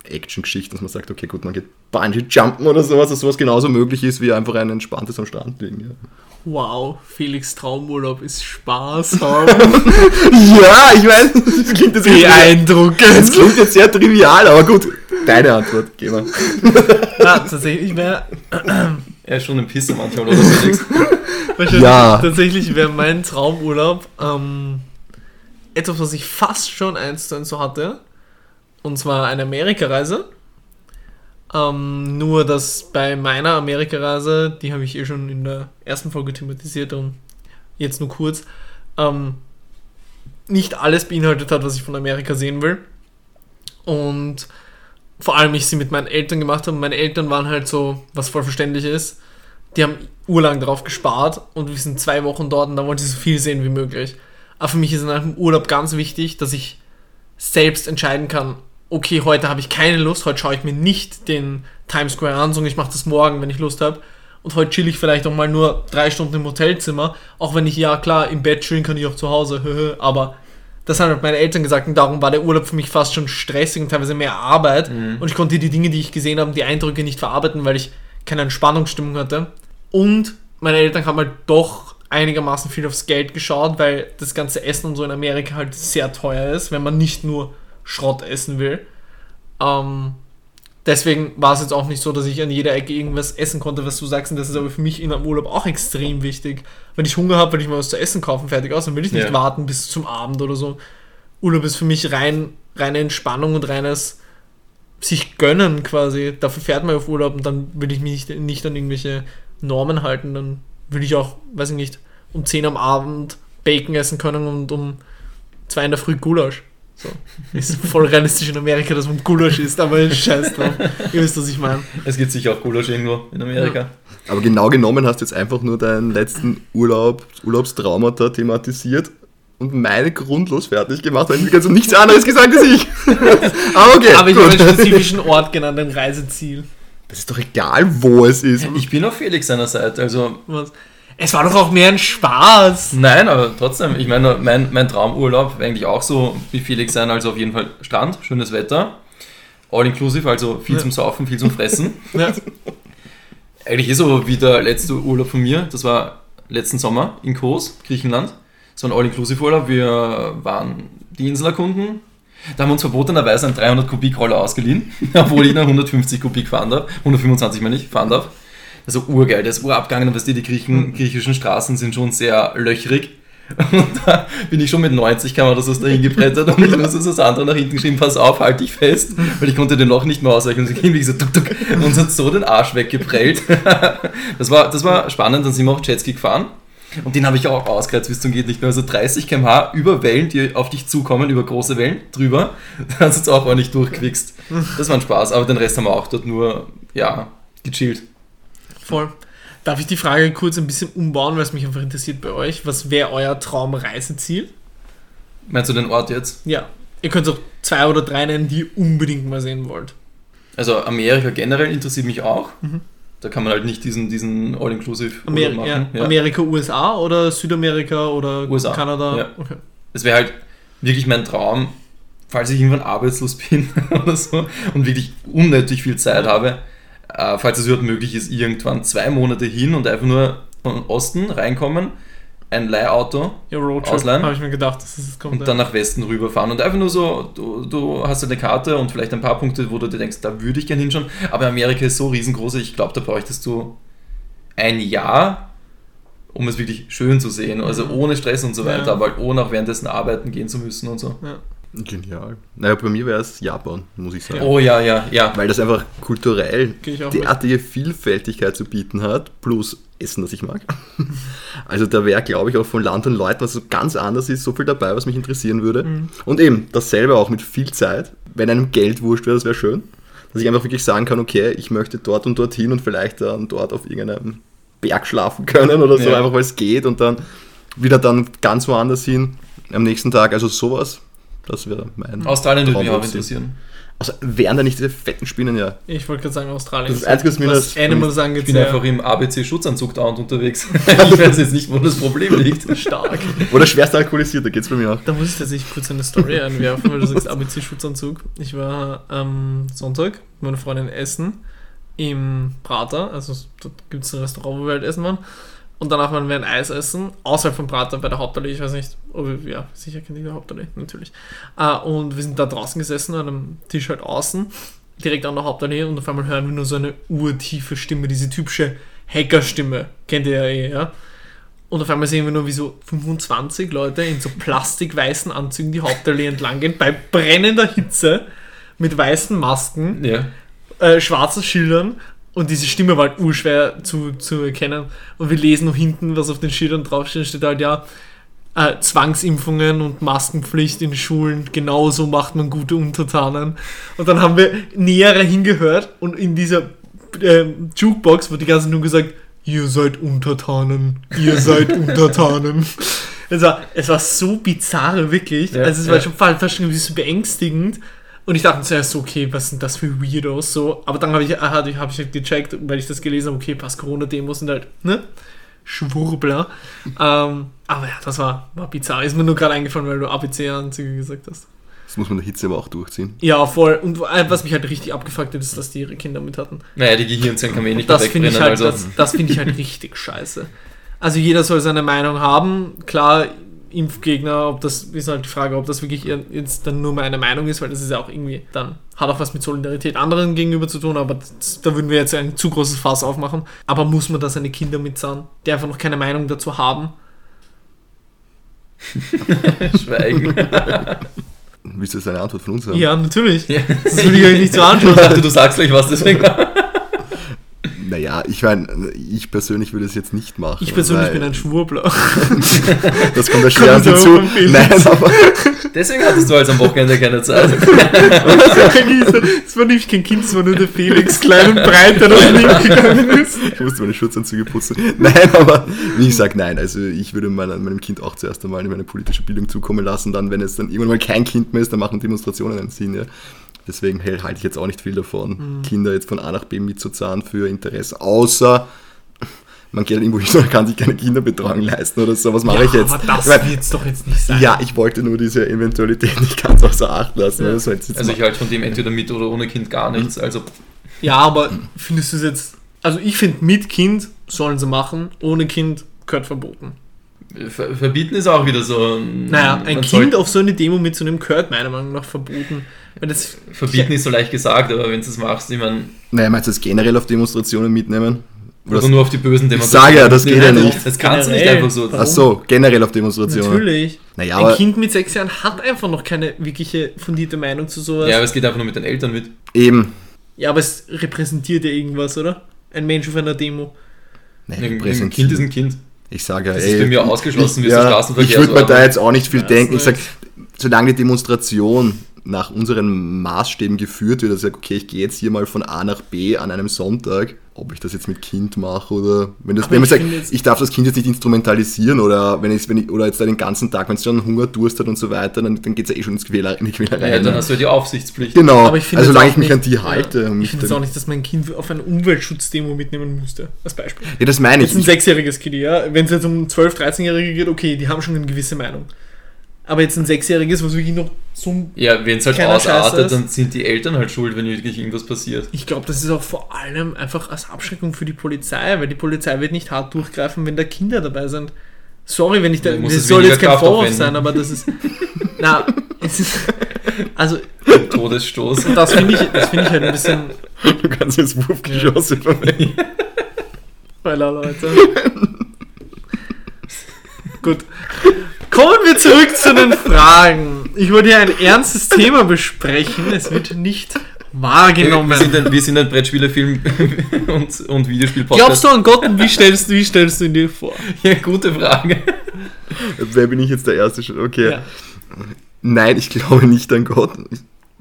Action-Geschichten, dass man sagt, okay, gut, man geht Bungee-Jumpen oder sowas, dass sowas genauso möglich ist, wie einfach ein entspanntes am Strand liegen. Ja, Wow, Felix Traumurlaub ist Spaß <laughs> haben. ja ich weiß, das klingt jetzt, das Beeindruckend. klingt jetzt sehr trivial, aber gut, deine Antwort, geh mal. Ja, tatsächlich wäre Er ist schon ein Pisser manchmal, oder Felix? Ja. tatsächlich wäre mein Traumurlaub ähm, etwas, was ich fast schon eins zu eins so hatte. Und zwar eine Amerikareise. Ähm, nur, dass bei meiner Amerikareise, die habe ich eh schon in der ersten Folge thematisiert und jetzt nur kurz, ähm, nicht alles beinhaltet hat, was ich von Amerika sehen will. Und vor allem ich sie mit meinen Eltern gemacht habe. Meine Eltern waren halt so, was voll verständlich ist, die haben urlang darauf gespart und wir sind zwei Wochen dort und da wollen sie so viel sehen wie möglich. Aber für mich ist in einem Urlaub ganz wichtig, dass ich selbst entscheiden kann, okay, heute habe ich keine Lust, heute schaue ich mir nicht den Times Square an, sondern ich mache das morgen, wenn ich Lust habe. Und heute chill ich vielleicht auch mal nur drei Stunden im Hotelzimmer, auch wenn ich, ja klar, im Bett chillen kann ich auch zu Hause, <laughs> aber das haben halt meine Eltern gesagt und darum war der Urlaub für mich fast schon stressig und teilweise mehr Arbeit und ich konnte die Dinge, die ich gesehen habe, die Eindrücke nicht verarbeiten, weil ich keine Entspannungsstimmung hatte. Und meine Eltern haben halt doch einigermaßen viel aufs Geld geschaut, weil das ganze Essen und so in Amerika halt sehr teuer ist, wenn man nicht nur Schrott essen will. Ähm, deswegen war es jetzt auch nicht so, dass ich an jeder Ecke irgendwas essen konnte, was du sagst. Und das ist aber für mich in einem Urlaub auch extrem wichtig. Wenn ich Hunger habe, will ich mal was zu essen kaufen, fertig aus. Dann will ich nicht Ja. warten bis zum Abend oder so. Urlaub ist für mich rein, reine Entspannung und reines sich gönnen quasi. Dafür fährt man auf Urlaub und dann will ich mich nicht, nicht an irgendwelche Normen halten. Dann will ich auch, weiß ich nicht, um 10 am Abend Bacon essen können und um 2 in der Früh Gulasch. So. Ist voll realistisch in Amerika, dass man Gulasch isst, aber scheiß drauf. Ihr wisst, was ich meine. Es gibt sicher auch Gulasch irgendwo in Amerika. Aber genau genommen hast du jetzt einfach nur deinen letzten Urlaub, Urlaubstraumata thematisiert und meine grundlos fertig gemacht, weil du ganz um nichts anderes gesagt als ich. <laughs> Aber okay, Aber ich habe einen spezifischen Ort genannt, ein Reiseziel. Das ist doch egal, wo es ist. Ich bin auf Felix seiner Seite, also Was? Es war doch auch mehr ein Spaß. nein, aber trotzdem, ich meine, mein, mein Traumurlaub wäre eigentlich auch so wie Felix sein, also auf jeden Fall Strand, schönes Wetter, all inclusive, also viel Ja. zum Saufen, viel zum Fressen. <laughs> Ja. Eigentlich ist so wie der letzte Urlaub von mir, das war letzten Sommer in Kos, Griechenland. War ein All-Inclusive-Urlaub, wir waren die Insel erkunden. Da haben wir uns verbotenerweise einen 300 Kubik Roller ausgeliehen, <laughs> obwohl ich nur 150 Kubik fahren darf, 125 meine ich, fahren darf. Also urgeil, der ist urabgegangen, weißt du, die Griechen, griechischen Straßen sind schon sehr löchrig. <laughs> Und da bin ich schon mit 90 km so dahin gebrettert und ich musste das andere nach hinten geschrieben, pass auf, halt dich fest, weil ich konnte den Loch nicht mehr ausweichen. Und sie ging wie so tuk, tuk, und uns hat so den Arsch weggeprellt. <laughs> Das war, das war spannend, dann sind wir auch Jetski gefahren. Und den habe ich auch ausgereizt bis zum geht nicht mehr. Also 30 km/h über Wellen, die auf dich zukommen, über große Wellen drüber. Da <laughs> hast du jetzt auch ordentlich durchgewichst. Das war ein Spaß, aber den Rest haben wir auch dort nur, ja, gechillt. Voll. Darf ich die Frage kurz ein bisschen umbauen, weil es mich einfach interessiert bei euch? Was wäre euer Traumreiseziel? Meinst du den Ort jetzt? Ja. Ihr könnt auch zwei oder drei nennen, die ihr unbedingt mal sehen wollt. Also Amerika generell interessiert mich auch. Da kann man halt nicht diesen, diesen All-Inclusive Ameri machen. ja. Amerika, USA oder Südamerika oder USA, Kanada? ja. Okay. Es wäre halt wirklich mein Traum, falls ich irgendwann arbeitslos <laughs> bin oder so und wirklich unnötig viel Zeit habe, äh, falls es überhaupt möglich ist, irgendwann zwei Monate hin und einfach nur von Osten reinkommen, ein Leihauto Ja, Ausleihen? habe ich mir gedacht, dass es kommt. und dann nach Westen rüberfahren und einfach nur so, du, du hast eine Karte und vielleicht ein paar Punkte, wo du dir denkst, da würde ich gerne hinschauen, aber Amerika ist so riesengroß, ich glaube, da bräuchtest du ein Jahr, um es wirklich schön zu sehen, also ohne Stress und so Ja. weiter, aber halt ohne auch währenddessen arbeiten gehen zu müssen und so. ja. Genial. Naja, bei mir wäre es Japan, muss ich sagen. Oh ja, ja, ja. Weil das einfach kulturell auch mit. derartige Vielfältigkeit zu bieten hat, plus Essen, das ich mag. <laughs> Also da wäre, glaube ich, auch von Land und Leuten, was so ganz anders ist, so viel dabei, was mich interessieren würde. Mhm. Und eben dasselbe auch mit viel Zeit. Wenn einem Geld wurscht wäre, das wäre schön. Dass ich einfach wirklich sagen kann, okay, ich möchte dort und dorthin und vielleicht dann dort auf irgendeinem Berg schlafen können oder so, Ja. einfach weil es geht und dann wieder dann ganz woanders hin am nächsten Tag. Also sowas, das wäre mein Australien würde mich auch interessieren. Also wären da nicht diese fetten Spinnen ja. Ich wollte gerade sagen, Australien. Das ist das Einzige, was mir das- Animals Ich angeht, bin sehr einfach im ABC-Schutzanzug da und unterwegs. <laughs> ich weiß jetzt nicht, wo das Problem liegt. <laughs> stark. Oder schwerst alkoholisiert, da geht's bei mir auch. Da muss ich tatsächlich kurz eine Story <laughs> einwerfen, weil du sagst ABC-Schutzanzug. Ich war am Sonntag mit meiner Freundin essen im Prater, also dort gibt es ein Restaurant, wo wir halt essen waren. Und danach waren wir ein Eis essen, außerhalb vom Prater bei der Hauptallee, ich weiß nicht, ob ihr, ja, sicher kennt ihr die Hauptallee, natürlich. Äh, und wir sind da draußen gesessen, an einem Tisch halt außen, direkt an der Hauptallee und auf einmal hören wir nur so eine urtiefe Stimme, diese typische Hackerstimme, kennt ihr ja eh, ja. Und auf einmal sehen wir nur, wie so 25 Leute in so plastikweißen Anzügen die Hauptallee entlang gehen, bei brennender Hitze, mit weißen Masken, Ja. äh, schwarzen Schildern. Und diese Stimme war halt urschwer zu, zu erkennen. Und wir lesen noch hinten, was auf den Schildern draufsteht. Steht halt, ja, äh, Zwangsimpfungen und Maskenpflicht in Schulen, genauso macht man gute Untertanen. Und dann haben wir näher hingehört und in dieser ähm, Jukebox wird die ganze Zeit nur gesagt, ihr seid Untertanen, ihr seid <laughs> Untertanen. Es war, es war so bizarr, wirklich. Ja, also es war ja. schon fast, fast schon ein bisschen beängstigend. Und ich dachte zuerst so, okay, was sind das für Weirdos so? Aber dann habe ich, hab ich, hab ich halt gecheckt, weil ich das gelesen habe, okay, passt Corona-Demos sind halt, ne? Schwurbler. <laughs> ähm, aber ja, das war, war bizarr. Ist mir nur gerade eingefallen, weil du ABC-Anzüge gesagt hast. Das muss man der Hitze aber auch durchziehen. Ja, voll. Und was mich halt richtig abgefuckt hat, ist, dass die ihre Kinder mit hatten. Naja, die Gehirnzellen kann man eh nicht mehr Das finde wegbrennen. ich, halt, also. das, das finde ich halt <laughs> richtig scheiße. Also jeder soll seine Meinung haben. Klar, Impfgegner, ob das ist halt die Frage, ob das wirklich jetzt dann nur meine Meinung ist, weil das ist ja auch irgendwie dann hat auch was mit Solidarität anderen gegenüber zu tun, aber das, da würden wir jetzt ein zu großes Fass aufmachen. Aber muss man da seine Kinder mitzahlen, die einfach noch keine Meinung dazu haben? <laughs> Schweigen. Willst du jetzt eine Antwort von uns haben? Ja, natürlich. Ja. Das will ich euch nicht so anschauen. Ich dachte, du sagst gleich was, deswegen. Naja, ich meine, ich persönlich würde es jetzt nicht machen. Ich persönlich weil bin ein Schwurbler. <laughs> Das kommt ja schwer an zu. Nein, aber Deswegen hattest du halt am Wochenende keine Zeit. <laughs> Das war nämlich kein Kind, das war nur der Felix, klein und breit, der noch nicht gegangen ist. ich musste meine Schutzanzüge putzen. Nein, aber wie ich sage, nein. Also ich würde meiner, meinem Kind auch zuerst einmal eine politische Bildung zukommen lassen. Dann, wenn es dann irgendwann mal kein Kind mehr ist, dann machen Demonstrationen einen Sinn. Ja. Deswegen hey, halte ich jetzt auch nicht viel davon, Kinder jetzt von A nach B mitzuzahlen für Interesse. Außer man geht halt irgendwo hin und kann sich keine Kinderbetreuung leisten oder so. Was mache ich jetzt? Aber das wird es doch jetzt nicht sein. ja, ich wollte nur diese Eventualität nicht ganz außer Acht lassen. Ja. Also ich halte von dem entweder mit oder ohne Kind gar nichts. Also Ja, aber findest du es jetzt. Also ich finde, mit Kind sollen sie machen, ohne Kind gehört verboten. ver verbieten ist auch wieder so. ein- Naja, ein Kind auf so eine Demo mitzunehmen, gehört meiner Meinung nach verboten. Weil das, Verbieten ist so leicht gesagt, aber wenn du es machst, ich meine, naja, meinst du das generell auf Demonstrationen mitnehmen? Oder oder nur auf die bösen Ich sage ja, das geht ja Nein, nicht. Das kannst du nicht einfach so. Ach so, generell auf Demonstrationen. natürlich. Naja, ein Kind mit sechs Jahren hat einfach noch keine wirkliche fundierte Meinung zu sowas. Ja, aber es geht einfach nur mit den Eltern mit. eben. Ja, aber es repräsentiert ja irgendwas, oder? Ein Mensch auf einer Demo. Nee, Ein. Kind ist ein Kind. Ich sage ja, Das ist bei mir ausgeschlossen, wie es ja, der Ich würde mir da jetzt auch nicht viel Ja, denken. Ich sage, solange die Demonstration nach unseren Maßstäben geführt wird, also okay, ich gehe jetzt hier mal von A nach B an einem Sonntag, ob ich das jetzt mit Kind mache oder wenn das, Aber wenn man ich sagt, ich darf das Kind jetzt nicht instrumentalisieren oder wenn ich, wenn ich oder jetzt da den ganzen Tag, wenn es schon Hunger, Durst hat und so weiter, dann, dann geht es ja eh schon ins Quäler, in die Quälerei. Ja, dann ne? hast du ja die Aufsichtspflicht. Genau, Aber ich also solange ich mich nicht- an die halte. Ja, ich finde es auch nicht, dass mein Kind auf eine Umweltschutzdemo mitnehmen müsste. Als Beispiel. ja, das meine ich. Jetzt ein sechsjähriges Kind, ja. Wenn es jetzt um 12-, 13-Jährige geht, okay, die haben schon eine gewisse Meinung. Aber jetzt ein sechsjähriges, was wirklich noch so ein Ja, wenn es halt ausartet, dann sind die Eltern halt schuld, wenn wirklich irgendwas passiert. Ich glaube, das ist auch vor allem einfach als Abschreckung für die Polizei, weil die Polizei wird nicht hart durchgreifen, wenn da Kinder dabei sind. Sorry, wenn ich da. Das es soll jetzt kein Kraft Vorwurf aufwenden. sein, aber das ist. <laughs> na, es ist. Also, Todesstoß. das finde ich, das finde ich halt ein bisschen. Du kannst jetzt Wurfgeschosse verwenden. Spoiler, Leute. <laughs> Gut. Kommen wir zurück zu den Fragen. Ich wollte hier ein ernstes Thema besprechen. Es wird nicht wahrgenommen. Wir sind ein, wir sind ein Brettspielerfilm <laughs> und, und Videospiel-Podcast. Glaubst du an Gott und wie stellst, wie stellst du ihn dir vor? Ja, gute Frage. Wer bin ich jetzt der Erste? schon? Okay. Ja. Nein, ich glaube nicht an Gott.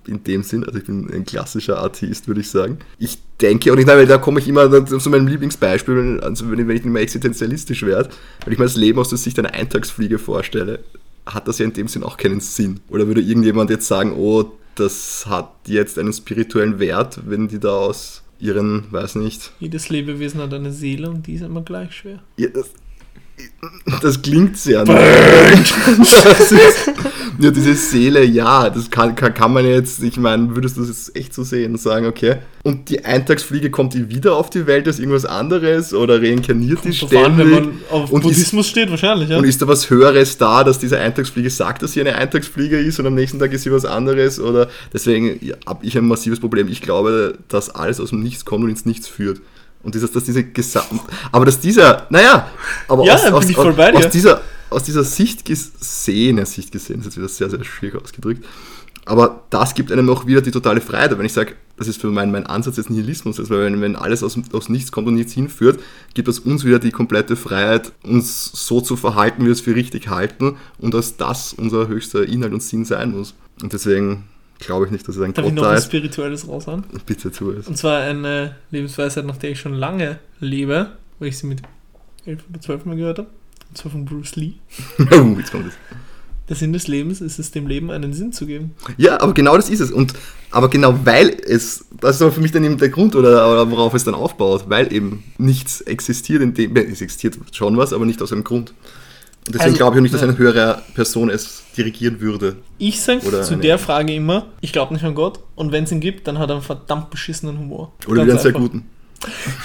In dem Sinn, also ich bin ein klassischer Atheist, würde ich sagen. Ich denke, und ich, weil da komme ich immer zu meinem Lieblingsbeispiel, also wenn ich, wenn ich nicht mehr existenzialistisch werde, wenn ich mir das Leben aus der Sicht einer Eintagsfliege vorstelle, hat das ja in dem Sinn auch keinen Sinn. Oder würde irgendjemand jetzt sagen, oh, das hat jetzt einen spirituellen Wert, wenn die da aus ihren, weiß nicht. Jedes Lebewesen hat eine Seele und die ist immer gleich schwer. Ja, das, das klingt sehr. Das ist, ja, diese Seele, ja, das kann, kann, kann man jetzt, ich meine, würdest du das jetzt echt so sehen und sagen, okay. Und die Eintagsfliege kommt die wieder auf die Welt als irgendwas anderes oder reinkarniert die Kommt an, ständig? wenn man auf Und ist- Buddhismus steht, wahrscheinlich, ja. Und ist da was Höheres da, dass diese Eintagsfliege sagt, dass sie eine Eintagsfliege ist und am nächsten Tag ist sie was anderes? Oder deswegen habe ich ein massives Problem. Ich glaube, dass alles aus dem Nichts kommt und ins Nichts führt. Und dieses, dass diese Gesamt. Aber dass dieser, naja, aber Ja, aus, aus, bei dir. aus dieser, aus dieser Sicht gesehen, ja, Sicht gesehen, ist jetzt wieder sehr, sehr schwierig ausgedrückt. Aber das gibt einem auch wieder die totale Freiheit. Wenn ich sage, das ist für mein, mein Ansatz des Nihilismus, weil wenn, wenn alles aus, aus nichts kommt und nichts hinführt, gibt es uns wieder die komplette Freiheit, uns so zu verhalten, wie wir es für richtig halten und dass das unser höchster Inhalt und Sinn sein muss. Und deswegen glaube ich nicht, dass es ein Darf ich Gott noch da was ist. Spirituelles raushauen? Bitte tu es. Und zwar eine Lebensweisheit, nach der ich schon lange lebe, weil ich sie mit 11 oder 12 Mal gehört habe. Und zwar von Bruce Lee. <laughs> Oh, Jetzt kommt es. Der Sinn des Lebens ist es, dem Leben einen Sinn zu geben. Ja, aber genau das ist es. Und aber genau weil es, das ist aber für mich dann eben der Grund oder, oder worauf es dann aufbaut, weil eben nichts existiert, in dem, es existiert schon was, aber nicht aus einem Grund. Und deswegen Also, glaube ich auch nicht, dass eine höhere Person es dirigieren würde. Ich sage zu der Frage immer, ich glaube nicht an Gott und wenn es ihn gibt, dann hat er einen verdammt beschissenen Humor. Oder wieder einen sehr guten.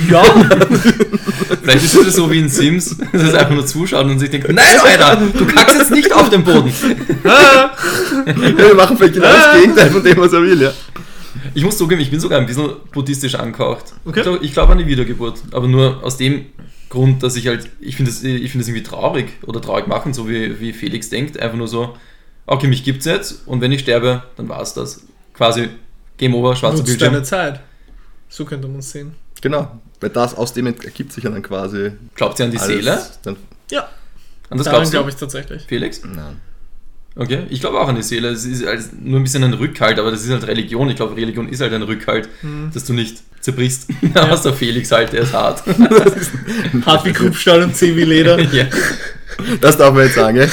Ja, <laughs> Vielleicht ist es so wie in Sims, <laughs> dass es einfach nur zuschaut und sich denkt, nein, Alter, du kackst jetzt nicht auf den Boden. <laughs> Ja, wir machen vielleicht genau das Gegenteil von dem, was er will, ja. Ich muss zugeben, ich bin sogar ein bisschen buddhistisch angehaucht. Okay. Ich glaube glaub an die Wiedergeburt, aber nur aus dem Grund, dass ich halt, ich finde es ich find das irgendwie traurig oder traurig machen, so wie, wie Felix denkt. Einfach nur so, okay, mich gibt's jetzt und wenn ich sterbe, dann war's das. Quasi Game Over, schwarzer nutzt Bildschirm. deine Zeit. So könnte man es sehen. Genau. Weil das aus dem ergibt sich ja dann quasi Glaubt ihr an die alles Seele? Dann, Ja, An das daran glaubst du? glaube ich tatsächlich. Felix? nein. Okay, ich glaube auch an die Seele. Es ist halt nur ein bisschen ein Rückhalt, aber das ist halt Religion. Ich glaube, Religion ist halt ein Rückhalt, Hm. dass du nicht zerbrichst. <laughs> Ja. Was der Felix halt, der ist hart. <laughs> Hart wie Kruppstahl und zäh wie Leder. <laughs> ja. Das darf man jetzt sagen, ja.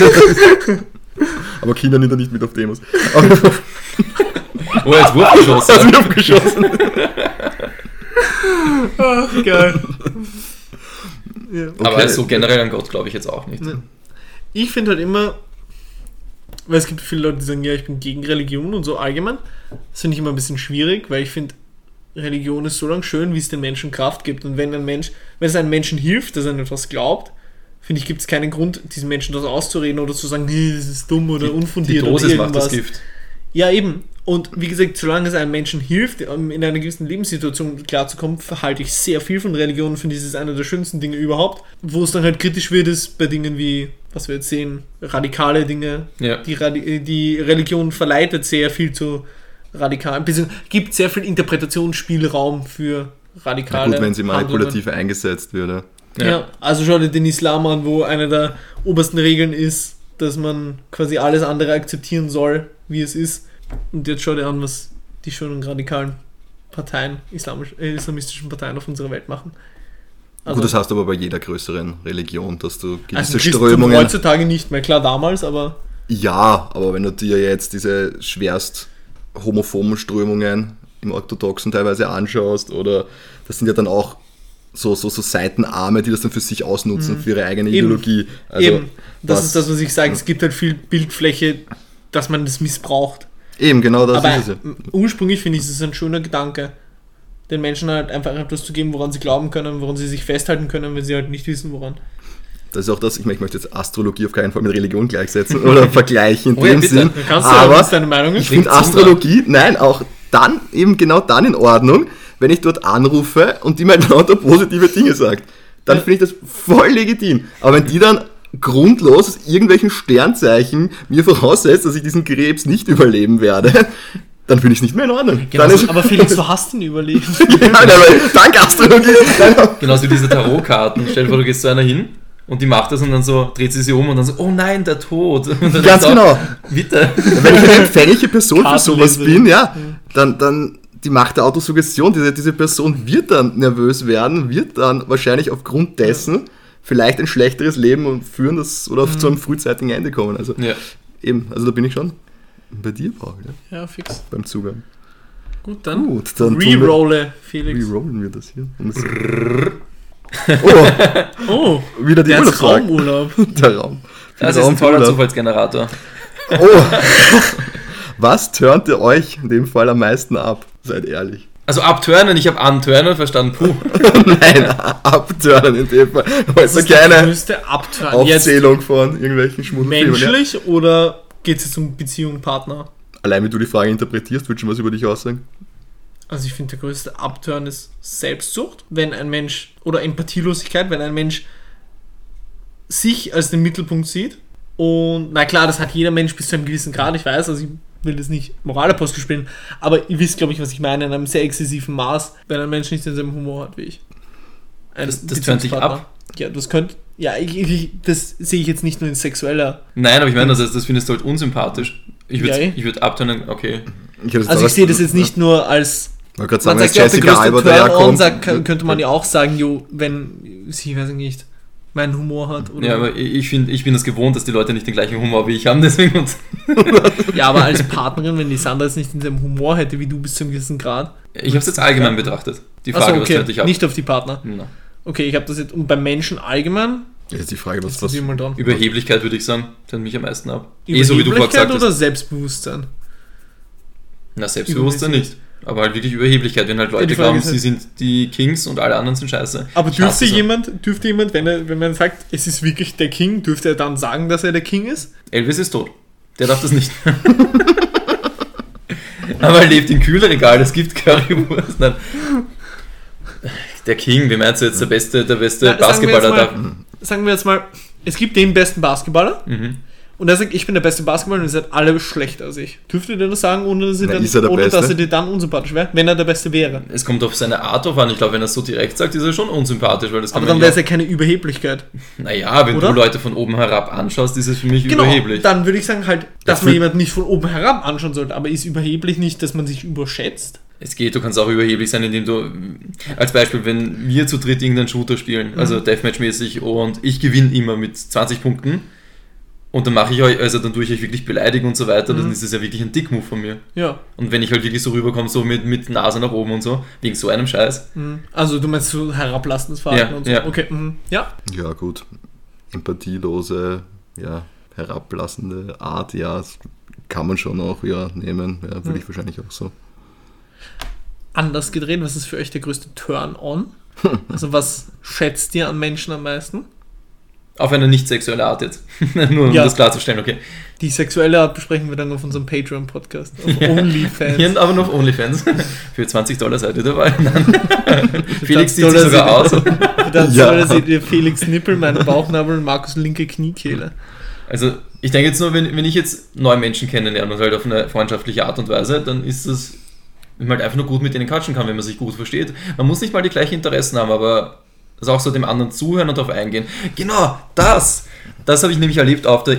Aber Kinder nimmt er nicht mit auf Demos. Aber Oh, jetzt Wurf geschossen. das wird abgeschossen. Ach, geil. ja. Aber Okay. so generell an Gott glaube ich jetzt auch nicht. Ich finde halt immer, weil es gibt viele Leute, die sagen, ja, ich bin gegen Religion und so allgemein. Das finde ich immer ein bisschen schwierig, weil ich finde, Religion ist so lange schön, wie es den Menschen Kraft gibt. Und wenn ein Mensch, wenn es einem Menschen hilft, dass er an etwas glaubt, finde ich, gibt es keinen Grund, diesen Menschen das auszureden oder zu sagen, nee, das ist dumm oder Die unfundiert Dosis oder macht das irgendwas. Gift. Ja, eben. Und wie gesagt, solange es einem Menschen hilft, in einer gewissen Lebenssituation klarzukommen, verhalte ich sehr viel von Religion und finde, das ist einer der schönsten Dinge überhaupt. Wo es dann halt kritisch wird, ist bei Dingen wie, was wir jetzt sehen, radikale Dinge. Ja. Die, Radi die Religion verleitet sehr viel zu radikalen, beziehungsweise gibt sehr viel Interpretationsspielraum für Na radikale gut, wenn sie Handlungen. manipulativ eingesetzt würde. Ja. Ja. also schau dir den Islam an, wo eine der obersten Regeln ist, dass man quasi alles andere akzeptieren soll, wie es ist. Und jetzt schau dir an, was die schönen radikalen Parteien, islamisch, äh, islamistischen Parteien auf unserer Welt machen. gut, das hast du aber bei jeder größeren Religion, dass du gewisse also Strömungen. heutzutage nicht mehr, klar damals, aber Ja, aber wenn du dir jetzt diese schwerst homophoben Strömungen im Orthodoxen teilweise anschaust, oder das sind ja dann auch so, so, so Seitenarme, die das dann für sich ausnutzen, für ihre eigene Mhm. Eben. Ideologie. Also, eben, das was- ist das, was ich sage, es gibt halt viel Bildfläche, dass man das missbraucht. Eben, genau das aber ist es. ursprünglich finde ich es ein schöner Gedanke, den Menschen halt einfach etwas zu geben, woran sie glauben können, woran sie sich festhalten können, wenn sie halt nicht wissen, woran. Das ist auch das, ich, meine, ich möchte jetzt Astrologie auf keinen Fall mit Religion gleichsetzen oder <laughs> vergleichen in Oh ja, dem bitte. Sinn. Kannst du aber was deine Meinung ich ist? finde. Astrologie, nein, auch dann, eben genau dann in Ordnung, wenn ich dort anrufe und die mir <laughs> lauter positive Dinge sagt. Dann finde ich das voll legitim. Aber wenn die dann grundlos aus irgendwelchen Sternzeichen mir voraussetzt, dass ich diesen Krebs nicht überleben werde, <laughs> dann finde ich es nicht mehr in Ordnung. dann ist, aber Felix, du hast ihn überlebt. ja, nein, aber dank Astrologie. Genauso wie diese Tarotkarten. Stell dir vor, du gehst zu einer hin und die macht das und dann so dreht sie sich um und dann so, oh nein, der Tod. Und Ganz so, genau. Bitte. Wenn ich eine empfängliche Person für sowas bin, ja, dann, dann die Macht der Autosuggestion, diese, diese Person wird dann nervös werden, wird dann wahrscheinlich aufgrund dessen vielleicht ein schlechteres Leben und führen das oder zu einem frühzeitigen Ende kommen. Also Ja. eben, also da bin ich schon Bei dir, Paul, ja? Ja, fix. beim Zugang. Gut, dann, Gut, dann rerolle, Felix. Rerollen wir das hier. Es- <laughs> oh, Oh, wieder die der hat Urlaubsfrage. Raumurlaub. <laughs> Der Raum. Das ist Raum ein für toller Urlaub. Zufallsgenerator. Oh. <laughs> Was turnte euch in dem Fall am meisten ab? Seid ehrlich. Also abturnen, ich habe anturnen verstanden. Puh. Nein, abturnen in dem Fall. Also ist der keine. Jetzt Aufzählung von irgendwelchen Schmuddelfilmen. Ja. menschlich oder geht es jetzt um Beziehung, Partner? Allein wie du die Frage interpretierst, würdest du was über dich aussagen? Also ich finde, der größte Abturn ist Selbstsucht, wenn ein Mensch, oder Empathielosigkeit, wenn ein Mensch sich als den Mittelpunkt sieht. Und na klar, das hat jeder Mensch bis zu einem gewissen Grad, ich weiß, also ich will das nicht Moralapostel spielen, aber ihr wisst, glaube ich, was ich meine, in einem sehr exzessiven Maß, wenn ein Mensch nicht denselben Humor hat wie ich. Ein Das- das turnt dich Beziehungspartner. ab? Ja, das könnte, ja, ich, ich, das sehe ich jetzt nicht nur in sexueller. Nein, aber ich meine, das, das findest du halt unsympathisch. Ich würde Ja, eh. ich würd abturnen, okay. Ich Also ich sehe das jetzt nicht nur als Ich wollte gerade Man sagen, als sagt ja auch, der Jessica Turn-on, daherkommt. sagt, kann- könnte man ja auch sagen, jo, wenn sie, weiß ich nicht, meinen Humor hat. Oder Ja, aber ich, ich, find, ich bin es gewohnt, dass die Leute nicht den gleichen Humor wie ich haben, <laughs> deswegen. Und ja, aber als Partnerin, wenn die Sandra jetzt nicht denselben Humor hätte wie du bis zu einem gewissen Grad. ich habe es jetzt allgemein betrachtet. Die Frage, was okay, tönt dich ab? nicht auf die Partner. Na. Okay, ich habe das jetzt, und beim Menschen allgemein, Jetzt ist die Frage, was, was was mal dran. Überheblichkeit würde ich sagen, tönt mich am meisten ab. Eh so wie du vorher Überheblichkeit oder. Selbstbewusstsein? Na, Selbstbewusstsein nicht. Aber halt wirklich Überheblichkeit, wenn halt Ja, Leute Frage glauben, ist halt- sie sind die Kings und alle anderen sind scheiße. Aber dürfte jemand, dürfte jemand, wenn, er, wenn man sagt, es ist wirklich der King, dürfte er dann sagen, dass er der King ist? Elvis ist tot. Der darf das nicht. <laughs> Aber er lebt im Kühlregal, es gibt Currywurst. Nein. Der King, wie meinst du jetzt der beste, der beste Na, sagen Basketballer mal- da? Sagen wir jetzt mal, es gibt den besten Basketballer Mhm. Und er sagt, ich bin der beste Basketballer und ihr seid alle schlechter als ich. Dürfte der das sagen, ohne dass, ihr Na, dann, er ohne dass er dir dann unsympathisch wäre, wenn er der Beste wäre? Es kommt auf seine Art drauf an. Ich glaube, wenn er es so direkt sagt, ist er schon unsympathisch, weil das kann Aber dann wäre es ja. keine Überheblichkeit. Naja, wenn Oder? du Leute von oben herab anschaust, ist es für mich Genau, überheblich. dann würde ich sagen halt, dass Das man jemanden nicht von oben herab anschauen sollte, aber ist überheblich nicht, dass man sich überschätzt? Es geht, du kannst auch überheblich sein, indem du, als Beispiel, wenn wir zu dritt irgendeinen Shooter spielen, Mhm. also Deathmatch-mäßig, und ich gewinne immer mit 20 Punkten, und dann mache ich euch, also dann tue ich euch wirklich beleidigen und so weiter, Mhm. dann ist das ja wirklich ein Dickmove von mir. Ja. Und wenn ich halt wirklich so rüberkomme, so mit, mit Nase nach oben und so, wegen so einem Scheiß, mhm. Also du meinst so herablassendes Verhalten Ja, und so. ja. Okay, mhm. ja. Ja, gut. Empathielose, ja, herablassende Art, ja, das kann man schon auch ja, nehmen. Ja, würde Hm. ich wahrscheinlich auch so. Anders gedreht, was ist für euch der größte Turn-on? Also was schätzt ihr an Menschen am meisten? Auf eine nicht sexuelle Art jetzt. <laughs> Nur um Ja. das klarzustellen, okay. Die sexuelle Art besprechen wir dann auf unserem Patreon-Podcast. Auf <laughs> Ja. OnlyFans. Hier aber noch OnlyFans. <laughs> Für 20 Dollar seid ihr dabei. Felix zieht sich sogar aus. Dann Ja. seht ihr Felix Nippel, meinen Bauchnabel und Markus linke Kniekehle. Also, ich denke jetzt nur, wenn, wenn ich jetzt neue Menschen kennenlerne und halt auf eine freundschaftliche Art und Weise, dann ist es, wenn man halt einfach nur gut mit denen quatschen kann, wenn man sich gut versteht. Man muss nicht mal die gleichen Interessen haben, aber also auch so dem anderen zuhören und darauf eingehen. Genau, das! Das habe ich nämlich erlebt auf der,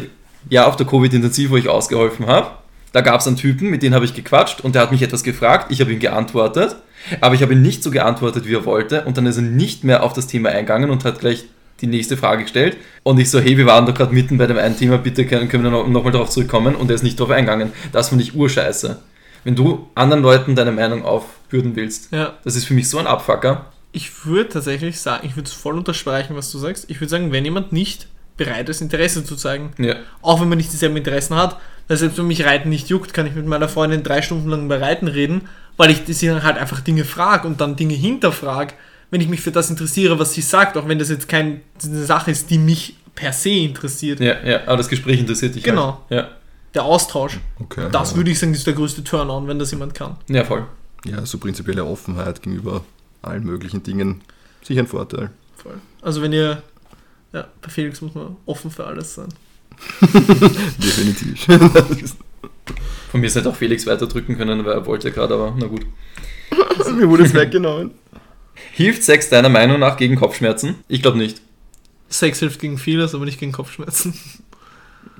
ja, auf der Covid-Intensiv, wo ich ausgeholfen habe. Da gab es einen Typen, mit dem habe ich gequatscht und der hat mich etwas gefragt, ich habe ihm geantwortet, aber ich habe ihm nicht so geantwortet, wie er wollte und dann ist er nicht mehr auf das Thema eingegangen und hat gleich die nächste Frage gestellt und ich so, hey, wir waren da gerade mitten bei dem einen Thema, bitte können, können wir noch, noch mal darauf zurückkommen und er ist nicht darauf eingegangen. Das finde ich urscheiße. Wenn du anderen Leuten deine Meinung aufbürden willst, Ja. das ist für mich so ein Abfucker. Ich würde tatsächlich sagen, ich würde es voll unterstreichen, was du sagst. Ich würde sagen, wenn jemand nicht bereit ist, Interesse zu zeigen, Ja. auch wenn man nicht dieselben Interessen hat, weil selbst wenn mich Reiten nicht juckt, kann ich mit meiner Freundin drei Stunden lang über Reiten reden, weil ich sie dann halt einfach Dinge frage und dann Dinge hinterfrage, wenn ich mich für das interessiere, was sie sagt, auch wenn das jetzt keine Sache ist, die mich per se interessiert. Ja, ja, aber das Gespräch interessiert dich Genau. halt. Ja. Der Austausch. Okay. Das ja. würde ich sagen, ist der größte Turn-on, wenn das jemand kann. ja, voll. Ja, so prinzipielle Offenheit gegenüber allen möglichen Dingen. Sicher ein Vorteil. Voll. Also wenn ihr, ja, bei Felix muss man offen für alles sein. <laughs> Definitiv. <laughs> Von mir hätte auch Felix weiterdrücken können, weil er wollte gerade, aber na gut. <laughs> Mir wurde es weggenommen. Hilft Sex deiner Meinung nach gegen Kopfschmerzen? Ich glaube nicht. Sex hilft gegen vieles, aber nicht gegen Kopfschmerzen.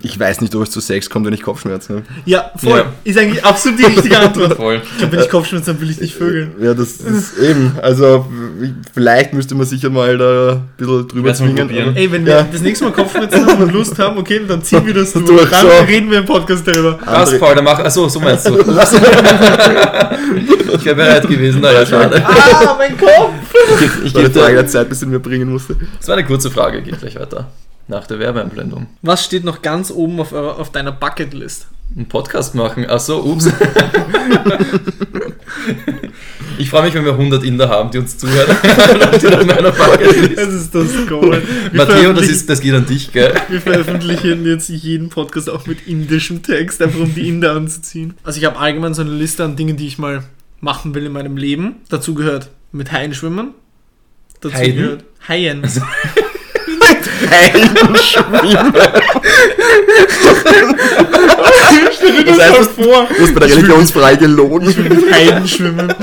Ich weiß nicht, ob es zu Sex kommt, wenn ich Kopfschmerzen habe. Ja, voll. Ja. Ist eigentlich absolut die richtige <laughs> Antwort. Voll. Ich glaube, wenn ich Kopfschmerzen habe, will ich nicht vögeln. Ja, das ist eben. Also, vielleicht müsste man sicher mal da ein bisschen drüber zwingen. Ey, wenn wir Ja. das nächste Mal Kopfschmerzen haben und Lust haben, okay, dann ziehen wir das durch. Durch, Dann so. reden wir im Podcast darüber. Was, Paul, dann mach. Achso, so meinst du. <laughs> ich wäre bereit gewesen, naja, schade. Ah, mein Kopf! Ich war eine gebe Frage dir. der Zeit, bis ich ihn mir bringen musste. Das war eine kurze Frage, geht gleich weiter. Nach der Werbeeinblendung. Was steht noch ganz oben auf, eurer, auf deiner Bucketlist? Einen Podcast machen. Achso, ups. <laughs> <laughs> Ich freue mich, wenn wir 100 Inder haben, die uns zuhören. <laughs> Die auf meiner Bucketlist. Das ist das Goal. Matteo, das, ist, das geht an dich, gell? Wir veröffentlichen jetzt jeden Podcast auch mit indischem Text, einfach um die Inder anzuziehen. Also ich habe allgemein so eine Liste an Dingen, die ich mal machen will in meinem Leben. Dazu gehört mit Haien schwimmen. Dazu Heiden? gehört Haien. Das heißt, vor. du hast bei der Religionsfrage gelogen. Mit Haien schwimmen.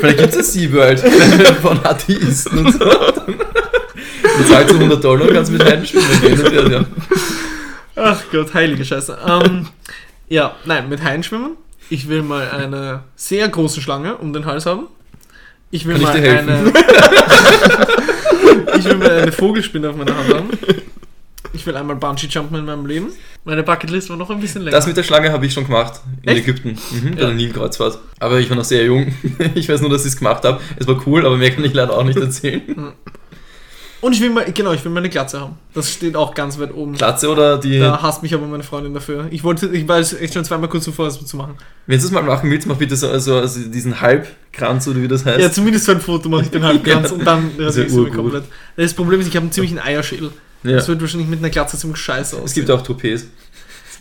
Vielleicht gibt es eine SeaWorld <laughs> von Atheisten und so. Du zahlst du 100 Dollar und kannst mit Heiden schwimmen gehen. Ja. Ach Gott, heilige Scheiße. Ähm, ja, nein, mit Haien schwimmen. Ich will mal eine sehr große Schlange um den Hals haben. Ich will Kann ich mal dir helfen? eine. <laughs> ich will mal eine Vogelspinne auf meiner Hand haben. Ich will einmal Bungee jumpen in meinem Leben. Meine Bucketlist war noch ein bisschen länger. Das mit der Schlange habe ich schon gemacht in Echt? Ägypten, mhm, bei Ja. der Nilkreuzfahrt. Aber ich war noch sehr jung. <laughs> Ich weiß nur, dass ich es gemacht habe. Es war cool, aber mehr kann ich leider auch nicht erzählen. Und ich will mal, genau, ich will meine Glatze haben. Das steht auch ganz weit oben. Glatze oder die. Da hasst mich aber meine Freundin dafür. Ich wollte, ich war echt schon zweimal kurz zuvor, das zu machen. Wenn du es mal machen willst, mach bitte so also, also diesen Halbkranz oder wie das heißt. Ja, zumindest für ein Foto mache ich den Halbkranz <laughs> Ja. und dann Das ist ja rasiere ich urgut. komplett. Das Problem ist, ich habe einen ziemlichen Eierschädel. Ja. Das wird wahrscheinlich mit einer Glatze ziemlich scheiße Es aussehen. gibt auch Toupets.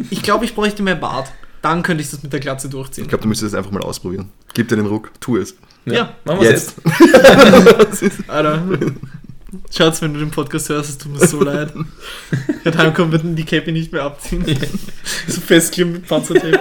Ich glaube, ich bräuchte mehr Bart. Dann könnte ich das mit der Glatze durchziehen. Ich glaube, du müsstest es einfach mal ausprobieren. Gib dir den Ruck, tu es. Ja, machen wir jetzt. Jetzt. <laughs> <laughs> Alter. Schatz, wenn du den Podcast hörst, es tut mir so leid. Werde heimkommen, wird die Cappy nicht mehr abziehen. so festkleben mit Panzertape.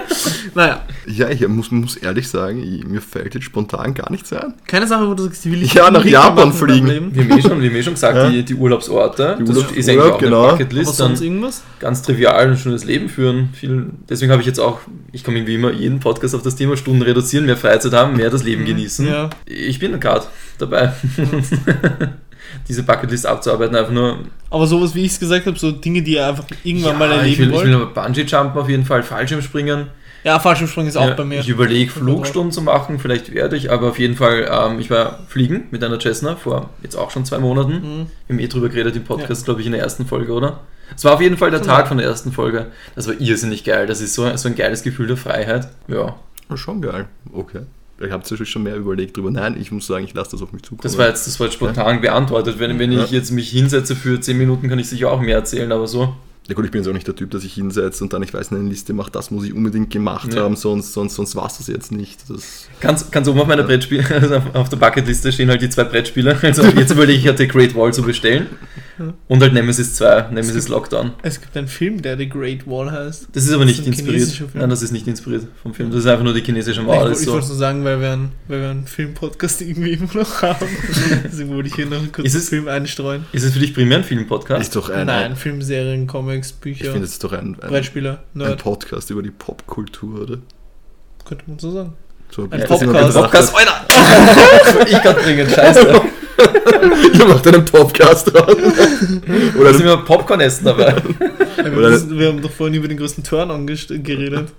Naja, Ja, ich muss, muss ehrlich sagen, ich, mir fällt jetzt spontan gar nichts ein. keine Sache, wo du sagst, die will ich Ja, nach Japan fliegen. Wir haben eh schon, wir haben eh schon gesagt, Ja. die, die Urlaubsorte. Die das Urlaubs- ist eigentlich Urlaub, auch genau. eine Aber Bucketlist. sonst Dann irgendwas? ganz trivial ein schönes Leben führen. Viel, deswegen habe ich jetzt auch, ich komme irgendwie immer jeden Podcast auf das Thema Stunden reduzieren, mehr Freizeit haben, mehr das Leben genießen. Mhm. Ja. Ich bin gerade dabei, <laughs> diese Bucketlist abzuarbeiten. Einfach nur, Aber sowas, wie ich es gesagt habe, so Dinge, die ihr einfach irgendwann mal Ja, erleben ich will, ich wollt. will aber Bungee-Jumpen auf jeden Fall, Fallschirmspringen. ja, Fallschirmspringen ist auch Ja, bei mir. Ich überlege, Flugstunden zu machen, vielleicht werde ich, aber auf jeden Fall, ähm, ich war fliegen mit einer Cessna vor jetzt auch schon zwei Monaten. Mhm. Wir haben eh drüber geredet im Podcast, glaube ich, in der ersten Folge, oder? Es war auf jeden Fall der Kann Tag von der ersten Folge. Das war irrsinnig geil. Das ist so, so ein geiles Gefühl der Freiheit. Ja, schon geil. Okay. Ich habe natürlich schon mehr überlegt drüber. Nein, ich muss sagen, ich lasse das auf mich zukommen. das war jetzt, das war jetzt spontan beantwortet. Wenn, wenn ich Ja. jetzt mich hinsetze für 10 Minuten, kann ich sicher auch mehr erzählen, aber so. Ja gut, ich bin jetzt auch nicht der Typ, der sich hinsetzt und dann, ich weiß, eine Liste macht, das muss ich unbedingt gemacht Ja. haben, sonst, sonst, sonst war es das jetzt nicht. Das, Ganz, ganz oben auf meiner Brettspiel, <laughs> also auf der Bucketliste stehen halt die zwei Brettspiele. Also jetzt überlege ich halt The Great Wall zu bestellen. Und halt Nemesis 2, Nemesis Lockdown. Es gibt einen Film, der The Great Wall heißt. Das ist aber Das nicht ist ein inspiriert. Nein, das ist nicht inspiriert vom Film. Das ist einfach nur die chinesische ich Mauer. ist ich so. wollte nur sagen, weil wir einen, weil wir einen Filmpodcast irgendwie immer noch haben. <laughs> Deswegen wollte ich hier noch einen kurzen Ist es- Film einstreuen. Ist es für dich primär ein Filmpodcast? ist doch ein, Nein, Film, Serien, Comics, ich Bücher, finde, es doch ein, ein, Brettspieler, ein Podcast über die Popkultur, oder? könnte man so sagen. So Ein ich immer Podcast. Podcast, Alter! <laughs> ich kann bringen, scheiße. <laughs> Ihr macht einen Podcast raus. <laughs> Oder sind wir Popcorn essen dabei? Ja, wir, Oder- müssen, wir haben doch vorhin über den größten Turn geredet.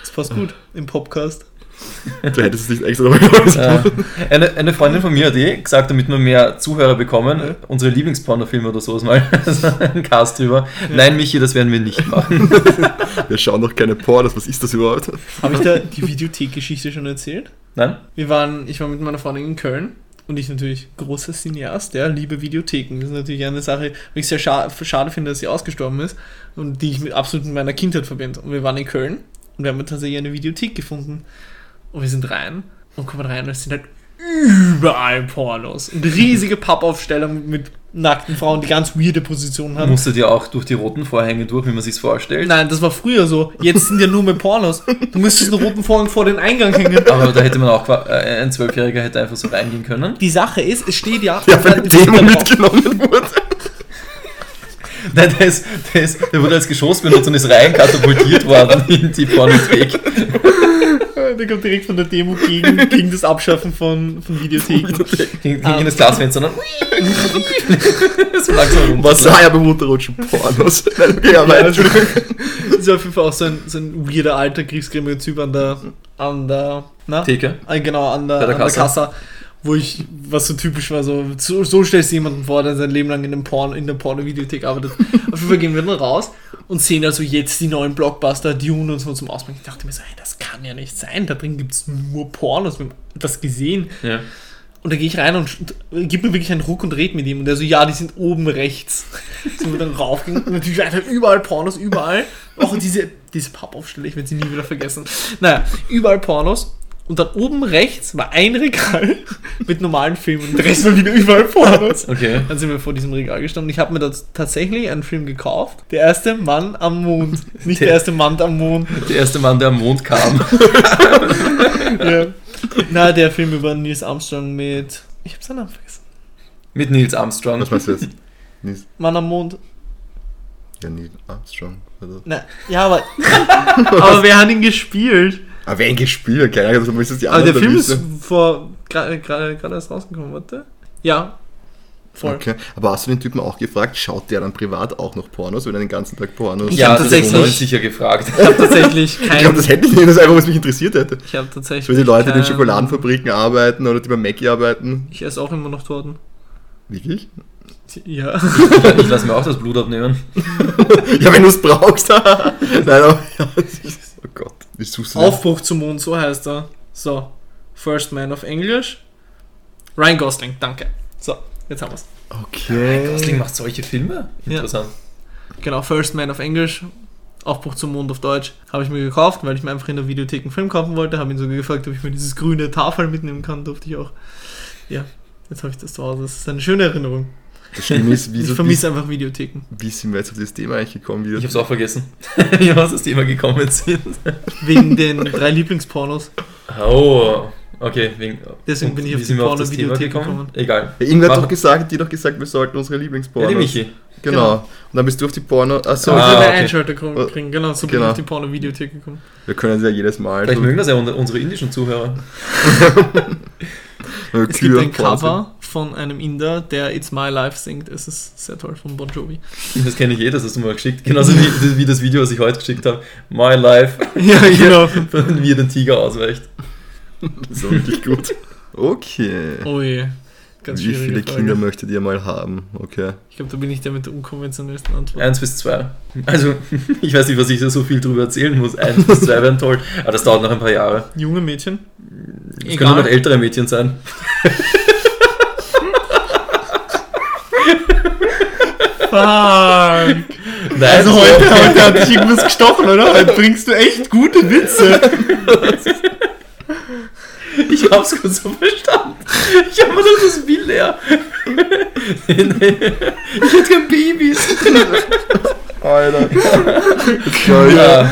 Das passt gut im Podcast. <laughs> du hättest es nicht extra nochmal gemacht. Ja. Eine, eine Freundin von mir hat eh gesagt, damit wir mehr Zuhörer bekommen, Ja. unsere Lieblingspornofilme oder sowas mal, <laughs> also einen Cast drüber. Nein, Michi, das werden wir nicht machen. <laughs> Wir schauen noch keine Pornos, was ist das überhaupt? Habe ich da die Videothek-Geschichte schon erzählt? Nein? Wir waren, ich war mit meiner Freundin in Köln und ich natürlich großer Cineast, ja, liebe Videotheken. Das ist natürlich eine Sache, die ich sehr scha schade finde, dass sie ausgestorben ist und die ich mit, absolut mit meiner Kindheit verbinde. Und wir waren in Köln und wir haben tatsächlich eine Videothek gefunden und wir sind rein und kommen rein und es sind halt überall Pornos und riesige Pappaufsteller mit, nackten Frauen, die ganz weirde Positionen haben. Musstet ihr auch durch die roten Vorhänge durch, wie man sich's vorstellt? Nein, das war früher so. Jetzt sind ja nur mehr Pornos. Du müsstest einen roten Vorhang vor den Eingang hängen. Aber da hätte man auch, äh, ein Zwölfjähriger hätte einfach so reingehen können. Die Sache ist, es steht ja. Eine der- Demo mitgenommen wurde. Nein, der ist, Der, ist, der wurde als Geschoss benutzt und ist rein katapultiert worden in die Pornothek. Der kommt direkt von der Demo gegen, <laughs> gegen das Abschaffen von, von Videotheken. Ging Ah. in das Glasfenster und <laughs> dann <laughs> so langsam rum. Was sah ja beim Runterrutschen Pornos? Nein, okay, aber Ja, Entschuldigung. Das ist auf jeden Fall auch so ein, so ein weirder alter kriegsgrämiger Typ an der, an der, na? Theke. Ah, Genau, an der, der an der Kasse. Kasse. Wo ich, was so typisch war, so, so, so stellst du jemanden vor, der sein Leben lang in, dem Porn, in der Porno-Videothek arbeitet. Auf jeden Fall gehen wir dann raus und sehen also jetzt die neuen Blockbuster, Dune und so zum Ausbringen. Ich dachte mir so, hey, kann ja nicht sein, da drin gibt es nur Pornos, wir haben das gesehen. Ja. Und da gehe ich rein und sch- gib mir wirklich einen Ruck und red mit ihm. Und der so, ja, die sind oben rechts. <laughs> Sind wir dann raufgegangen. Und natürlich einfach überall Pornos, überall. Auch diese, diese Pappaufstelle, ich werde sie nie wieder vergessen. Naja, überall Pornos. Und dann oben rechts war ein Regal <laughs> mit normalen Filmen. Und der Rest war wieder überall Pornos. <laughs> Okay. Dann sind wir vor diesem Regal gestanden. Ich habe mir da tatsächlich einen Film gekauft. Der erste Mann am Mond. Nicht der Der- erste Mann am Mond. Der erste Mann, der am Mond kam. <laughs> Ja. Na, der Film über Nils Armstrong mit. Ich habe seinen Namen vergessen. Mit Nils Armstrong. Was meinst du jetzt? Nils, Mann am Mond. ja, Neil Armstrong. Oder? Na, ja, aber. aber wer hat ihn gespielt? Aber wer ihn gespielt? Keine Ahnung, das ist die Aber der Film ist vor. gerade erst rausgekommen, warte. Ja. Voll. Okay. Aber hast du den Typen auch gefragt, schaut der dann privat auch noch Pornos, wenn er den ganzen Tag Pornos Ich ja, tatsächlich- habe ich sicher gefragt. Ich habe tatsächlich Ich kein. glaube, das hätte ich nicht, das ist einfach, was mich interessiert hätte. ich habe tatsächlich. So die Leute, die in kein- Schokoladenfabriken arbeiten oder die bei Mackie arbeiten. Ich esse auch immer noch Torten. Wirklich? Ja. Ich lasse mir auch das Blut abnehmen. <laughs> Ja, wenn du es brauchst. <laughs> Nein, aber ja, <laughs> oh Gott, Aufbruch zum Mond, so heißt er. So. First Man of English. Ryan Gosling, danke. So, jetzt haben wir's. Okay. Gosling macht solche Filme? Ja. Interessant. Genau, First Man of English, Aufbruch zum Mond auf Deutsch, habe ich mir gekauft, weil ich mir einfach in der Videothek einen Film kaufen wollte. Habe ihn sogar gefragt, ob ich mir dieses grüne Tafel mitnehmen kann, durfte ich auch. Ja, jetzt habe ich das zu Hause. Das ist eine schöne Erinnerung. Das Schlimme ist, ich wieso, wie, vermisse einfach Videotheken. wie sind wir jetzt auf das Thema eigentlich gekommen? Wieder? Ich habe es auch vergessen, wie wir aus das Thema gekommen sind. Wegen den drei Lieblingspornos. Oh, okay. Wegen, Deswegen bin ich wie auf die Porno-Videothek gekommen. Egal. Ja, irgendwer hat doch gesagt, die hat doch gesagt, wir sollten unsere Ja, Lieblingspornos. die Michi. Genau. Und dann bist du auf die Porno. Achso, So, ich Ah, okay. Einschalter krie- kriegen. Genau, so bin Genau. ich auf die Porno-Videothek gekommen. wir können es ja jedes Mal. Vielleicht so- mögen das ja unsere indischen Zuhörer. <laughs> Es gibt ein Cover von einem Inder, der It's My Life singt. Es ist sehr toll von Bon Jovi. <laughs> Das kenne ich eh, das hast du mal geschickt. Genauso wie, wie das Video, was ich heute geschickt habe. My Life. <laughs> Ja, genau. <laughs> wie er den Tiger ausweicht. Das ist wirklich gut. Okay. Oh je. Ganz Wie viele Frage. Kinder möchtet ihr mal haben? Okay. Ich glaube, da bin ich der mit der unkonventionellsten Antwort. Eins bis zwei. Also, ich weiß nicht, was ich da so viel drüber erzählen muss. Eins bis zwei wären toll. Aber das dauert noch ein paar Jahre. Junge Mädchen? Es können nur noch ältere Mädchen sein. Fuck. Nein, Also so- heute, heute hat dich irgendwas gestochen, oder? Heute bringst du echt gute Witze. Ich hab's kurz so verstanden. Ich hab mir gedacht, das Bild leer. ich hätte gern Babys. Alter. Ja.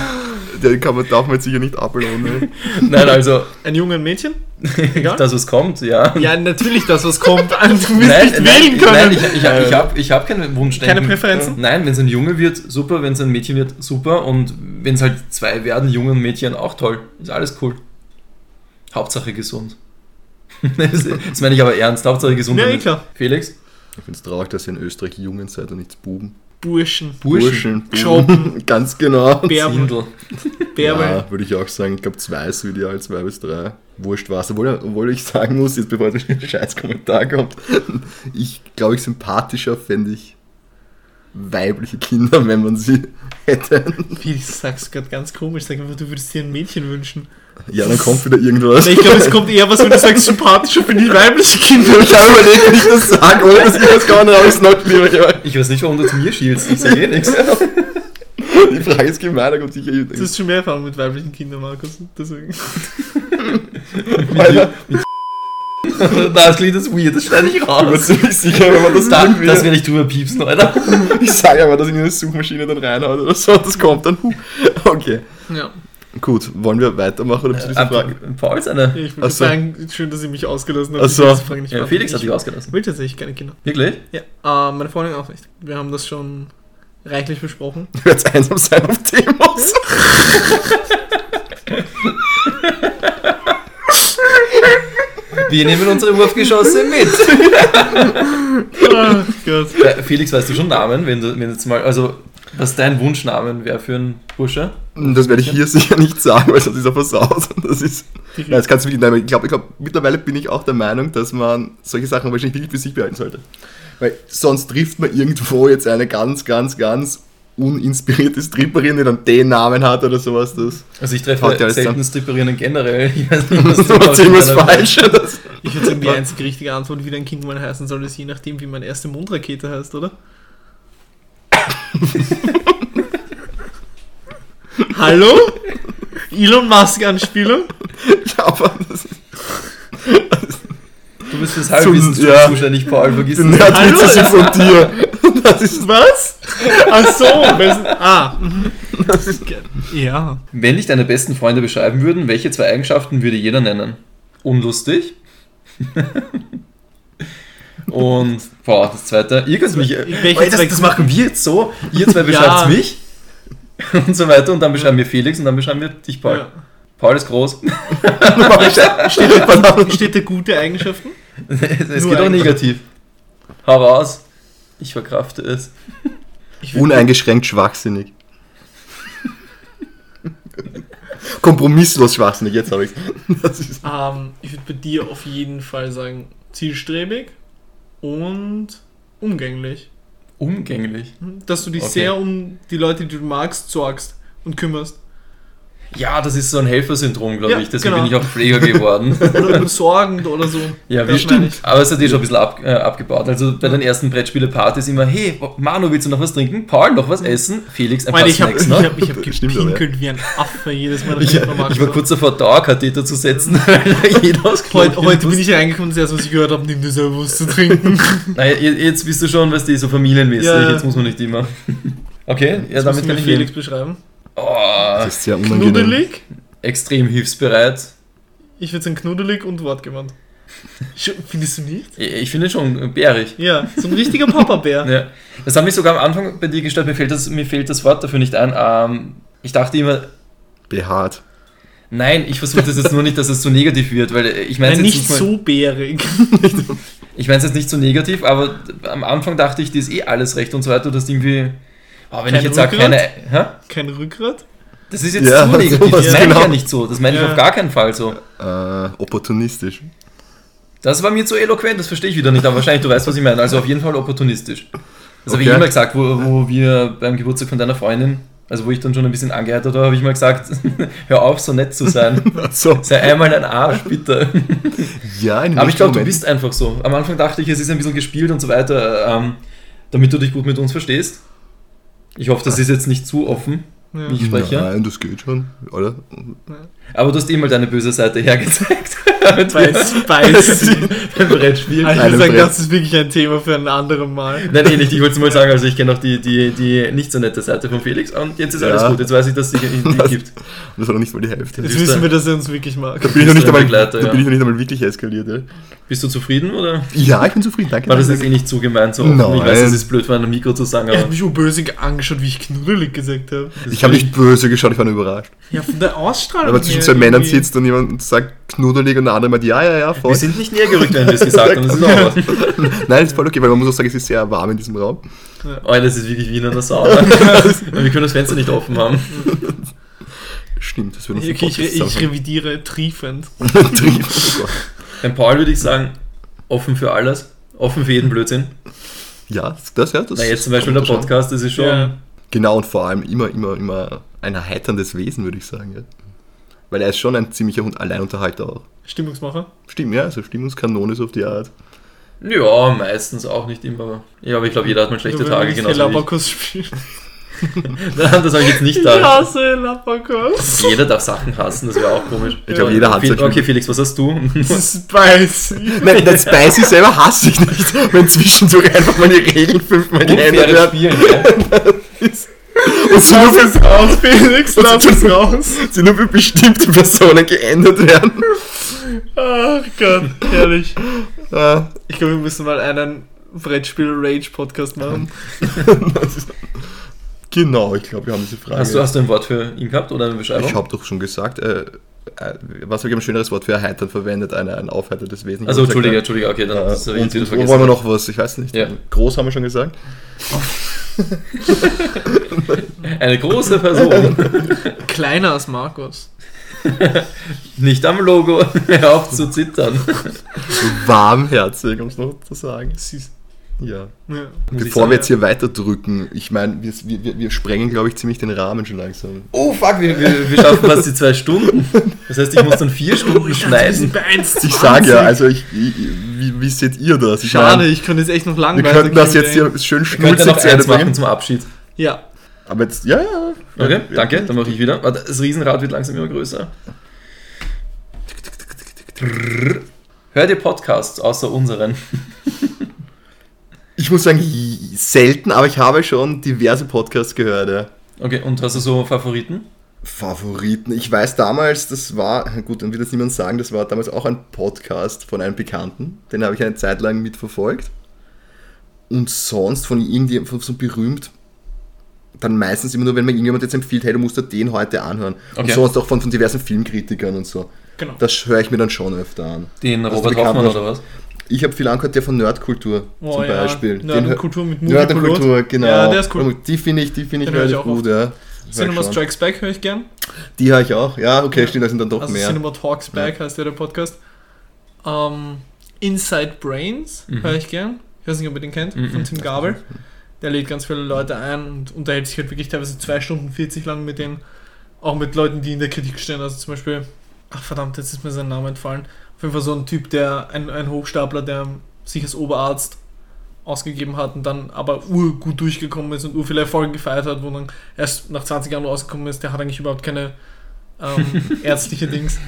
Den kann man, darf man jetzt sicher nicht ablohnen. <laughs> Nein, also, Ein Junge und Mädchen? Egal. <laughs> das was kommt, ja. Ja, natürlich das, was kommt. Also, du wirst Nein, nicht nein, wählen können. nein, ich, ich, hab- ich habe ich hab keinen Wunsch. Keine Präferenzen? Nein, wenn es ein Junge wird, super. Wenn es ein Mädchen wird, super. Und wenn es halt zwei werden, Junge und Mädchen, auch toll. Ist alles cool. Hauptsache gesund. <laughs> das, das meine ich aber ernst. Hauptsache gesund. Ja, eh klar. Felix? Ich finde es traurig, dass ihr in Österreich Jungen seid und nicht Buben. Burschen. Burschen. Buben. <laughs> Ganz genau. Bärben. Zindel. Bärbe. Ja, würde ich auch sagen. Ich glaube, zwei ist ideal, zwei bis drei. Wurscht war's. Obwohl, obwohl ich sagen muss, jetzt bevor der <laughs> scheiß Kommentar kommt, <laughs> ich glaube, ich sympathischer fände ich weibliche Kinder, wenn man sie hätte. Wie, ich sag's gerade ganz komisch. Sag einfach, du würdest dir ein Mädchen wünschen. Ja, dann kommt wieder irgendwas. Ich glaube, es kommt eher was, wenn du sagst, sympathischer finde ich weibliche Kinder. Ich habe überlegt, wenn ich das sage, ohne dass ich was kann, aber es noch. Ich weiß nicht, warum du zu mir schielst. Ich sage eh nichts. <laughs> Die Frage ist gemein, da kommt sicher Du hast schon mehr Erfahrung mit weiblichen Kindern, Markus. Deswegen. <laughs> Alter, <laughs> das klingt das weird. Das schneide ich ich bin raus. ziemlich sicher, wenn man das Da, irgendwie... das werde ich drüber piepsen, Alter. ich sage aber, dass ich in eine Suchmaschine dann reinhaut oder so, das kommt dann. Okay. Ja. Gut, wollen wir weitermachen oder zu dieser Frage? Paul ist eine. Ich würde so. sagen, schön, dass ihr mich ausgelassen habt. Ach so. Ich will diese Frage nicht Ja. Felix hat Ich dich ausgelassen. will tatsächlich keine Kinder. Wirklich? Ja, äh, meine Freundin auch nicht. Wir haben das schon reichlich besprochen. <laughs> Du wirst einsam sein auf Demos. <laughs> Wir nehmen unsere Wurfgeschosse mit. Ach Gott. Äh, Felix, weißt du schon Namen, wenn du wenn jetzt mal, also was dein Wunschnamen wäre für einen Bursche? Das werde ich hier sicher nicht sagen, weil sonst ist er versaut. Das ist. Nein, <laughs> das kannst du wirklich nehmen. Ich glaube, ich glaub, mittlerweile bin ich auch der Meinung, dass man solche Sachen wahrscheinlich wirklich für sich behalten sollte. Weil sonst trifft man irgendwo jetzt eine ganz, ganz, ganz uninspirierte Stripperin, die dann den Namen hat oder sowas. Das Also ich treffe ja alles selten. Stripperinnen generell. Ich weiß nicht, <laughs> das was war ziemlich deiner- falsch. Ich würde sagen, die einzige richtige Antwort, wie dein Kind mal heißen soll, ist je nachdem, wie meine erste Mondrakete heißt, oder? <laughs> Hallo? Elon Musk Anspielung? ja, aber das ist. Du bist fürs Halbwissen Zum- ja. zuständig, Paul, vergiss das. Nerdwitze Hallo? sind von dir. Das ist. Was? Ach so, wessen- ah. Ja. Wenn dich deine besten Freunde beschreiben würden, welche zwei Eigenschaften würde jeder nennen? Unlustig. Und, boah, das zweite. Ihr könnt mich. Ey, das, das machen wir jetzt so. Ihr zwei <laughs> beschreibt Ja. mich. <laughs> Und so weiter. Und dann beschreiben wir Felix und dann beschreiben wir dich, Paul. ja. Paul ist groß. <laughs> Steht, da, steht da gute Eigenschaften? es Nur geht auch negativ. Hau raus. Ich verkrafte es. Ich Uneingeschränkt schwachsinnig. Kompromisslos schwachsinnig, jetzt habe ich es. Ähm, ich würde bei dir auf jeden Fall sagen, zielstrebig und umgänglich. Umgänglich. Dass du dich Okay. sehr um die Leute, die du magst, sorgst und kümmerst. Ja, das ist so ein Helfersyndrom, glaube Ja, ich. Deswegen genau. bin ich auch Pfleger geworden. <laughs> Oder besorgend oder so. Ja, Das stimmt. Aber es hat eh schon ein bisschen ab, äh, abgebaut. Also bei den ersten Brettspiele-Partys immer, hey, Manu, willst du noch was trinken? Paul, noch was essen? Felix, ein Ich meine, paar ich habe Snacks ich noch. hab, ich hab <laughs> Stimmt aber, gepinkelt wie ein Affe jedes Mal. Ich, ich ich war kurz davor, Dauerkatheter zu setzen, weil jeder aus Heute, heute bin muss. ich reingekommen, das erste, was ich gehört habe, nimm dir selber was zu trinken. <laughs> Naja, je- jetzt bist du schon, weißt du, so familienmäßig. Ja. Jetzt muss man nicht immer. Okay, ja, Das damit kann ich Felix beschreiben. Oh, Das ist sehr unangenehm. Knuddelig. extrem hilfsbereit. Ich würde sagen knuddelig und wortgewandt. <laughs> Findest du nicht? Ich finde schon bärig. Ja, so ein richtiger Papa-Bär. <laughs> Ja. Das hat mich sogar am Anfang bei dir gestört, mir fehlt das, mir fehlt das Wort dafür nicht ein. Ähm, ich dachte immer, Behaart. nein, ich versuche das jetzt nur nicht, dass es so negativ wird, weil ich meine Nein, jetzt nicht mal- so bärig. <laughs> Ich meine es jetzt nicht so negativ, aber am Anfang dachte ich, die ist eh alles recht und so weiter. Das irgendwie. Oh, wenn Kein ich jetzt sage, keine. Hä? Kein Rückgrat? Das ist jetzt Ja, zu <laughs> negativ. Das meine ich genau. ja nicht so. Das meine ich Ja. auf gar keinen Fall so. Äh, opportunistisch. Das war mir zu eloquent, das verstehe ich wieder nicht, aber wahrscheinlich du weißt, was ich meine. Also auf jeden Fall opportunistisch. Das habe ich Okay. immer gesagt, wo, wo wir beim Geburtstag von deiner Freundin, also wo ich dann schon ein bisschen angeheitert habe, habe ich mal gesagt, <laughs> hör auf, so nett zu sein. <laughs> So. Sei einmal ein Arsch, bitte. Ja, in Aber ich glaube, du bist einfach so. Am Anfang dachte ich, es ist ein bisschen gespielt und so weiter, ähm, damit du dich gut mit uns verstehst. Ich hoffe, das ist jetzt nicht zu offen, Ja. wie ich spreche. Nein, das geht schon, oder? Aber du hast eh mal deine böse Seite hergezeigt. Bei Spicy. beim Brettspiel. Also ich Einem würde sagen, Brett. das ist wirklich ein Thema für ein anderes Mal. Nein, eh nicht. Ich wollte es mal <laughs> sagen, also ich kenne auch die, die, die nicht so nette Seite von Felix und jetzt ist Ja. alles gut. Jetzt weiß ich, dass es die, die Das- gibt. Das war noch nicht mal die Hälfte. Jetzt wissen wir, dass er uns wirklich mag. Da bin ich noch nicht einmal, Begleiter, da ja. bin ich noch nicht einmal wirklich eskaliert. Ja, Bist du zufrieden oder? ja ich bin zufrieden, danke. War das jetzt eh nicht so gemeint? So offen? Ich weiß, Nein. es ist blöd, vor einem Mikro zu sagen, Er aber hat mich urböse angeschaut, wie ich knuddelig gesagt habe. ich habe nicht böse geschaut, ich war nur überrascht. Ja, von der Ausstrahlung. Aber zwischen zwei Männern sitzt und jemand sagt knuddelig und der andere meint, ja, ja, ja, voll. wir sind nicht näher gerückt, wenn wir es gesagt haben. Das ist auch was. <laughs> Nein, ist voll okay, weil man muss auch sagen, es ist sehr warm in diesem Raum. Oh, das ist wirklich wie in einer Sauna. <laughs> wir können das Fenster nicht offen haben. Stimmt, das würde uns Okay, ich, ich revidiere triefend. <laughs> zusammen- Oh Gott. Beim Paul würde ich sagen, offen für alles. Offen für jeden Blödsinn. Ja, das, ja, das Na, jetzt zum Beispiel der. Podcast, das ist schon. Ja. Genau, und vor allem immer, immer, immer ein erheiterndes Wesen, würde ich sagen. Ja. Weil er ist schon ein ziemlicher Hund- Alleinunterhalter auch. Stimmungsmacher. Stimmt, ja, also Stimmungskanone so auf die Art. Ja, meistens auch nicht immer. Ja, aber ich glaube, jeder hat mal schlechte Oder Tage, ich wie Labakus spielen. ich. <laughs> Nein, das habe ich jetzt nicht Ich da. hasse Labakus. Jeder darf Sachen hassen, das wäre auch komisch. Ich glaube, jeder hat Fel- Okay, Felix, was hast du? <laughs> Ist spicy. Nein, das Spicy selber hasse ich nicht, wenn zwischendurch einfach mal die Regeln fünfmal geändert werden. Spielen, gell? <laughs> Und sie nur, Lass für, es <laughs> raus, Felix, lass es raus. <laughs> sie nur für bestimmte Personen geändert werden. Ach Gott, herrlich. Äh, Ich glaube, wir müssen mal einen Brettspiel-Rage-Podcast machen. <laughs> Genau, ich glaube, wir haben diese Frage. Hast du, hast du ein Wort für ihn gehabt oder eine Beschreibung? ich habe doch schon gesagt, äh, was habe ich ein schöneres Wort für erheitern verwendet? Eine, ein aufheiterndes Wesen. Also, hab gesagt, Entschuldige, äh, Entschuldige, okay, dann Äh, das und, und wo vergessen. wollen wir noch was? Ich weiß nicht. Ja. Groß haben wir schon gesagt. <laughs> Eine große Person. <laughs> Kleiner als Markus. <laughs> Nicht am Logo, hör auf zu zittern. Warmherzig, um es noch zu sagen. Süß. Ja. Ja. Bevor sagen, wir jetzt hier weiter drücken, ich meine, wir, wir, wir sprengen, glaube ich, ziemlich den Rahmen schon langsam. Oh fuck, wir, wir, wir <laughs> schaffen fast die zwei Stunden. Das heißt, ich muss dann vier <laughs> Stunden schneiden. bei 1,20. Ich sage ja, also ich, ich, wie, wie seht ihr das? Ich Schade, mein, ich könnte jetzt echt noch lang wir weiter könnten das jetzt hier schön Ich könnte schnulzig noch zu Ende eins machen zum Abschied. Ja. Aber jetzt, ja, ja. Okay, ja, danke, ja. dann mache ich wieder. Warte, das Riesenrad wird langsam immer größer. Hört ihr Podcasts außer unseren? <laughs> Ich muss sagen, selten, aber ich habe schon diverse Podcasts gehört. Ja. Okay, und hast du so Favoriten? Favoriten. Ich weiß damals, das war, gut, dann wird das niemand sagen, das war damals auch ein Podcast von einem Bekannten. Den habe ich eine Zeit lang mitverfolgt. Und sonst von irgendjemandem von so berühmt, dann meistens immer nur, wenn mir irgendjemand jetzt empfiehlt, hey, du musst dir den heute anhören. Und Okay. sonst auch von, von diversen Filmkritikern und so. Genau. Das höre ich mir dann schon öfter an. Den Also Robert Hoffmann oder was? Ich habe viel angehört, der von Nerdkultur Oh, zum ja. Beispiel. Nerd hör- und Kultur mit Nerd und Moviepilot. Kultur, genau. Ja, der ist cool. Die finde ich, die finde ich Den höre ich relativ auch gut, ja. Cinema. Strikes Back höre ich gern. Die höre ich auch. Ja, okay, stimmt, das sind dann doch Also mehr. Cinema Talks Back heißt ja der Podcast. Ähm, Inside Brains Mhm. höre ich gern. Ich weiß nicht, ob ihr den kennt, Mhm. von Tim Gabel. Der lädt ganz viele Leute ein und unterhält sich halt wirklich teilweise 2 Stunden 40 lang mit denen. Auch mit Leuten, die in der Kritik stehen. Also zum Beispiel, ach verdammt, jetzt ist mir sein Name entfallen. Auf jeden Fall so ein Typ, der, ein, ein Hochstapler, der sich als Oberarzt ausgegeben hat und dann aber urgut durchgekommen ist und ur viele Erfolge gefeiert hat, wo dann erst nach 20 Jahren rausgekommen ist, der hat eigentlich überhaupt keine ähm, <laughs> ärztliche Dings.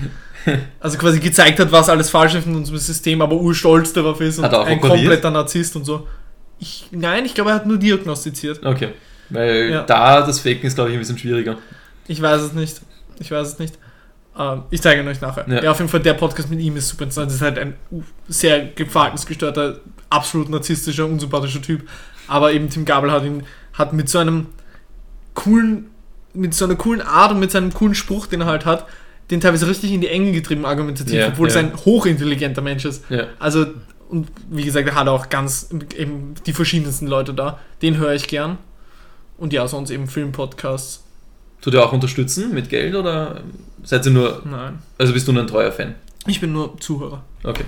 Also quasi gezeigt hat, was alles falsch ist in unserem System, aber urstolz darauf ist und ein operiert? kompletter Narzisst und so. Ich, nein, ich glaube, er hat nur diagnostiziert. Okay. Weil Ja. da das Faken ist, glaube ich, ein bisschen schwieriger. Ich weiß es nicht. Ich weiß es nicht. Ähm, ich zeige ihn euch nachher. Ja. Ja. auf jeden Fall, der Podcast mit ihm ist super interessant. Das ist halt ein sehr verhaltensgestörter, absolut narzisstischer, unsympathischer Typ. Aber eben Tim Gabel hat ihn hat mit so einem coolen, mit so einer coolen Art und mit seinem coolen Spruch, den er halt hat, den teilweise richtig in die Enge getrieben argumentativ, Ja, obwohl es ja. ein hochintelligenter Mensch ist. Ja. Also, und wie gesagt, er hat auch ganz eben die verschiedensten Leute da. Den höre ich gern. Und ja, sonst eben Filmpodcasts. Tut ihr auch unterstützen mit Geld oder seid ihr nur, Nein. also bist du nur ein treuer Fan? Ich bin nur Zuhörer. Okay.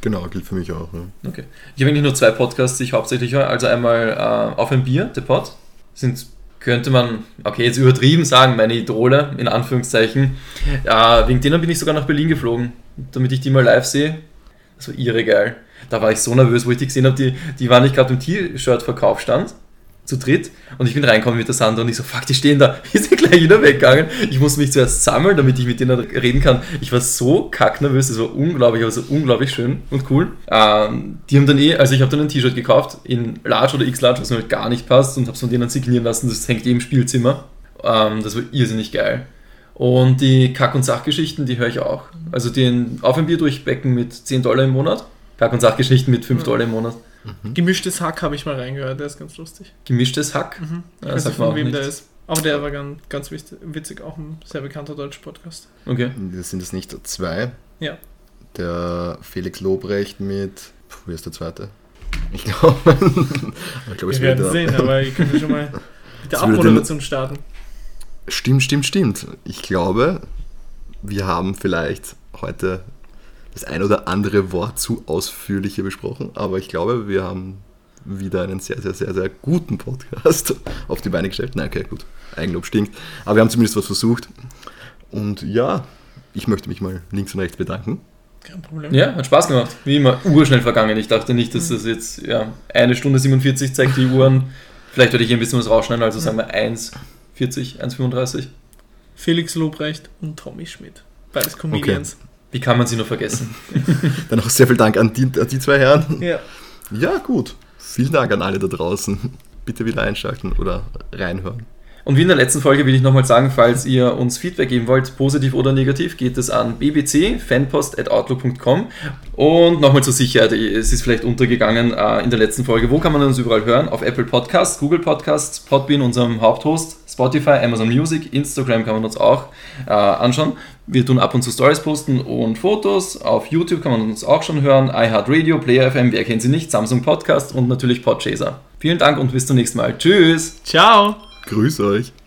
Genau, gilt für mich auch. Ja. Okay. Ich habe eigentlich nur zwei Podcasts, die ich hauptsächlich höre. Also einmal äh, Auf ein Bier, der Pod. Sind, könnte man, okay, jetzt übertrieben sagen, meine Idole, in Anführungszeichen. Ja, wegen denen bin ich sogar nach Berlin geflogen, damit ich die mal live sehe. Das war irre geil. Da war ich so nervös, wo ich die gesehen habe, die, die waren nicht gerade im T-Shirt-Verkaufsstand. Zu dritt und ich bin reingekommen mit der Sandra und ich so, fuck, die stehen da. <laughs> Wir sind gleich wieder weggegangen. Ich musste mich zuerst sammeln, damit ich mit denen reden kann. Ich war so kacknervös, das war unglaublich, aber so unglaublich schön und cool. Ähm, die haben dann eh, also ich habe dann ein T-Shirt gekauft in Large oder X-Large, was mir halt gar nicht passt und habe es von denen signieren lassen. Das hängt eh im Spielzimmer. Ähm, das war irrsinnig geil. Und die Kack- und Sachgeschichten, die höre ich auch. Also den Auf ein Bier durchbecken mit 10 Dollar im Monat. Kack- und Sachgeschichten mit 5 Dollar im Monat. Gemischtes Hack habe ich mal reingehört, der ist ganz lustig. Gemischtes Hack. Ich Ja, weiß nicht, von wem nicht. der ist. Aber der war ganz, ganz witzig, auch ein sehr bekannter deutscher Podcast. Okay. Das sind es nicht zwei. Ja. Der Felix Lobrecht mit. Puh, wie ist der zweite? Ich glaube. <laughs> ich glaube, es Wir werden sehen, aber ihr könnt ja schon mal <laughs> mit der Abmoderation starten. Stimmt, stimmt, stimmt. Ich glaube, wir haben vielleicht heute das ein oder andere Wort zu ausführlicher besprochen, aber ich glaube, wir haben wieder einen sehr, sehr, sehr, sehr guten Podcast <laughs> auf die Beine gestellt. Nein, okay, gut. Eigenlob stinkt. Aber wir haben zumindest was versucht. Und ja, ich möchte mich mal links und rechts bedanken. Kein Problem. Ja, hat Spaß gemacht. Wie immer, urschnell vergangen. Ich dachte nicht, dass das jetzt ja, eine Stunde 47 zeigt die Uhren. Vielleicht werde ich hier ein bisschen was rausschneiden, also sagen wir 1,40, 1,35. Felix Lobrecht und Tommy Schmidt. Beides Comedians. Wie kann man sie nur vergessen? <laughs> Dann auch sehr viel Dank an die, an die zwei Herren. Ja. Ja, gut. Vielen Dank an alle da draußen. Bitte wieder einschalten oder reinhören. Und wie in der letzten Folge will ich nochmal sagen, falls ihr uns Feedback geben wollt, positiv oder negativ, geht es an bbc.fanpost.outlook.com. Und nochmal zur Sicherheit, es ist vielleicht untergegangen äh, in der letzten Folge. Wo kann man uns überall hören? Auf Apple Podcasts, Google Podcasts, Podbean, unserem Haupthost, Spotify, Amazon Music, Instagram kann man uns auch äh, anschauen. Wir tun ab und zu Stories posten und Fotos. Auf YouTube kann man uns auch schon hören. iHeartRadio, Player FM, wer kennt sie nicht? Samsung Podcast und natürlich Podchaser. Vielen Dank und bis zum nächsten Mal. Tschüss. Ciao. Grüß euch.